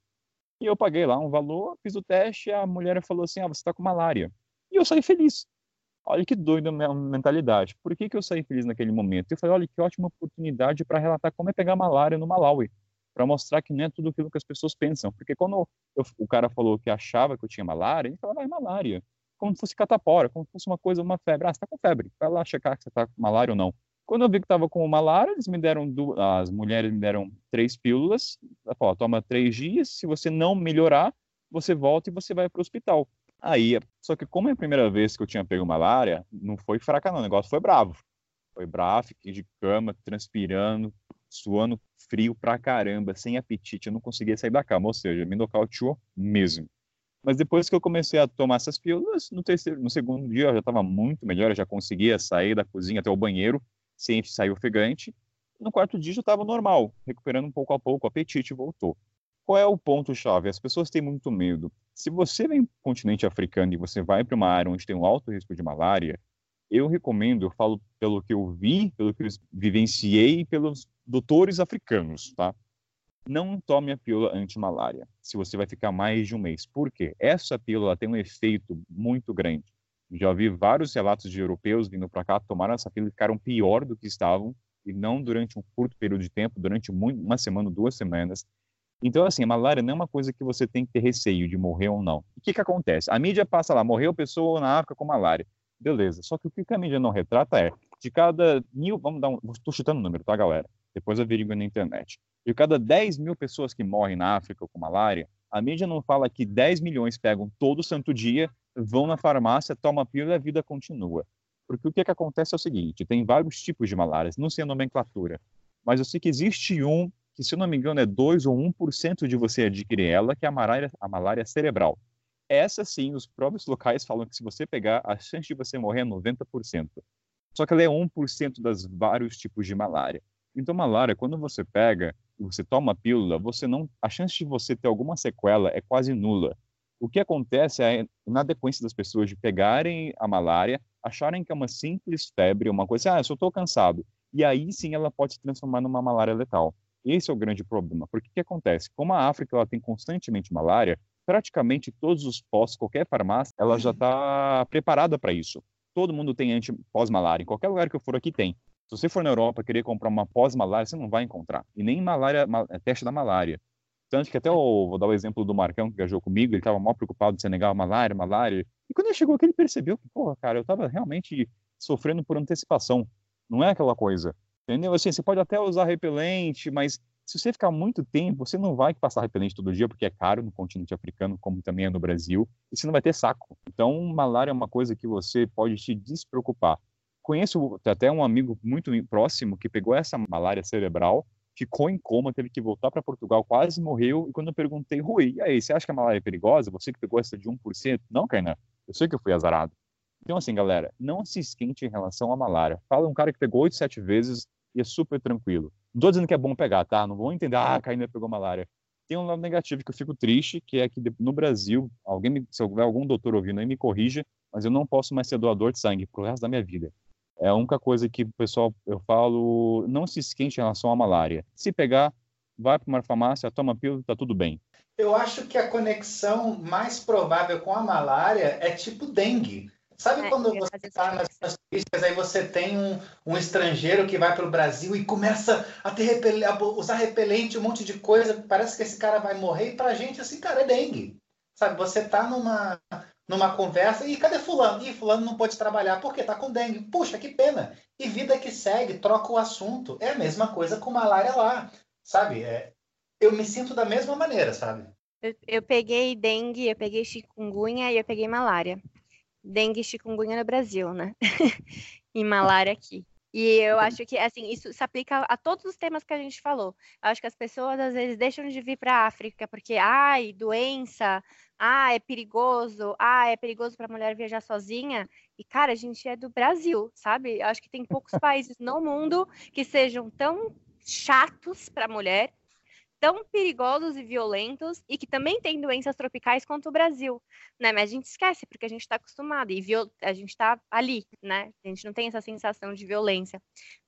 E eu paguei lá um valor, fiz o teste, e a mulher falou assim: ah, você está com malária. E eu saí feliz. Olha que doida a minha mentalidade. Por que, que eu saí feliz naquele momento? Eu falei: olha que ótima oportunidade para relatar como é pegar malária no Malawi para mostrar que não é tudo aquilo que as pessoas pensam. Porque quando eu, o cara falou que achava que eu tinha malária, ele falava, ah, é malária. Como se fosse catapora, como se fosse uma coisa, uma febre. Ah, você tá com febre, vai lá checar que você tá com malária ou não. Quando eu vi que estava com malária, eles me deram duas, as mulheres me deram três pílulas. Ela falou, toma três dias. Se você não melhorar, você volta e você vai para o hospital. Aí, só que como é a primeira vez que eu tinha pego malária, não foi fraca não, o negócio foi bravo. Foi bravo, fiquei de cama, transpirando, suando frio pra caramba, sem apetite, eu não conseguia sair da cama, ou seja, me nocauteou mesmo. Mas depois que eu comecei a tomar essas pílulas, no terceiro, no segundo dia eu já estava muito melhor, eu já conseguia sair da cozinha até o banheiro sem sair ofegante. No quarto dia já estava normal, recuperando um pouco a pouco, o apetite voltou. Qual é o ponto-chave? As pessoas têm muito medo. Se você vem do continente africano e você vai para uma área onde tem um alto risco de malária, eu recomendo, eu falo pelo que eu vi, pelo que eu vivenciei, pelos doutores africanos, tá? Não tome a pílula anti-malária se você vai ficar mais de um mês. Por quê? Essa pílula tem um efeito muito grande. Já vi vários relatos de europeus vindo para cá, tomaram essa pílula e ficaram pior do que estavam, e não durante um curto período de tempo, durante uma semana, duas semanas. Então, assim, a malária não é uma coisa que você tem que ter receio de morrer ou não. O que, que acontece? A mídia passa lá, morreu pessoa na África com malária. Beleza. Só que o que a mídia não retrata é, de cada mil, vamos dar um, estou chutando o número, tá, galera? Depois averigua na internet. De cada 10 mil pessoas que morrem na África com malária, a mídia não fala que 10 milhões pegam todo santo dia, vão na farmácia, tomam a pílula e a vida continua. Porque o que, que acontece é o seguinte, tem vários tipos de malária, não sei a nomenclatura, mas eu sei que existe um que, se eu não me engano, é 2 ou 1% de você adquirir ela, que é a malária, a malária cerebral. Essa sim, os próprios locais falam que se você pegar, a chance de você morrer é 90%. Só que ela é 1% das vários tipos de malária. Então, malária, quando você pega e você toma a pílula, você não, a chance de você ter alguma sequela é quase nula. O que acontece é a inadequência das pessoas de pegarem a malária, acharem que é uma simples febre, uma coisa, ah, eu só estou cansado. E aí sim ela pode se transformar numa malária letal. Esse é o grande problema. Porque o que acontece? Como a África ela tem constantemente malária, praticamente todos os postos, qualquer farmácia, ela já está preparada para isso. Todo mundo tem anti pós-malária. Em qualquer lugar que eu for aqui tem. Se você for na Europa querer comprar uma pós-malária, você não vai encontrar. E nem malária, é teste da malária. Tanto que até o, vou dar o exemplo do Marcão que viajou comigo, ele estava mal preocupado de ser negar malária, malária. E quando ele chegou aqui, ele percebeu que, porra, cara, eu estava realmente sofrendo por antecipação. Não é aquela coisa. Entendeu? Assim, você pode até usar repelente, mas se você ficar muito tempo, você não vai passar repelente todo dia, porque é caro no continente africano, como também é no Brasil, e você não vai ter saco. Então, malária é uma coisa que você pode te despreocupar. Conheço até um amigo muito próximo que pegou essa malária cerebral, ficou em coma, teve que voltar para Portugal, quase morreu. E quando eu perguntei, Rui, e aí, você acha que a malária é perigosa? Você que pegou essa de 1%? Não, Kainan, eu sei que eu fui azarado. Então, assim, galera, não se esquente em relação à malária. Fala um cara que pegou oito, sete vezes e é super tranquilo. Não tô dizendo que é bom pegar, tá? Não vou entender, ah, Caína pegou malária. Tem um lado negativo que eu fico triste, que é que no Brasil, alguém, me, se houver algum doutor ouvindo aí, me corrija, mas eu não posso mais ser doador de sangue pro resto da minha vida. É a única coisa que o pessoal, eu falo, não se esquente em relação à malária. Se pegar, vai para uma farmácia, toma pílula, tá tudo bem. Eu acho que a conexão mais provável com a malária é tipo dengue. Sabe é, quando você está nas turísticas, aí você tem um, um estrangeiro que vai para o Brasil e começa a, ter repel... a usar repelente, um monte de coisa, parece que esse cara vai morrer, e para a gente, assim, cara, é dengue. Sabe, você está numa, numa conversa, e cadê fulano? Ih, fulano não pode trabalhar, porque está com dengue. Puxa, que pena. E vida que segue, troca o assunto. É a mesma coisa com malária lá, sabe? É, eu me sinto da mesma maneira, sabe? Eu, eu peguei dengue, eu peguei chikungunya e eu peguei malária. Dengue e chikungunya no Brasil, né? e malária aqui. E eu acho que, assim, isso se aplica a todos os temas que a gente falou. Eu acho que as pessoas, às vezes, deixam de vir para a África porque, ai, doença, ah, é perigoso, ah, é perigoso para a mulher viajar sozinha. E, cara, a gente é do Brasil, sabe? Eu acho que tem poucos países no mundo que sejam tão chatos para a mulher tão perigosos e violentos e que também têm doenças tropicais quanto o Brasil, né? Mas a gente esquece porque a gente está acostumado e viol... a gente está ali, né? A gente não tem essa sensação de violência.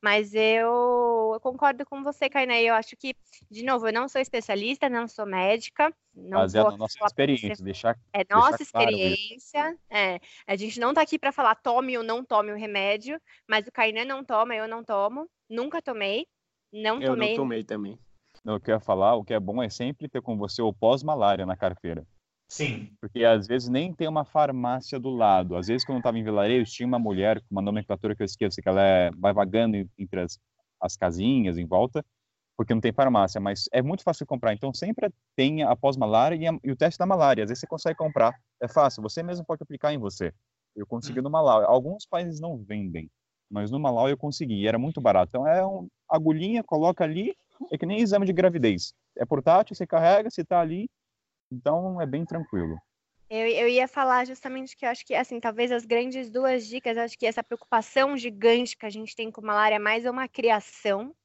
Mas eu, eu concordo com você, Kainé. Eu acho que, de novo, eu não sou especialista, não sou médica. Não Baseado na nossa experiência, deixar. É nossa experiência. é. A gente não está aqui para falar tome ou não tome o remédio, mas o Kainé não toma, eu não tomo. Nunca tomei. Não eu tomei. Eu não tomei também. Eu quero falar, o que é bom é sempre ter com você o pós-malária na carteira. Sim. Porque às vezes nem tem uma farmácia do lado. Às vezes, quando eu estava em Vilarejo, tinha uma mulher com uma nomenclatura que eu esqueço, que ela é, vai vagando entre as, as casinhas em volta, porque não tem farmácia, mas é muito fácil comprar. Então, sempre tem a pós-malária e, e, o teste da malária. Às vezes você consegue comprar. É fácil, você mesmo pode aplicar em você. Eu consegui hum. no Malau. Alguns países não vendem, mas no Malau eu consegui. E era muito barato. Então, é uma agulhinha, coloca ali, é que nem exame de gravidez. É portátil, você carrega, você está ali, então é bem tranquilo. Eu, eu, ia falar justamente que eu acho que, assim, talvez as grandes duas dicas, acho que essa preocupação gigante que a gente tem com malária é mais uma criação,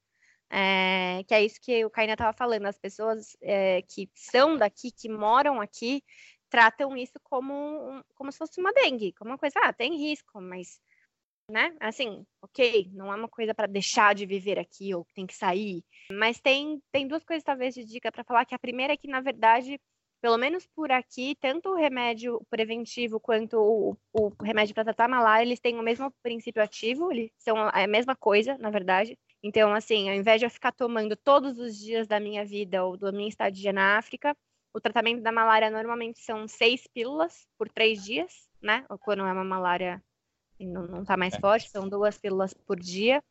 é, que é isso que o Caína estava falando, as pessoas é, que são daqui, que moram aqui, tratam isso como, como se fosse uma dengue, como uma coisa, ah, tem risco, mas né? Assim, ok, não é uma coisa para deixar de viver aqui ou tem que sair, mas tem, tem duas coisas talvez de dica para falar que a primeira é que na verdade, pelo menos por aqui, tanto o remédio preventivo quanto o, o remédio para tratar a malária, eles têm o mesmo princípio ativo, eles são a mesma coisa, na verdade. Então, assim, ao invés de eu ficar tomando todos os dias da minha vida ou da minha estadia na África, o tratamento da malária normalmente são seis pílulas por três dias, né? Ou quando é uma malária não, não tá mais é. forte, são duas pílulas por dia.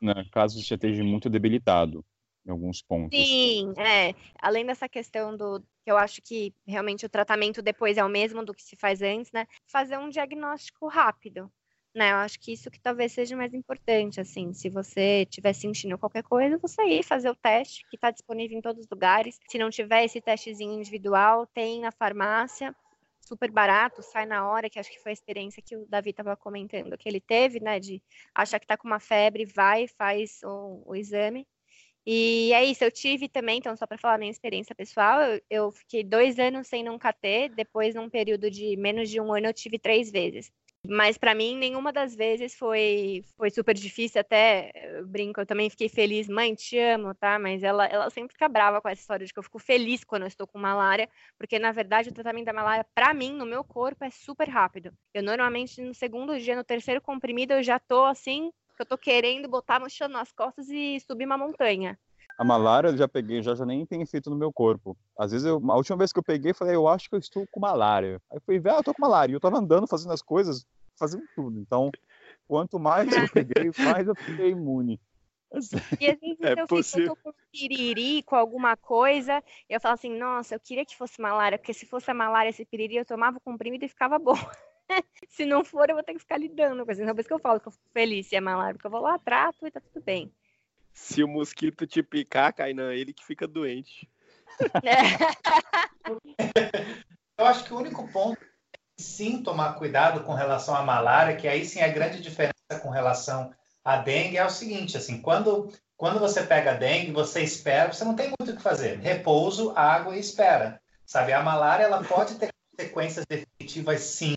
No caso você esteja muito debilitado em alguns pontos. Sim, é. Além dessa questão do que eu acho que realmente o tratamento depois é o mesmo do que se faz antes, né? Fazer um diagnóstico rápido. Né, eu acho que isso que talvez seja mais importante, assim, se você estiver sentindo qualquer coisa, você ir fazer o teste, que está disponível em todos os lugares. Se não tiver esse testezinho individual, tem na farmácia super barato, sai na hora, que acho que foi a experiência que o Davi estava comentando, que ele teve, né, de achar que está com uma febre, vai, faz o, o, exame. E é isso, eu tive também, então, só para falar minha experiência pessoal, eu, eu, fiquei dois anos sem nunca ter, depois, num período de menos de um ano, eu tive três vezes. Mas para mim, nenhuma das vezes foi, foi super difícil. Até eu brinco, eu também fiquei feliz. Mãe, te amo, tá? Mas ela, ela sempre fica brava com essa história de que eu fico feliz quando eu estou com malária, porque na verdade o tratamento da malária, para mim, no meu corpo, é super rápido. Eu normalmente, no segundo dia, no terceiro comprimido, eu já tô assim, que eu tô querendo botar a mochila nas costas e subir uma montanha. A malária eu já peguei, já, já nem tem efeito no meu corpo. Às vezes, eu, a última vez que eu peguei, eu falei, eu acho que eu estou com malária. Aí eu fui ver, ah, eu tô com malária. E eu tava andando, fazendo as coisas, fazendo tudo. Então, quanto mais eu peguei, mais eu fiquei imune. E às vezes é eu possível. fico com piriri, com alguma coisa, eu falo assim, nossa, eu queria que fosse malária, porque se fosse a malária, esse piriri, eu tomava o comprimido e ficava bom. se não for, eu vou ter que ficar lidando com isso. Então, por isso que eu falo que eu fico feliz se é malária, porque eu vou lá, trato e tá tudo bem. Se o mosquito te picar, Kainan, ele que fica doente. eu acho que o único ponto sim tomar cuidado com relação à malária, que aí sim a grande diferença com relação à dengue é o seguinte, assim, quando quando você pega a dengue, você espera, você não tem muito o que fazer. Repouso, água e espera. Sabe, a malária ela pode ter consequências definitivas sim,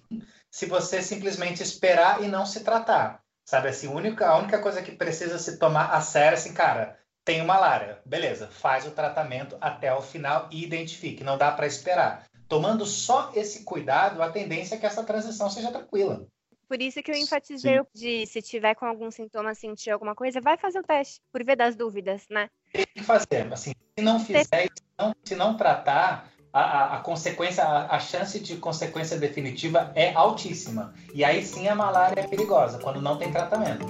se você simplesmente esperar e não se tratar. Sabe assim, a única, a única coisa que precisa se tomar a sério assim, cara, tem malária, beleza, faz o tratamento até o final e identifique, não dá para esperar tomando só esse cuidado, a tendência é que essa transição seja tranquila. Por isso que eu enfatizei Sim. de se tiver com algum sintoma, sentir alguma coisa, vai fazer o teste, por ver das dúvidas, né? Tem que fazer, assim, se não fizer, se não, se não tratar, a, a, consequência, a, a, chance de consequência definitiva é altíssima. E aí sim a malária é perigosa, quando não tem tratamento.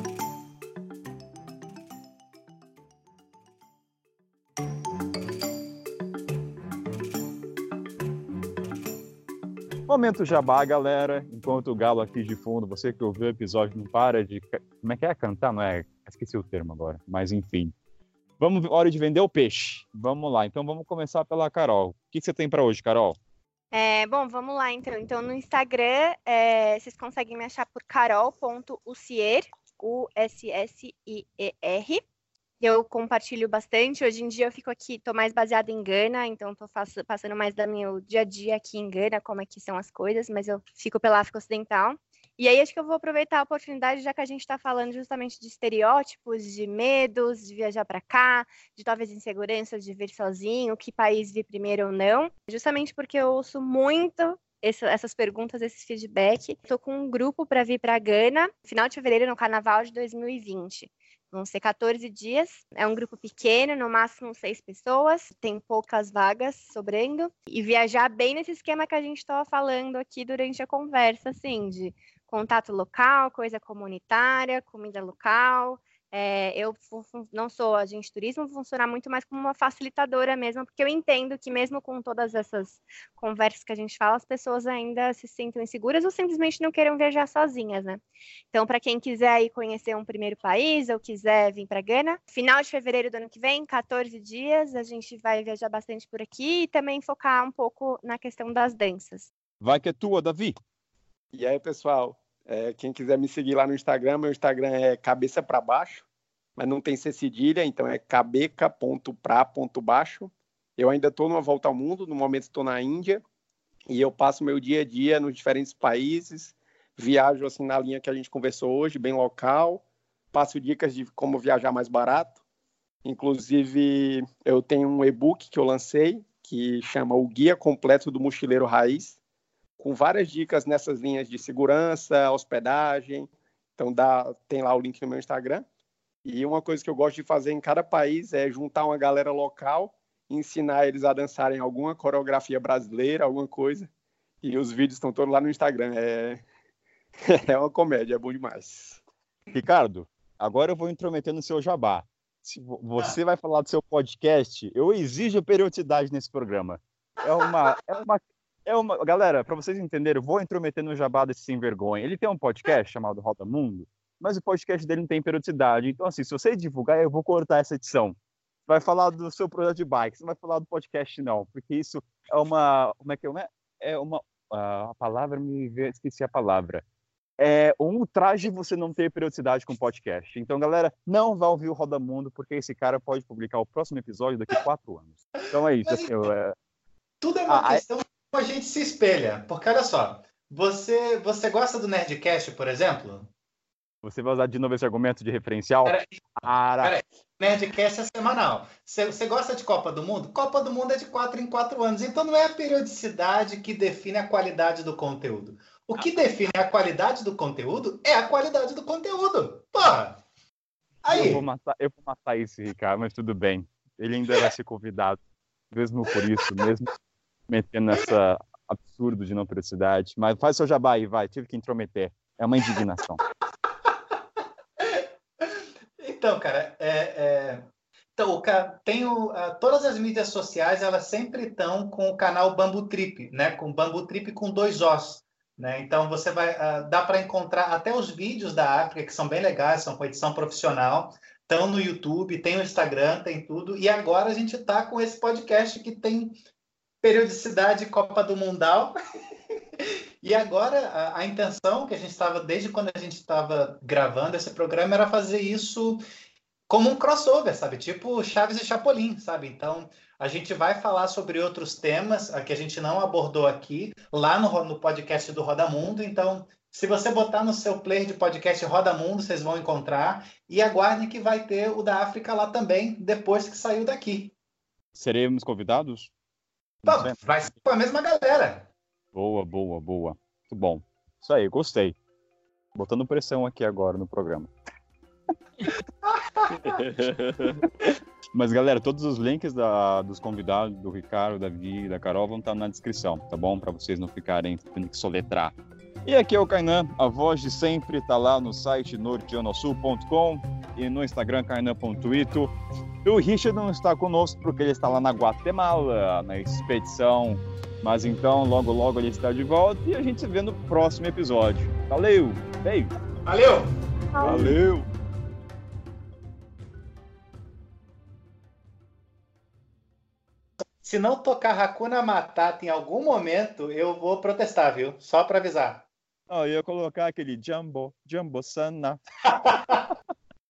Momento jabá, galera. Enquanto o galo aqui de fundo, você que ouviu o episódio não para de. Como é que é? Cantar? Não é? Esqueci o termo agora. Mas enfim. Vamos, hora de vender o peixe. Vamos lá. Então vamos começar pela Carol. O que, você tem para hoje, Carol? É, bom, vamos lá então. Então no Instagram, é, vocês conseguem me achar por carol.ucier, U-S-S-I-E-R eu compartilho bastante. Hoje em dia eu fico aqui, estou mais baseada em Gana, então estou passando mais do meu dia a dia aqui em Gana, como é que são as coisas, mas eu fico pela África Ocidental. E aí acho que eu vou aproveitar a oportunidade, já que a gente está falando justamente de estereótipos, de medos, de viajar para cá, de talvez inseguranças de vir sozinho, que país vir primeiro ou não, justamente porque eu ouço muito essas perguntas, esses feedback. Estou com um grupo para vir para Gana, final de fevereiro, no Carnaval de 2020. Vão ser 14 dias. É um grupo pequeno, no máximo seis pessoas. Tem poucas vagas sobrando. E viajar bem nesse esquema que a gente estava falando aqui durante a conversa, assim, de contato local, coisa comunitária, comida local, é, eu não sou agente de turismo, vou funcionar muito mais como uma facilitadora mesmo, porque eu entendo que mesmo com todas essas conversas que a gente fala, as pessoas ainda se sentem inseguras ou simplesmente não queiram viajar sozinhas, né? Então, para quem quiser aí conhecer um primeiro país ou quiser vir para Gana, final de fevereiro do ano que vem, 14 dias, a gente vai viajar bastante por aqui e também focar um pouco na questão das danças. Vai que é tua, Davi. E aí, pessoal, é, quem quiser me seguir lá no Instagram, meu Instagram é cabeça para baixo, mas não tem C cedilha, então é cabeca.pra.baixo. Eu ainda estou numa volta ao mundo, no momento estou na Índia, e eu passo meu dia a dia nos diferentes países, viajo assim na linha que a gente conversou hoje, bem local, passo dicas de como viajar mais barato. Inclusive, eu tenho um e-book que eu lancei, que chama O Guia Completo do Mochileiro Raiz, com várias dicas nessas linhas de segurança, hospedagem. Então dá, tem lá o link no meu Instagram. E uma coisa que eu gosto de fazer em cada país é juntar uma galera local, ensinar eles a dançarem alguma coreografia brasileira, alguma coisa. E os vídeos estão todos lá no Instagram. É, é uma comédia, é bom demais. Ricardo, agora eu vou intrometer no seu jabá. Se você vai falar do seu podcast, eu exijo periodicidade nesse programa. É uma, é uma é uma. Galera, para vocês entenderem, eu vou intrometer no jabá desse sem vergonha. Ele tem um podcast chamado Roda Mundo, mas o podcast dele não tem periodicidade. Então, assim, se você divulgar, eu vou cortar essa edição. Vai falar do seu projeto de bike, não vai falar do podcast, não, porque isso é uma. Como é que é? É uma. A palavra me esqueci a palavra. É um ultraje você não ter periodicidade com podcast. Então, galera, não vá ouvir o Roda Mundo, porque esse cara pode publicar o próximo episódio daqui a quatro anos. Então é isso. Assim, eu, é... Tudo é uma ah, questão a gente se espelha. Porque olha só, você, você gosta do Nerdcast, por exemplo? Você vai usar de novo esse argumento de referencial? Peraí. Nerdcast é semanal. Você, você gosta de Copa do Mundo? Copa do Mundo é de quatro em quatro anos. Então não é a periodicidade que define a qualidade do conteúdo. O que define a qualidade do conteúdo é a qualidade do conteúdo. Porra! Aí. Eu vou matar, eu vou matar esse, Ricardo, mas tudo bem. Ele ainda vai ser convidado. Mesmo por isso, mesmo metendo nessa absurdo de não periodicidade. Mas faz seu jabá aí, vai. Tive que intrometer. É uma indignação. então, cara, é, é... Então, tem o, todas as mídias sociais, elas sempre estão com o canal Bambu Trip, né? Com Bambu Trip com dois Os. Né? Então você vai dá para encontrar até os vídeos da África que são bem legais, são com edição profissional, estão no YouTube, tem o Instagram, tem tudo. E agora a gente está com esse podcast que tem periodicidade Copa do Mundal. e agora a, a, intenção que a gente estava, desde quando a gente estava gravando esse programa, era fazer isso como um crossover, sabe? Tipo Chaves e Chapolin, sabe? Então a gente vai falar sobre outros temas que a gente não abordou aqui, lá no, no podcast do Roda Mundo. Então, se você botar no seu player de podcast Roda Mundo, vocês vão encontrar. E aguardem que vai ter o da África lá também, depois que saiu daqui. Seremos convidados? Pô, vai ser com a mesma galera. Boa, boa, boa. Muito bom. Isso aí, gostei. Botando pressão aqui agora no programa. Mas, galera, todos os links da, dos convidados, do Ricardo, da Vi e da Carol, vão estar na descrição, tá bom? Para vocês não ficarem tendo que soletrar. E aqui é o Kainan, a voz de sempre, tá lá no site norteanosul.com e no Instagram, kainan.ito. O Richard não está conosco porque ele está lá na Guatemala, na expedição. Mas então, logo logo ele está de volta e a gente se vê no próximo episódio. Valeu! Beijo! Valeu! Valeu! Se não tocar Hakuna Matata em algum momento, eu vou protestar, viu? Só para avisar. Oh, eu ia colocar aquele Jumbo, Jumbo Sana.